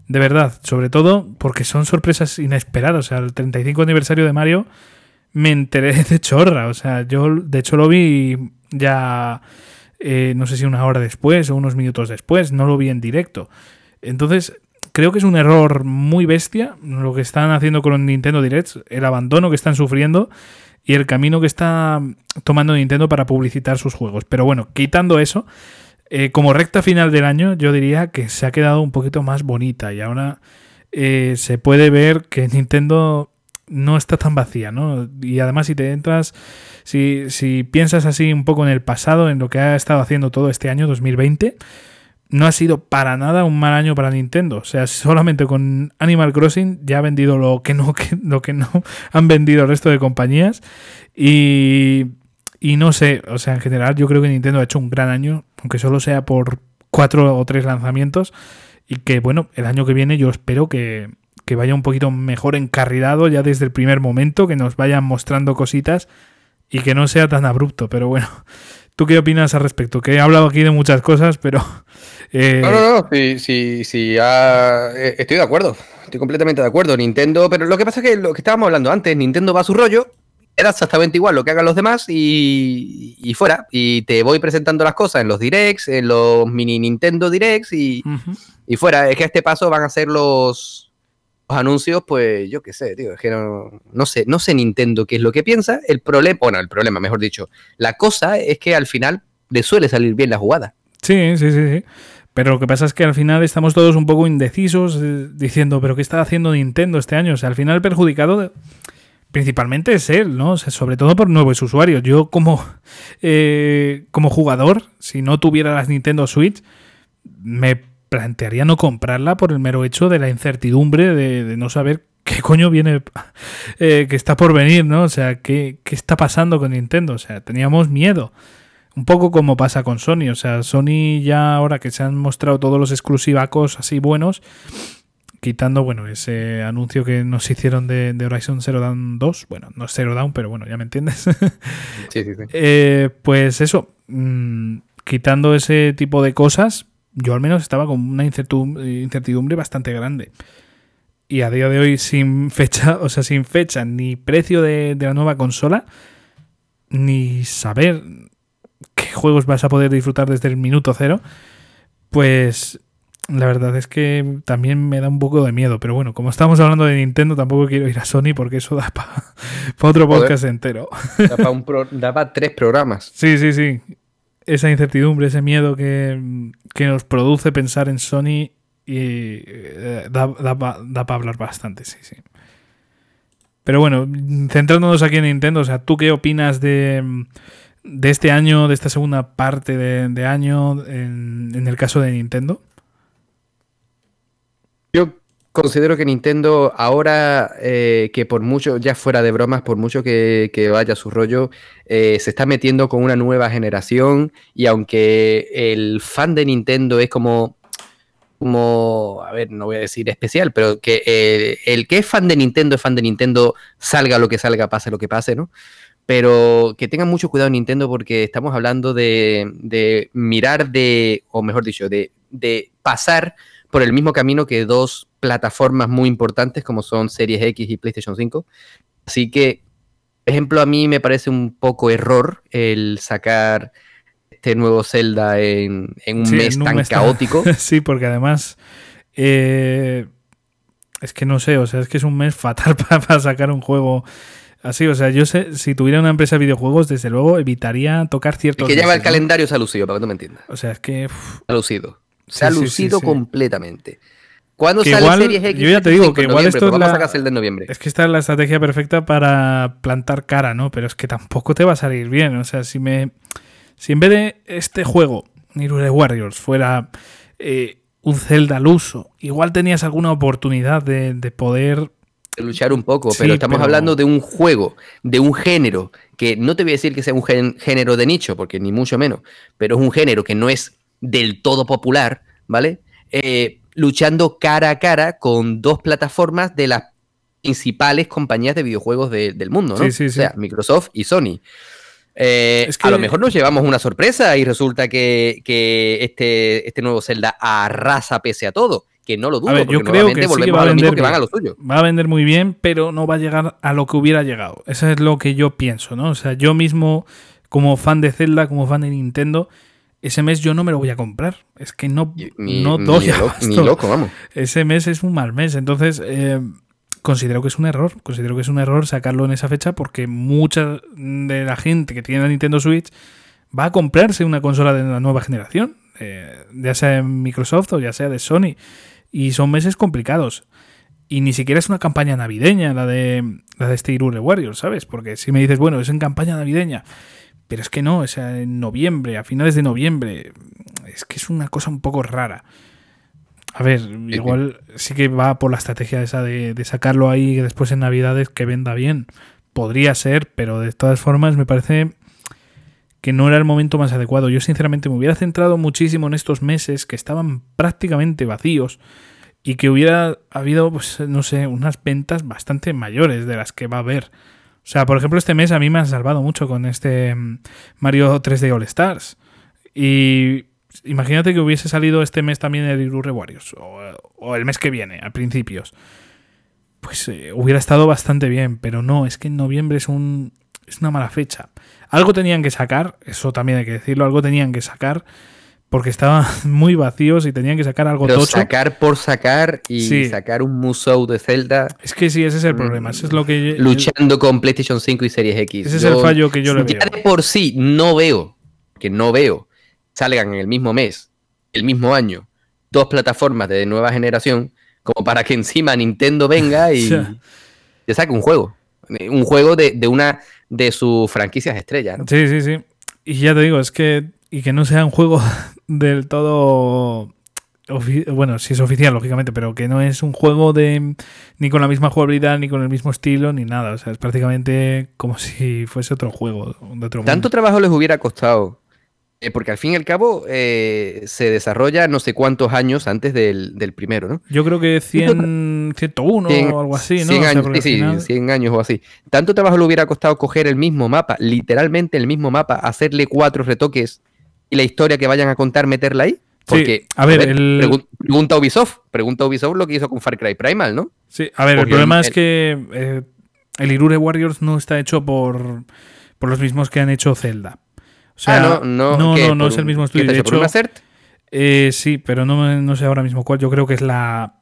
De verdad, sobre todo porque son sorpresas inesperadas. O sea, el 35 aniversario de Mario me enteré de chorra. O sea, yo de hecho lo vi ya, eh, no sé si una hora después o unos minutos después, no lo vi en directo. Entonces, creo que es un error muy bestia lo que están haciendo con Nintendo Directs, el abandono que están sufriendo y el camino que está tomando Nintendo para publicitar sus juegos. Pero bueno, quitando eso, eh, como recta final del año, yo diría que se ha quedado un poquito más bonita y ahora eh, se puede ver que Nintendo no está tan vacía, ¿no? Y además si te entras, si, si piensas así un poco en el pasado, en lo que ha estado haciendo todo este año 2020, no ha sido para nada un mal año para Nintendo. O sea, solamente con Animal Crossing ya ha vendido lo que no, lo que no han vendido el resto de compañías. Y, y no sé, o sea, en general yo creo que Nintendo ha hecho un gran año, aunque solo sea por cuatro o tres lanzamientos. Y que bueno, el año que viene yo espero que, que vaya un poquito mejor encarrilado ya desde el primer momento, que nos vayan mostrando cositas y que no sea tan abrupto. Pero bueno, ¿tú qué opinas al respecto? Que he hablado aquí de muchas cosas, pero eh, no, no, no, sí, sí, sí eh, estoy de acuerdo, estoy completamente de acuerdo. Nintendo, pero lo que pasa es que lo que estábamos hablando antes, Nintendo va a su rollo da exactamente igual lo que hagan los demás y, fuera. Y te voy presentando las cosas en los directs, en los mini Nintendo directs y, y fuera. Es que a este paso van a ser los anuncios, pues yo qué sé, tío. Es que no, no, sé, no sé Nintendo qué es lo que piensa. El problema, bueno, el problema, mejor dicho. La cosa es que al final le suele salir bien la jugada. Sí, sí, sí, sí. Pero lo que pasa es que al final estamos todos un poco indecisos eh, diciendo, pero ¿qué está haciendo Nintendo este año? O sea, al final el perjudicado principalmente es él, ¿no? O sea, sobre todo por nuevos usuarios. Yo como, eh, como jugador, si no tuviera las Nintendo Switch, me plantearía no comprarla por el mero hecho de la incertidumbre de, no saber qué coño viene, eh, que está por venir, ¿no? O sea, ¿qué, ¿qué está pasando con Nintendo? O sea, teníamos miedo. Un poco como pasa con Sony. O sea, Sony ya ahora que se han mostrado todos los exclusivacos así buenos, quitando, bueno, ese anuncio que nos hicieron de, Horizon Zero Dawn 2. Bueno, no es Zero Dawn, pero bueno, ya me entiendes. sí, sí, sí. Eh, pues eso, mm, quitando ese tipo de cosas, yo al menos estaba con una incertidumbre bastante grande. Y a día de hoy, sin fecha, o sea, sin fecha ni precio de la nueva consola, ni saber qué juegos vas a poder disfrutar desde el minuto cero, pues la verdad es que también me da un poco de miedo. Pero bueno, como estamos hablando de Nintendo, tampoco quiero ir a Sony porque eso da para otro podcast entero. Da para tres programas. Sí, sí, sí. Esa incertidumbre, ese miedo que, nos produce pensar en Sony y eh, da, da para hablar bastante, sí, sí. Pero bueno, centrándonos aquí en Nintendo, o sea, ¿tú qué opinas de de este año, de esta segunda parte de, año, en, el caso de Nintendo? Considero que Nintendo ahora, eh, que por mucho, ya fuera de bromas, por mucho que, vaya su rollo, eh, se está metiendo con una nueva generación y aunque el fan de Nintendo es como, como, a ver, no voy a decir especial, pero que eh, el que es fan de Nintendo es fan de Nintendo, salga lo que salga, pase lo que pase, ¿no? pero que tengan mucho cuidado Nintendo porque estamos hablando de, mirar de, o mejor dicho, de, pasar por el mismo camino que dos plataformas muy importantes como son Series X y PlayStation 5. Así que, por ejemplo, a mí me parece un poco error el sacar este nuevo Zelda en, un mes tan caótico. sí, porque además... Eh, es que no sé, o sea, es que es un mes fatal para sacar un juego Así, o sea, yo sé, si tuviera una empresa de videojuegos, desde luego evitaría tocar ciertos. Y que lleva el calendario se ha lucido, para que tú me entiendas. O sea, es que. Se ha lucido. Se ha lucido completamente. ¿Cuándo sale igual, Series X? Yo ya te digo que igual esto es la, a de noviembre. Es que esta es la estrategia perfecta para plantar cara, ¿no? Pero es que tampoco te va a salir bien. O sea, si me. Si en vez de este juego, Nirure Warriors, fuera eh, un Zelda al uso, igual tenías alguna oportunidad de, de poder luchar un poco, pero estamos hablando de un juego, de un género, que no te voy a decir que sea un género de nicho, porque ni mucho menos, pero es un género que no es del todo popular, ¿vale? Eh, luchando cara a cara con dos plataformas de las principales compañías de videojuegos del mundo, ¿no? o sea, Microsoft y Sony. Eh, a lo mejor nos llevamos una sorpresa y resulta que, que este, este nuevo Zelda arrasa pese a todo que no lo dudo. yo creo que, va a vender que van a lo suyo. Va a vender muy bien, pero no va a llegar a lo que hubiera llegado. Eso es lo que yo pienso, ¿no? O sea, yo mismo, como fan de Zelda, como fan de Nintendo, ese mes yo no me lo voy a comprar. Es que no, no doy ni, loco, vamos. Ese mes es un mal mes. Entonces, eh, considero que es un error. Considero que es un error sacarlo en esa fecha porque mucha de la gente que tiene la Nintendo Switch va a comprarse una consola de la nueva generación. Eh, ya sea de Microsoft o ya sea de Sony. Y son meses complicados. Y ni siquiera es una campaña navideña la de, la de este Irule Warriors, ¿sabes? Porque si me dices, bueno, es en campaña navideña. Pero es que no, es en noviembre, a finales de noviembre. Es que es una cosa un poco rara. A ver, igual sí que va por la estrategia esa de, de sacarlo ahí después en Navidades que venda bien. Podría ser, pero de todas formas me parece que no era el momento más adecuado. Yo sinceramente me hubiera centrado muchísimo en estos meses que estaban prácticamente vacíos y que hubiera habido, pues, no sé, unas ventas bastante mayores de las que va a haber. O sea, por ejemplo, este mes a mí me ha salvado mucho con este mm, Mario 3D All Stars. Y imagínate que hubiese salido este mes también el Irure Warriors, o, el mes que viene, a principios. Pues eh, hubiera estado bastante bien, pero no, es que en noviembre es un, es una mala fecha. Algo tenían que sacar, eso también hay que decirlo, algo tenían que sacar porque estaban muy vacíos y tenían que sacar algo Pero tocho. sacar por sacar y Sí. sacar un Musou de Zelda Es que sí, ese es el problema. Ese es lo que luchando con PlayStation 5 y Series X. Ese es el fallo que yo le ya veo. de por sí no veo, que no veo, salgan en el mismo mes, el mismo año, dos plataformas de nueva generación, como para que encima Nintendo venga y Ya. te saque un juego. Un juego de, de una de sus franquicias estrellas, ¿no? Sí, sí, sí. Y ya te digo, es que. Y que no sea un juego del todo. Bueno, sí es oficial, lógicamente, pero que no es un juego de. ni con la misma jugabilidad, ni con el mismo estilo, ni nada. O sea, es prácticamente como si fuese otro juego de otro Tanto mundo. trabajo les hubiera costado. eh, porque al fin y al cabo eh, se desarrolla no sé cuántos años antes del, del primero, ¿no? Yo creo que 100, 101 Cien- o algo así, ¿no? 100 O sea, años, al sí, final- 100 años o así. Tanto trabajo le hubiera costado coger el mismo mapa, literalmente el mismo mapa, hacerle cuatro retoques y la historia que vayan a contar meterla ahí. Porque, a ver, el- pregun- pregunta Ubisoft, pregunta Ubisoft lo que hizo con Far Cry Primal, ¿no? Sí, a ver, el problema el- es que eh, el Irure Warriors no está hecho por, por los mismos que han hecho Zelda. O sea, ah, no, no, no, no, no ¿Por es el mismo estudio. De hecho? ¿Por una CERT? eh, sí, pero no, no sé ahora mismo cuál. Yo creo que es la.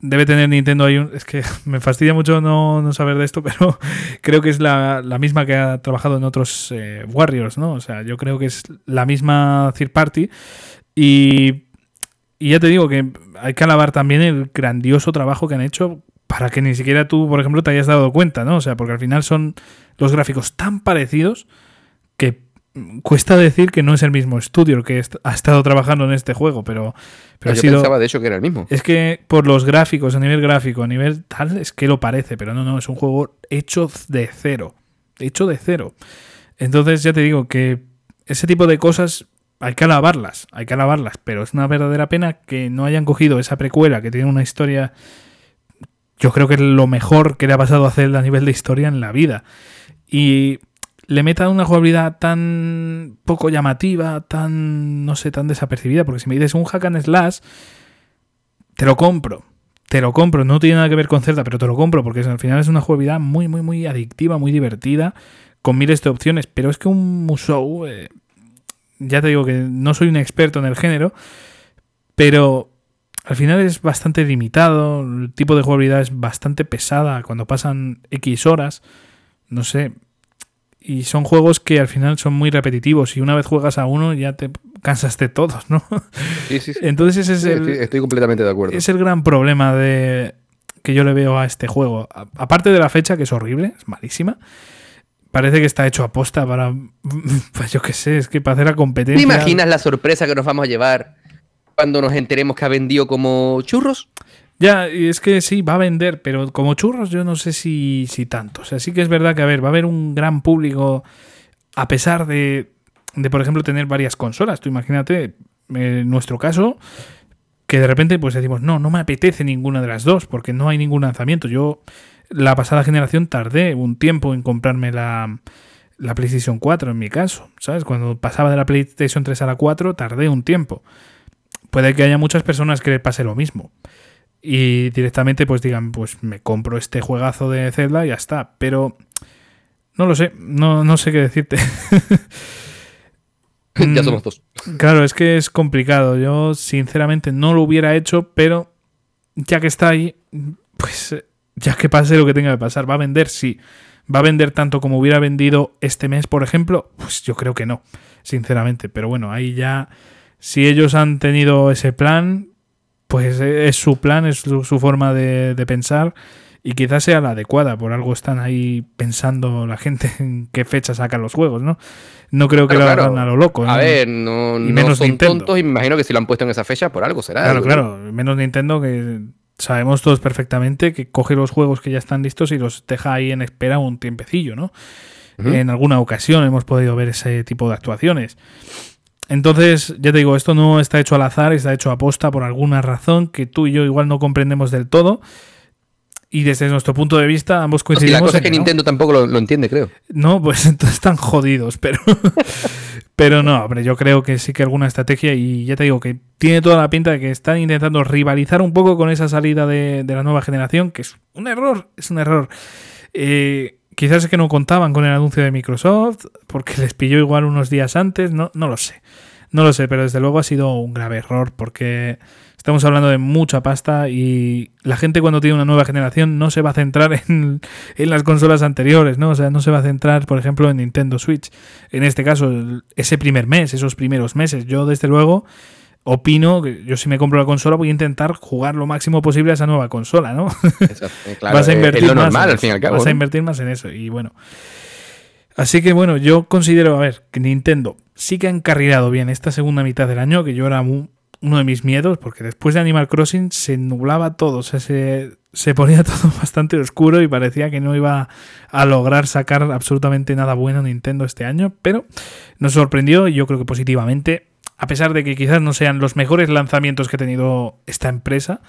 Debe tener Nintendo ahí un. Es que me fastidia mucho no, no saber de esto, pero creo que es la, la misma que ha trabajado en otros eh, Warriors, ¿no? O sea, yo creo que es la misma third party. Y, y ya te digo que hay que alabar también el grandioso trabajo que han hecho para que ni siquiera tú, por ejemplo, te hayas dado cuenta, ¿no? O sea, porque al final son los gráficos tan parecidos cuesta decir que no es el mismo estudio el que ha estado trabajando en este juego, pero, pero ha Yo sido... pensaba de hecho que era el mismo. Es que por los gráficos, a nivel gráfico, a nivel tal, es que lo parece, pero no, no, es un juego hecho de cero. Hecho de cero. Entonces ya te digo que ese tipo de cosas hay que alabarlas, hay que alabarlas, pero es una verdadera pena que no hayan cogido esa precuela que tiene una historia, yo creo que es lo mejor que le ha pasado a Zelda a nivel de historia en la vida. Y le metan una jugabilidad tan poco llamativa, tan, no sé, tan desapercibida, porque si me dices un hack and slash, te lo compro. Te lo compro, no tiene nada que ver con Zelda, pero te lo compro porque al final es una jugabilidad muy, muy, muy adictiva, muy divertida, con miles de opciones. Pero es que un Musou, eh, ya te digo que no soy un experto en el género, pero al final es bastante limitado, el tipo de jugabilidad es bastante pesada cuando pasan X horas, no sé. Y son juegos que al final son muy repetitivos y una vez juegas a uno ya te cansas de todos, ¿no? Sí, sí, sí. Entonces ese es el, estoy, estoy completamente de acuerdo. es el gran problema de que yo le veo a este juego. A- Aparte de la fecha, que es horrible, es malísima. Parece que está hecho a posta para. Pues yo qué sé, es que para hacer la ¿Te competencia. imaginas la sorpresa que nos vamos a llevar cuando nos enteremos que ha vendido como churros? Ya, es que sí, va a vender, pero como churros yo no sé si, si tanto. O sea, sí que es verdad que, a ver, va a haber un gran público a pesar de, de por ejemplo, tener varias consolas. Tú imagínate, nuestro caso, que de repente pues decimos, no, no me apetece ninguna de las dos, porque no hay ningún lanzamiento. Yo la pasada generación tardé un tiempo en comprarme la, la PlayStation 4, en mi caso, ¿sabes? Cuando pasaba de la PlayStation 3 a la 4, tardé un tiempo. Puede que haya muchas personas que le pase lo mismo. Y directamente pues digan, pues me compro este juegazo de Zelda y ya está. Pero no lo sé, no, no sé qué decirte. ya Mm, somos dos. Claro, es que es complicado. Yo, sinceramente, no lo hubiera hecho, pero ya que está ahí, pues ya que pase lo que tenga que pasar. ¿Va a vender? Sí. ¿Va a vender tanto como hubiera vendido este mes, por ejemplo? Pues yo creo que no, sinceramente. Pero bueno, ahí ya, si ellos han tenido ese plan, pues eh, es su plan, es su, su forma de, de pensar. Y quizás sea la adecuada, por algo están ahí pensando la gente en qué fecha sacan los juegos, ¿no? No creo que Claro, lo claro. hagan a lo loco. A ¿no? ver, no, Y no menos son Nintendo. tontos y me imagino que si lo han puesto en esa fecha por algo será. Claro, ¿no? claro. Menos Nintendo que sabemos todos perfectamente que coge los juegos que ya están listos y los deja ahí en espera un tiempecillo, ¿no? Ujú. En alguna ocasión hemos podido ver ese tipo de actuaciones. Entonces, ya te digo, esto no está hecho al azar, está hecho a posta por alguna razón que tú y yo igual no comprendemos del todo. Y desde nuestro punto de vista, ambos Y la coincidimos. cosa es en que. Nintendo tampoco lo, lo entiende, creo. No, pues entonces están jodidos, pero. pero no, hombre, yo creo que sí que alguna estrategia, y ya te digo que tiene toda la pinta de que están intentando rivalizar un poco con esa salida de, de la nueva generación, que es un error, es un error. Eh, quizás es que no contaban con el anuncio de Microsoft, porque les pilló igual unos días antes, no, no lo sé. No lo sé, pero desde luego ha sido un grave error porque estamos hablando de mucha pasta y la gente cuando tiene una nueva generación no se va a centrar en, en, las consolas anteriores, ¿no? O sea, no se va a centrar, por ejemplo, en Nintendo Switch. En este caso, ese primer mes, esos primeros meses. Yo, desde luego, opino que yo si me compro la consola voy a intentar jugar lo máximo posible a esa nueva consola, ¿no? claro, vas a invertir es lo normal, al fin y al cabo. Vas a invertir más en eso. Y bueno. Así que bueno, yo considero, a ver, que Nintendo sí que ha encarrilado bien esta segunda mitad del año, que yo era uno de mis miedos, porque después de Animal Crossing se nublaba todo, o sea, se, se ponía todo bastante oscuro y parecía que no iba a lograr sacar absolutamente nada bueno Nintendo este año, pero nos sorprendió y yo creo que positivamente, a pesar de que quizás no sean los mejores lanzamientos que ha tenido esta empresa,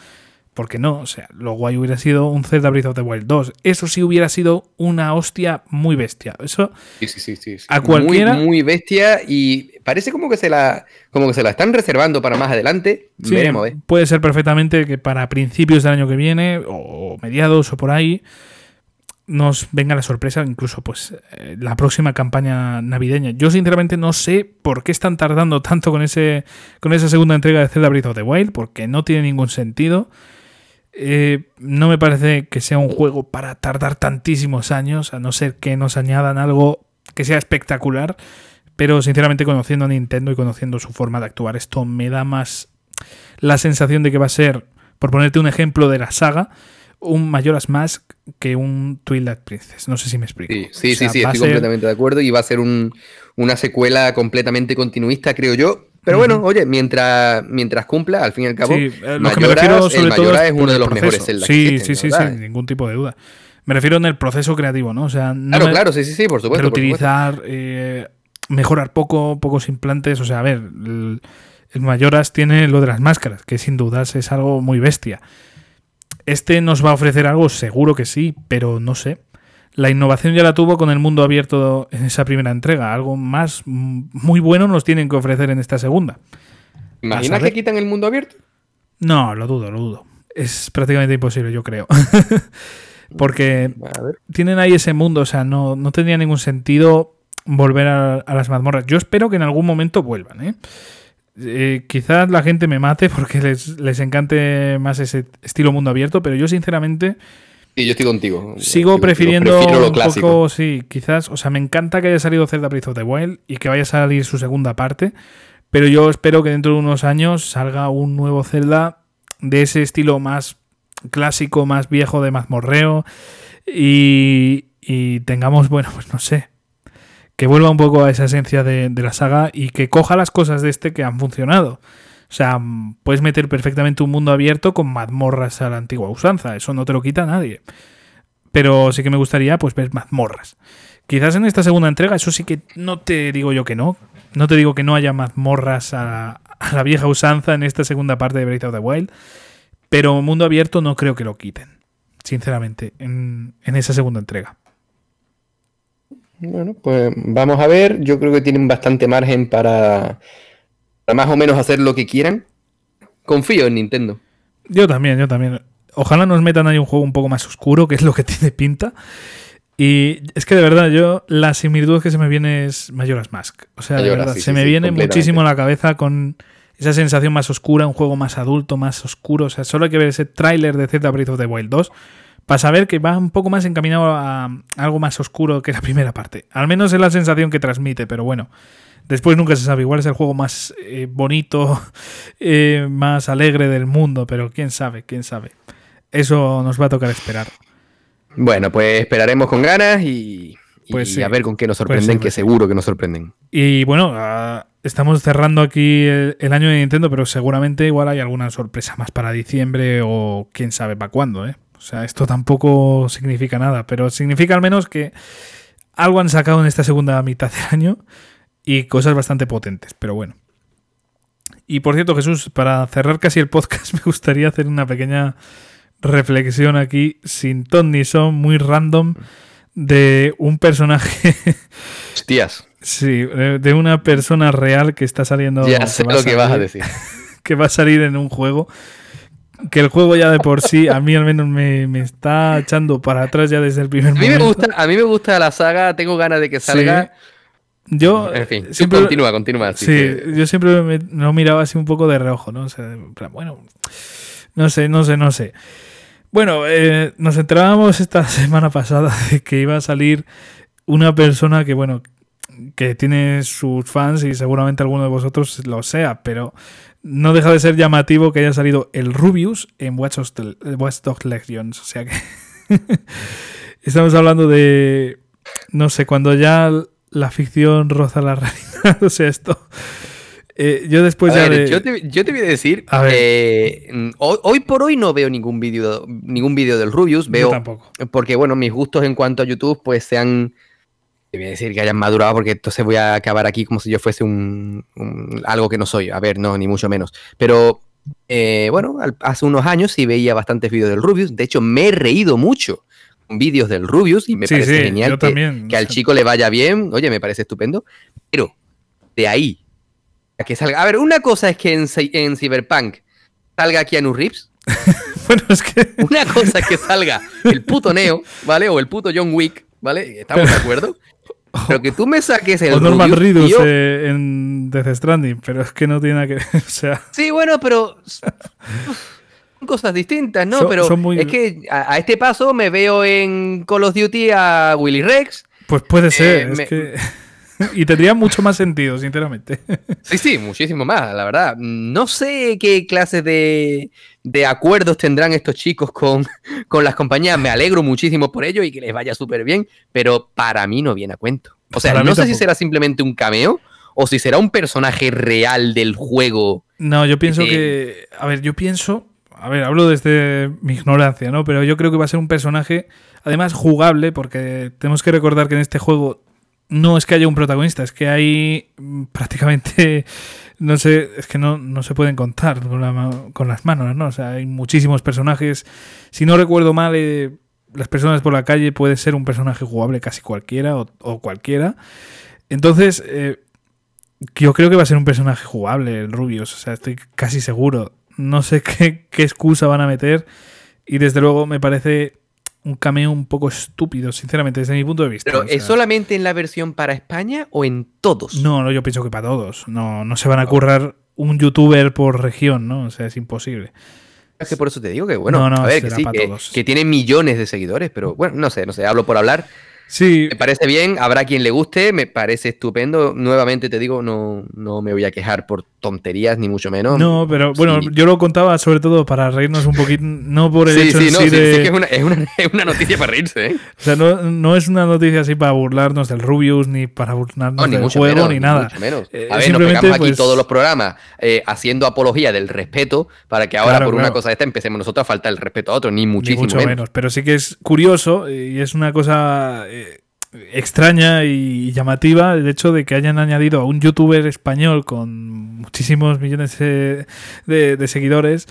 porque no, o sea, lo guay hubiera sido un Zelda Breath of the Wild 2. Eso sí hubiera sido una hostia muy bestia. Eso sí, sí, sí, a cualquiera muy, bestia y parece como que se la como que se la están reservando para más adelante. Veremos, ¿eh? Puede ser perfectamente que para principios del año que viene o mediados o por ahí nos venga la sorpresa, incluso pues eh, la próxima campaña navideña. Yo sinceramente no sé por qué están tardando tanto con ese con esa segunda entrega de Zelda Breath of the Wild, porque no tiene ningún sentido. Eh, no me parece que sea un juego para tardar tantísimos años, a no ser que nos añadan algo que sea espectacular. Pero sinceramente conociendo a Nintendo y conociendo su forma de actuar, esto me da más la sensación de que va a ser, por ponerte un ejemplo de la saga, un Majora's Mask que un Twilight Princess. No sé si me explico. Sí, sí, sí, estoy completamente de acuerdo y va a ser una secuela completamente continuista, creo yo. Pero bueno, oye, mientras, mientras cumpla, al fin y al cabo, sí, eh, lo que me refiero sobre todo es uno de los mejores Zelda Sí, sí, sí, sin ningún tipo de duda. Me refiero en el proceso creativo, ¿no? O sea, no claro, claro, sí, sí, sí, por supuesto. Reutilizar, eh, mejorar poco, pocos implantes. O sea, a ver, el, el Mayoras tiene lo de las máscaras, que sin dudas es algo muy bestia. Este nos va a ofrecer algo, seguro que sí, pero no sé. La innovación ya la tuvo con el mundo abierto en esa primera entrega. Algo más muy bueno nos tienen que ofrecer en esta segunda. ¿Imaginas que quitan el mundo abierto? No, lo dudo, lo dudo. Es prácticamente imposible, yo creo. Porque tienen ahí ese mundo, o sea, no, no tendría ningún sentido volver a, a, las mazmorras. Yo espero que en algún momento vuelvan, ¿eh? Eh, quizás la gente me mate porque les, les, encante más ese estilo mundo abierto, pero yo sinceramente Sí, yo estoy contigo. Sigo prefiriendo un poco, sí, quizás, o sea, me encanta que haya salido Zelda Breath of the Wild y que vaya a salir su segunda parte, pero yo espero que dentro de unos años salga un nuevo Zelda de ese estilo más clásico, más viejo de mazmorreo y, y tengamos, bueno, pues no sé, que vuelva un poco a esa esencia de, la saga y que coja las cosas de este que han funcionado. O sea, puedes meter perfectamente un mundo abierto con mazmorras a la antigua usanza, eso no te lo quita nadie. Pero sí que me gustaría pues ver mazmorras. Quizás en esta segunda entrega, eso sí que no te digo yo que no. No te digo que no haya mazmorras a, la vieja usanza en esta segunda parte de Breath of the Wild. Pero mundo abierto no creo que lo quiten, sinceramente, en, en esa segunda entrega. Bueno, pues vamos a ver. Yo creo que tienen bastante margen para más o menos hacer lo que quieran. Confío en Nintendo. Yo también, yo también. Ojalá nos metan ahí un juego un poco más oscuro, que es lo que tiene pinta. Y es que de verdad, yo la similitud que se me viene es Majora's Mask. O sea, de verdad, se me viene muchísimo a la cabeza con esa sensación más oscura, un juego más adulto, más oscuro. O sea, solo hay que ver ese tráiler de Zelda Breath of the Wild 2 para saber que va un poco más encaminado a algo más oscuro que la primera parte. Al menos es la sensación que transmite, pero bueno. Después nunca se sabe, igual es el juego más eh, bonito, eh, más alegre del mundo, pero quién sabe, quién sabe. Eso nos va a tocar esperar. Bueno, pues esperaremos con ganas y, pues a ver con qué nos pues sorprenden, que pues seguro que nos sorprenden. Y bueno, ah, estamos cerrando aquí el, año de Nintendo, pero seguramente igual hay alguna sorpresa más para diciembre o quién sabe para cuándo, ¿eh? O sea, esto tampoco significa nada, pero significa al menos que algo han sacado en esta segunda mitad del año y cosas bastante potentes, pero bueno. Y por cierto, Jesús, para cerrar casi el podcast, me gustaría hacer una pequeña reflexión aquí, sin ton ni son, muy random, de un personaje. Hostias. Sí, de una persona real que está saliendo. Ya sé lo que vas a decir. Que va a salir en un juego. Que el juego ya de por sí, a mí al menos me, está echando para atrás ya desde el primer a mí Me gusta, a mí me gusta la saga, tengo ganas de que salga. Yo, en fin, siempre, continúa, continúa. Sí, yo siempre me, lo miraba así un poco de reojo, ¿no? O sea, bueno, no sé, no sé, no sé. Bueno, eh, nos enterábamos esta semana pasada de que iba a salir una persona que, bueno, que tiene sus fans y seguramente alguno de vosotros lo sea, pero no deja de ser llamativo que haya salido el Rubius en Watch Dogs Legends. O sea que estamos hablando de, no sé, cuando ya la ficción roza la realidad. o sea, esto... Eh, yo después ya de... yo, te, yo, te, voy a decir, eh, hoy, por hoy no veo ningún vídeo ningún vídeo del Rubius, veo... tampoco. Porque bueno, mis gustos en cuanto a YouTube pues se han te voy a decir que hayan madurado porque entonces voy a acabar aquí como si yo fuese un, algo que no soy. A ver, no, ni mucho menos. Pero eh, bueno, hace unos años sí veía bastantes vídeos del Rubius. De hecho, me he reído mucho con vídeos del Rubius y me parece genial que, al chico le vaya bien. Oye, me parece estupendo. Pero de ahí a que salga. A ver, una cosa es que en, en Cyberpunk salga Keanu Reeves. bueno, es que. Una cosa es que salga el puto Neo, ¿vale? O el puto John Wick, ¿vale? ¿Estamos de acuerdo? Pero que tú me saques el. O Norman Reedus eh, en Death Stranding, pero es que no tiene nada que ver. O sea. Sí, bueno, pero. Son cosas distintas, ¿no? pero es que a, este paso me veo en Call of Duty a Willy Rex. Pues puede eh, ser, es que. y tendría mucho más sentido, sinceramente. Sí, sí, muchísimo más, la verdad. No sé qué clase de, de acuerdos tendrán estos chicos con, con, las compañías. Me alegro muchísimo por ello y que les vaya súper bien, pero para mí no viene a cuento. O sea, no sé si será simplemente un cameo o si será un personaje real del juego. No, yo pienso que... A ver, yo pienso... A ver, hablo desde mi ignorancia, ¿no? Pero yo creo que va a ser un personaje, además jugable, porque tenemos que recordar que en este juego no es que haya un protagonista, es que hay mm, prácticamente, no sé, es que no, no se pueden contar con, las manos, ¿no? O sea, hay muchísimos personajes. Si no recuerdo mal, eh, las personas por la calle puede ser un personaje jugable casi cualquiera o, cualquiera. Entonces, eh, yo creo que va a ser un personaje jugable, el Rubius, o sea, estoy casi seguro. No sé qué, qué excusa van a meter y desde luego me parece un cameo un poco estúpido, sinceramente, desde mi punto de vista. ¿Pero es solamente en la versión para España o en todos? No, no, yo pienso que para todos. No, no se van a currar un youtuber por región, ¿no? O sea, es imposible. Es que por eso te digo que, bueno, a ver, que sí, que, que, tiene millones de seguidores, pero bueno, no sé, no sé, hablo por hablar. Sí. Me parece bien, habrá quien le guste, me parece estupendo. Nuevamente te digo, no, no me voy a quejar por tonterías, ni mucho menos. No, pero bueno, yo lo contaba sobre todo para reírnos un poquito, no por el hecho sí, no, sí, de... es, una, es, una, es, una, noticia para reírse, ¿eh? O sea, no, no, es una noticia así para burlarnos del Rubius, ni para burlarnos del juego, ni nada. Ni mucho menos. Eh, a ver, nos pegamos aquí pues todos los programas eh, haciendo apología del respeto para que ahora por una cosa de esta empecemos nosotros a faltar el respeto a otro, ni muchísimo ni mucho menos. Pero sí que es curioso y es una cosa... Extraña y llamativa el hecho de que hayan añadido a un youtuber español con muchísimos millones de, seguidores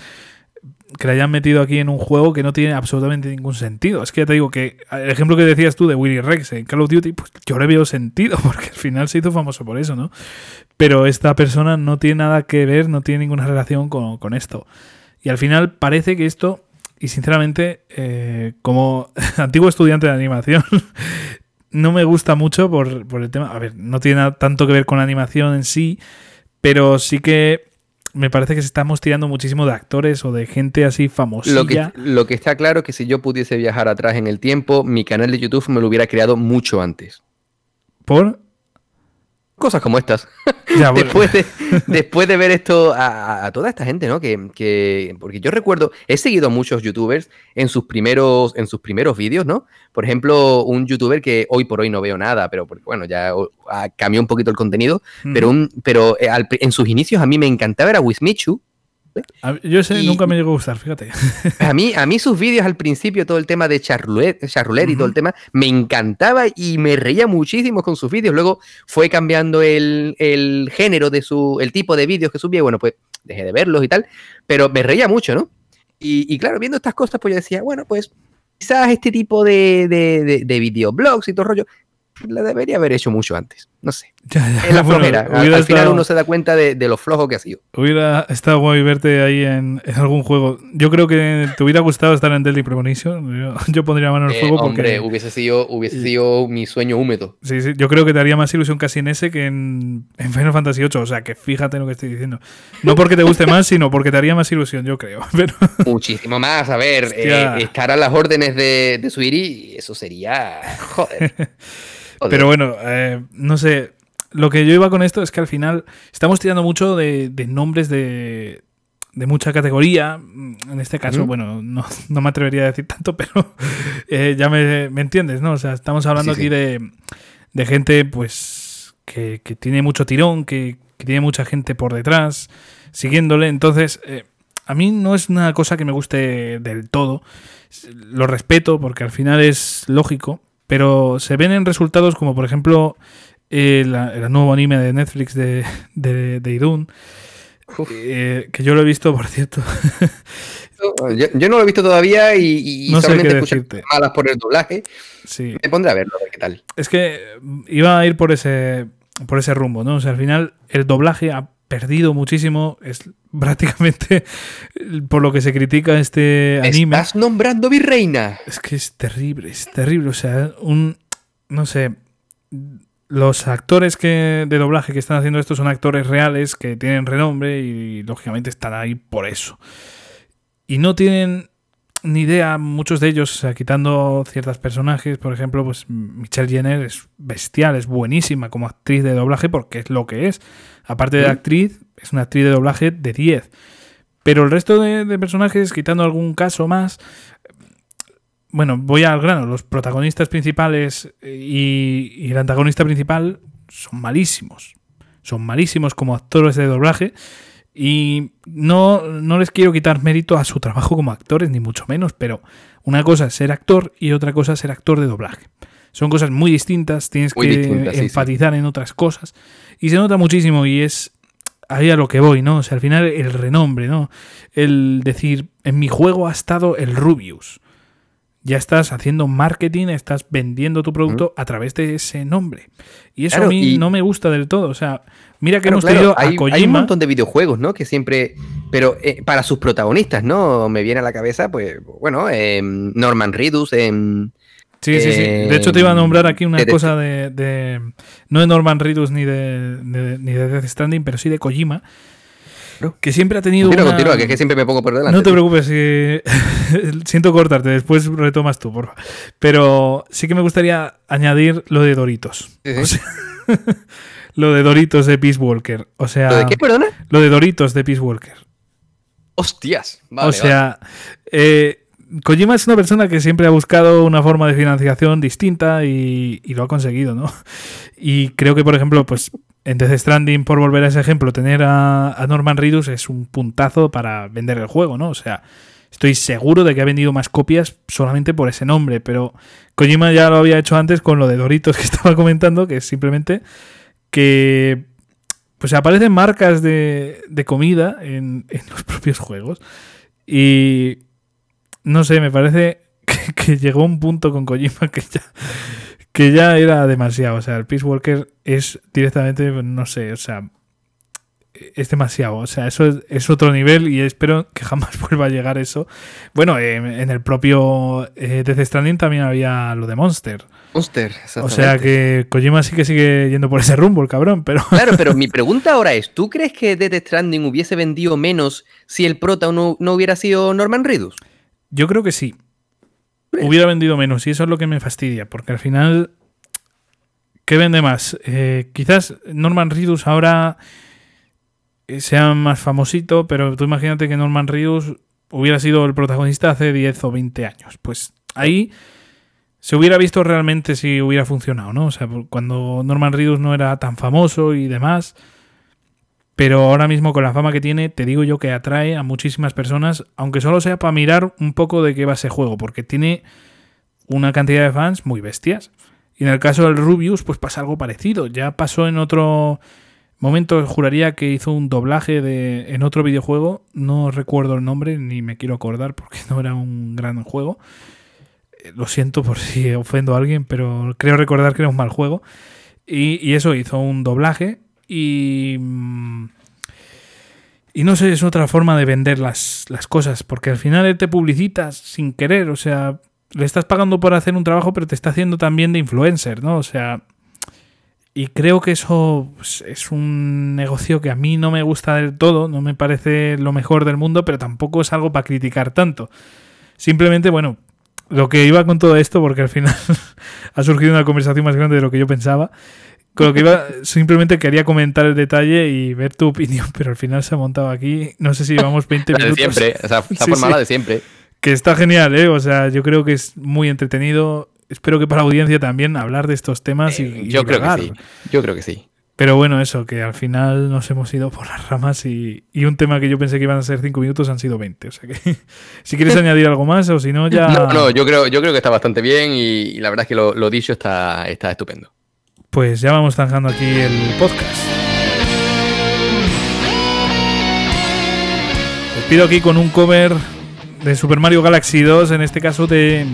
que le hayan metido aquí en un juego que no tiene absolutamente ningún sentido. Es que ya te digo que el ejemplo que decías tú de Willy Rex en Call of Duty, pues yo le veo sentido, porque al final se hizo famoso por eso, ¿no? Pero esta persona no tiene nada que ver, no tiene ninguna relación con, esto. Y al final parece que esto, y sinceramente, eh, como antiguo estudiante de animación, no me gusta mucho por, el tema. A ver, no tiene tanto que ver con la animación en sí, pero sí que me parece que estamos tirando muchísimo de actores o de gente así famosa. Lo que, lo que está claro es que si yo pudiese viajar atrás en el tiempo, mi canal de YouTube me lo hubiera creado mucho antes. ¿Por? Cosas como estas. después, de, después de ver esto a, toda esta gente, ¿no? Que, porque yo recuerdo, he seguido a muchos youtubers en sus primeros, en sus primeros vídeos, ¿no? Por ejemplo, un youtuber que hoy por hoy no veo nada, pero porque, bueno, ya cambió un poquito el contenido, pero, un, pero eh, en sus inicios a mí me encantaba era Wismichu, yo ese nunca me llegó a gustar, fíjate. A mí, a mí sus vídeos al principio, todo el tema de charroulette, y todo el tema, me encantaba y me reía muchísimo con sus vídeos. Luego fue cambiando el, género de su, el tipo de vídeos que subía. Bueno, pues dejé de verlos y tal, pero me reía mucho, ¿no? Y, claro, viendo estas cosas, pues yo decía, bueno, pues quizás este tipo de, de, de, videoblogs y todo rollo, la debería haber hecho mucho antes. No sé. Ya, ya. Es la flojera. al, final uno se da cuenta de, lo flojo que ha sido. Hubiera estado guay verte ahí en, algún juego. Yo creo que te hubiera gustado estar en Deadly Premonition. Yo, pondría mano en el eh, juego hombre, hubiese sido, hubiese sido mi sueño húmedo. Sí, sí. Yo creo que te haría más ilusión casi en ese que en, Final Fantasy VIII. O sea, que fíjate lo que estoy diciendo. No porque te guste más, sino porque te haría más ilusión, yo creo. Muchísimo más. A ver, eh, estar a las órdenes de, de Suiri, eso sería... Joder. Pero bueno, eh, no sé lo que yo iba con esto es que al final estamos tirando mucho de, nombres de, de, mucha categoría. En este caso, bueno, no, me atrevería a decir tanto, pero eh, ya me, entiendes, ¿no? O sea, estamos hablando aquí De, de, gente, pues, que, tiene mucho tirón, que, tiene mucha gente por detrás, siguiéndole. Entonces, eh, a mí no es una cosa que me guste del todo. Lo respeto porque al final es lógico, pero se ven en resultados como, por ejemplo, el, nuevo anime de Netflix de, de, Idun. Eh, que yo lo he visto, por cierto. yo, no lo he visto todavía y, solamente escucho malas por el doblaje. Sí. Me pondré a verlo, a ver qué tal. Es que iba a ir por ese, por ese rumbo, ¿no? O sea, al final el doblaje ha perdido muchísimo. Es prácticamente por lo que se critica este anime. ¿Estás nombrando virreina? Es que es terrible, es terrible. O sea, un. No sé los actores que, de doblaje que están haciendo esto son actores reales que tienen renombre y lógicamente están ahí por eso. Y no tienen ni idea, muchos de ellos, o sea, quitando ciertos personajes, por ejemplo, pues Michelle Jenner es bestial, es buenísima como actriz de doblaje porque es lo que es. Aparte de actriz, es una actriz de doblaje de 10. Pero el resto de personajes, quitando algún caso más, bueno, voy al grano. Los protagonistas principales eh, y, el antagonista principal son malísimos. Son malísimos como actores de doblaje. Y no, no les quiero quitar mérito a su trabajo como actores, ni mucho menos, pero una cosa es ser actor y otra cosa es ser actor de doblaje. Son cosas muy distintas, tienes que enfatizar en otras cosas. Y se nota muchísimo y es ahí a lo que voy, ¿no? O sea, al final el renombre, ¿no? El decir, en mi juego ha estado el Rubius ya estás haciendo marketing, estás vendiendo tu producto a través de ese nombre. Y eso a mí no me gusta del todo. O sea, mira que hemos tenido hay, Hay un montón de videojuegos, ¿no? Que siempre. Pero eh, para sus protagonistas, ¿no? Me viene a la cabeza, pues, bueno, em, Norman Reedus en. Sí, sí, sí. De hecho, te iba a nombrar aquí una cosa de, No de Norman Reedus ni de, ni de Death Stranding, pero sí de Kojima que siempre ha tenido. Continúa, continúa, que, que siempre me pongo por delante. No te preocupes, siento cortarte, después retomas tú, por favor. Pero sí que me gustaría añadir lo de Doritos. lo de Doritos de Peace Walker. O sea, ¿Lo de qué, perdona? Lo de Doritos de Peace Walker. Hostias. o sea, eh, Kojima es una persona que siempre ha buscado una forma de financiación distinta y, lo ha conseguido, ¿no? Y creo que, por ejemplo, pues en Death Stranding, por volver a ese ejemplo, tener a, Norman Reedus es un puntazo para vender el juego, ¿no? O sea, estoy seguro de que ha vendido más copias solamente por ese nombre, pero Kojima ya lo había hecho antes con lo de Doritos que estaba comentando, que es simplemente que pues aparecen marcas de, comida en, los propios juegos. Y no sé, me parece que, que llegó un punto con Kojima que ya que ya era demasiado. O sea, el Peace Walker es directamente, no sé, o sea, es demasiado. O sea, eso es, otro nivel y espero que jamás vuelva a llegar eso. Bueno, en el propio eh, Death Stranding también había lo de Monster. Monster, O sea que Kojima sí que sigue yendo por ese rumbo, el cabrón, pero... Claro, pero mi pregunta ahora es, ¿tú crees que Death Stranding hubiese vendido menos si el prota no, no hubiera sido Norman Reedus? Yo creo que sí hubiera vendido menos y eso es lo que me fastidia, porque al final, ¿qué vende más? Eh, quizás Norman Reedus ahora eh, sea más famosito, pero tú imagínate que Norman Reedus hubiera sido el protagonista hace 10 o 20 años. Pues ahí se hubiera visto realmente si hubiera funcionado, ¿no? O sea, cuando Norman Reedus no era tan famoso y demás pero ahora mismo con la fama que tiene, te digo yo que atrae a muchísimas personas, aunque solo sea para mirar un poco de qué va ese juego, porque tiene una cantidad de fans muy bestias. Y en el caso del Rubius, pues pasa algo parecido. Ya pasó en otro momento, juraría que hizo un doblaje de, en otro videojuego, no recuerdo el nombre, ni me quiero acordar porque no era un gran juego. Eh, lo siento por si ofendo a alguien, pero creo recordar que era un mal juego. Y, eso hizo un doblaje y... Y no sé, es otra forma de vender las, las cosas, porque al final él te publicitas sin querer, o sea, le estás pagando por hacer un trabajo, pero te está haciendo también de influencer, ¿no? O sea, y creo que eso pues, es un negocio que a mí no me gusta del todo, no me parece lo mejor del mundo, pero tampoco es algo para criticar tanto. Simplemente, bueno, lo que iba con todo esto, porque al final ha surgido una conversación más grande de lo que yo pensaba. Con lo que iba, simplemente quería comentar el detalle y ver tu opinión, pero al final se ha montado aquí. No sé si llevamos 20 La de minutos. siempre, o sea, la Sí, forma sí. de siempre. Que está genial, ¿eh? O sea, yo creo que es muy entretenido. Espero que para la audiencia también hablar de estos temas y, Eh, y yo creo que sí. Yo creo que sí. Pero bueno, eso, que al final nos hemos ido por las ramas y, y un tema que yo pensé que iban a ser 5 minutos han sido 20. O sea que si quieres añadir algo más o si no ya... No, no, yo creo, yo creo que está bastante bien y, y la verdad es que lo, lo dicho está, está estupendo. Pues ya vamos zanjando aquí el podcast. Os pido aquí con un cover de Super Mario Galaxy 2, en este caso de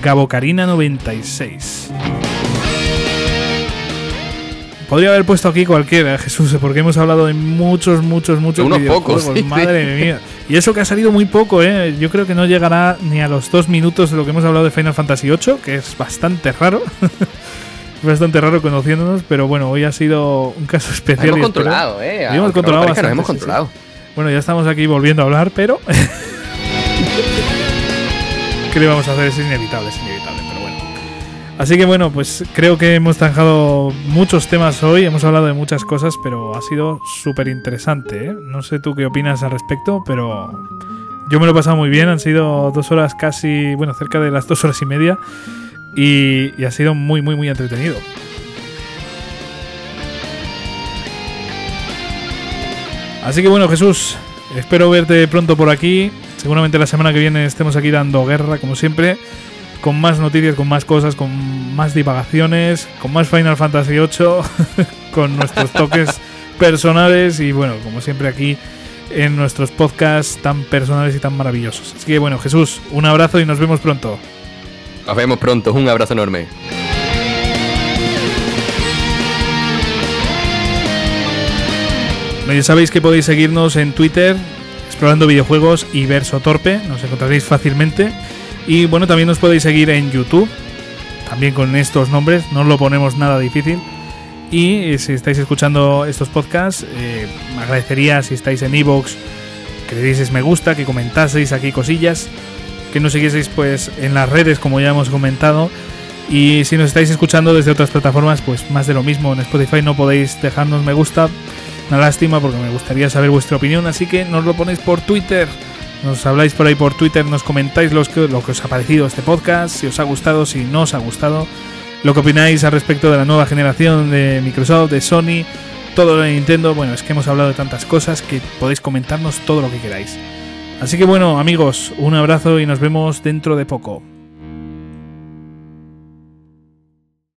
Gabocarina 96. Podría haber puesto aquí cualquiera, Jesús, porque hemos hablado de muchos, muchos, muchos unos videojuegos, pocos, sí, madre mía. Y eso que ha salido muy poco, ¿eh? Yo creo que no llegará ni a los dos minutos de lo que hemos hablado de Final Fantasy VIII, que es bastante raro. Bastante raro conociéndonos, pero bueno, hoy ha sido un caso Nos especial. hemos y espero- controlado, ¿eh? hemos controlado parezca, nos bastante, hemos sí, sí. controlado. Bueno, ya estamos aquí volviendo a hablar, pero. ¿Qué le vamos a hacer? Es inevitable, es inevitable, pero bueno. Así que bueno, pues creo que hemos zanjado muchos temas hoy, hemos hablado de muchas cosas, pero ha sido súper interesante. ¿eh? No sé tú qué opinas al respecto, pero yo me lo he pasado muy bien. Han sido dos horas casi, bueno, cerca de las dos horas y media, y, y ha sido muy, muy, muy entretenido. Así que bueno, Jesús, espero verte pronto por aquí. Seguramente la semana que viene estemos aquí dando guerra, como siempre, con más noticias, con más cosas, con más divagaciones, con más Final Fantasy VIII, con nuestros toques personales y bueno, como siempre aquí en nuestros podcasts tan personales y tan maravillosos. Así que bueno, Jesús, un abrazo y nos vemos pronto. Nos vemos pronto. Un abrazo enorme. Ya sabéis que podéis seguirnos en Twitter, explorando videojuegos y Verso Torpe, nos encontraréis fácilmente. Y bueno, también nos podéis seguir en YouTube, también con estos nombres, no lo ponemos nada difícil. Y eh, si estáis escuchando estos podcasts, eh, me agradecería si estáis en Evox que le dieseis me gusta, que comentaseis aquí cosillas, que nos siguieseis pues en las redes como ya hemos comentado. Y si nos estáis escuchando desde otras plataformas, pues más de lo mismo. En Spotify no podéis dejarnos me gusta, una lástima porque me gustaría saber vuestra opinión, así que nos lo ponéis por Twitter. Nos habláis por ahí por Twitter, nos comentáis los que, lo que os ha parecido este podcast, si os ha gustado, si no os ha gustado, lo que opináis al respecto de la nueva generación de Microsoft, de Sony, todo lo de Nintendo. Bueno, es que hemos hablado de tantas cosas que podéis comentarnos todo lo que queráis. Así que bueno, amigos, un abrazo y nos vemos dentro de poco.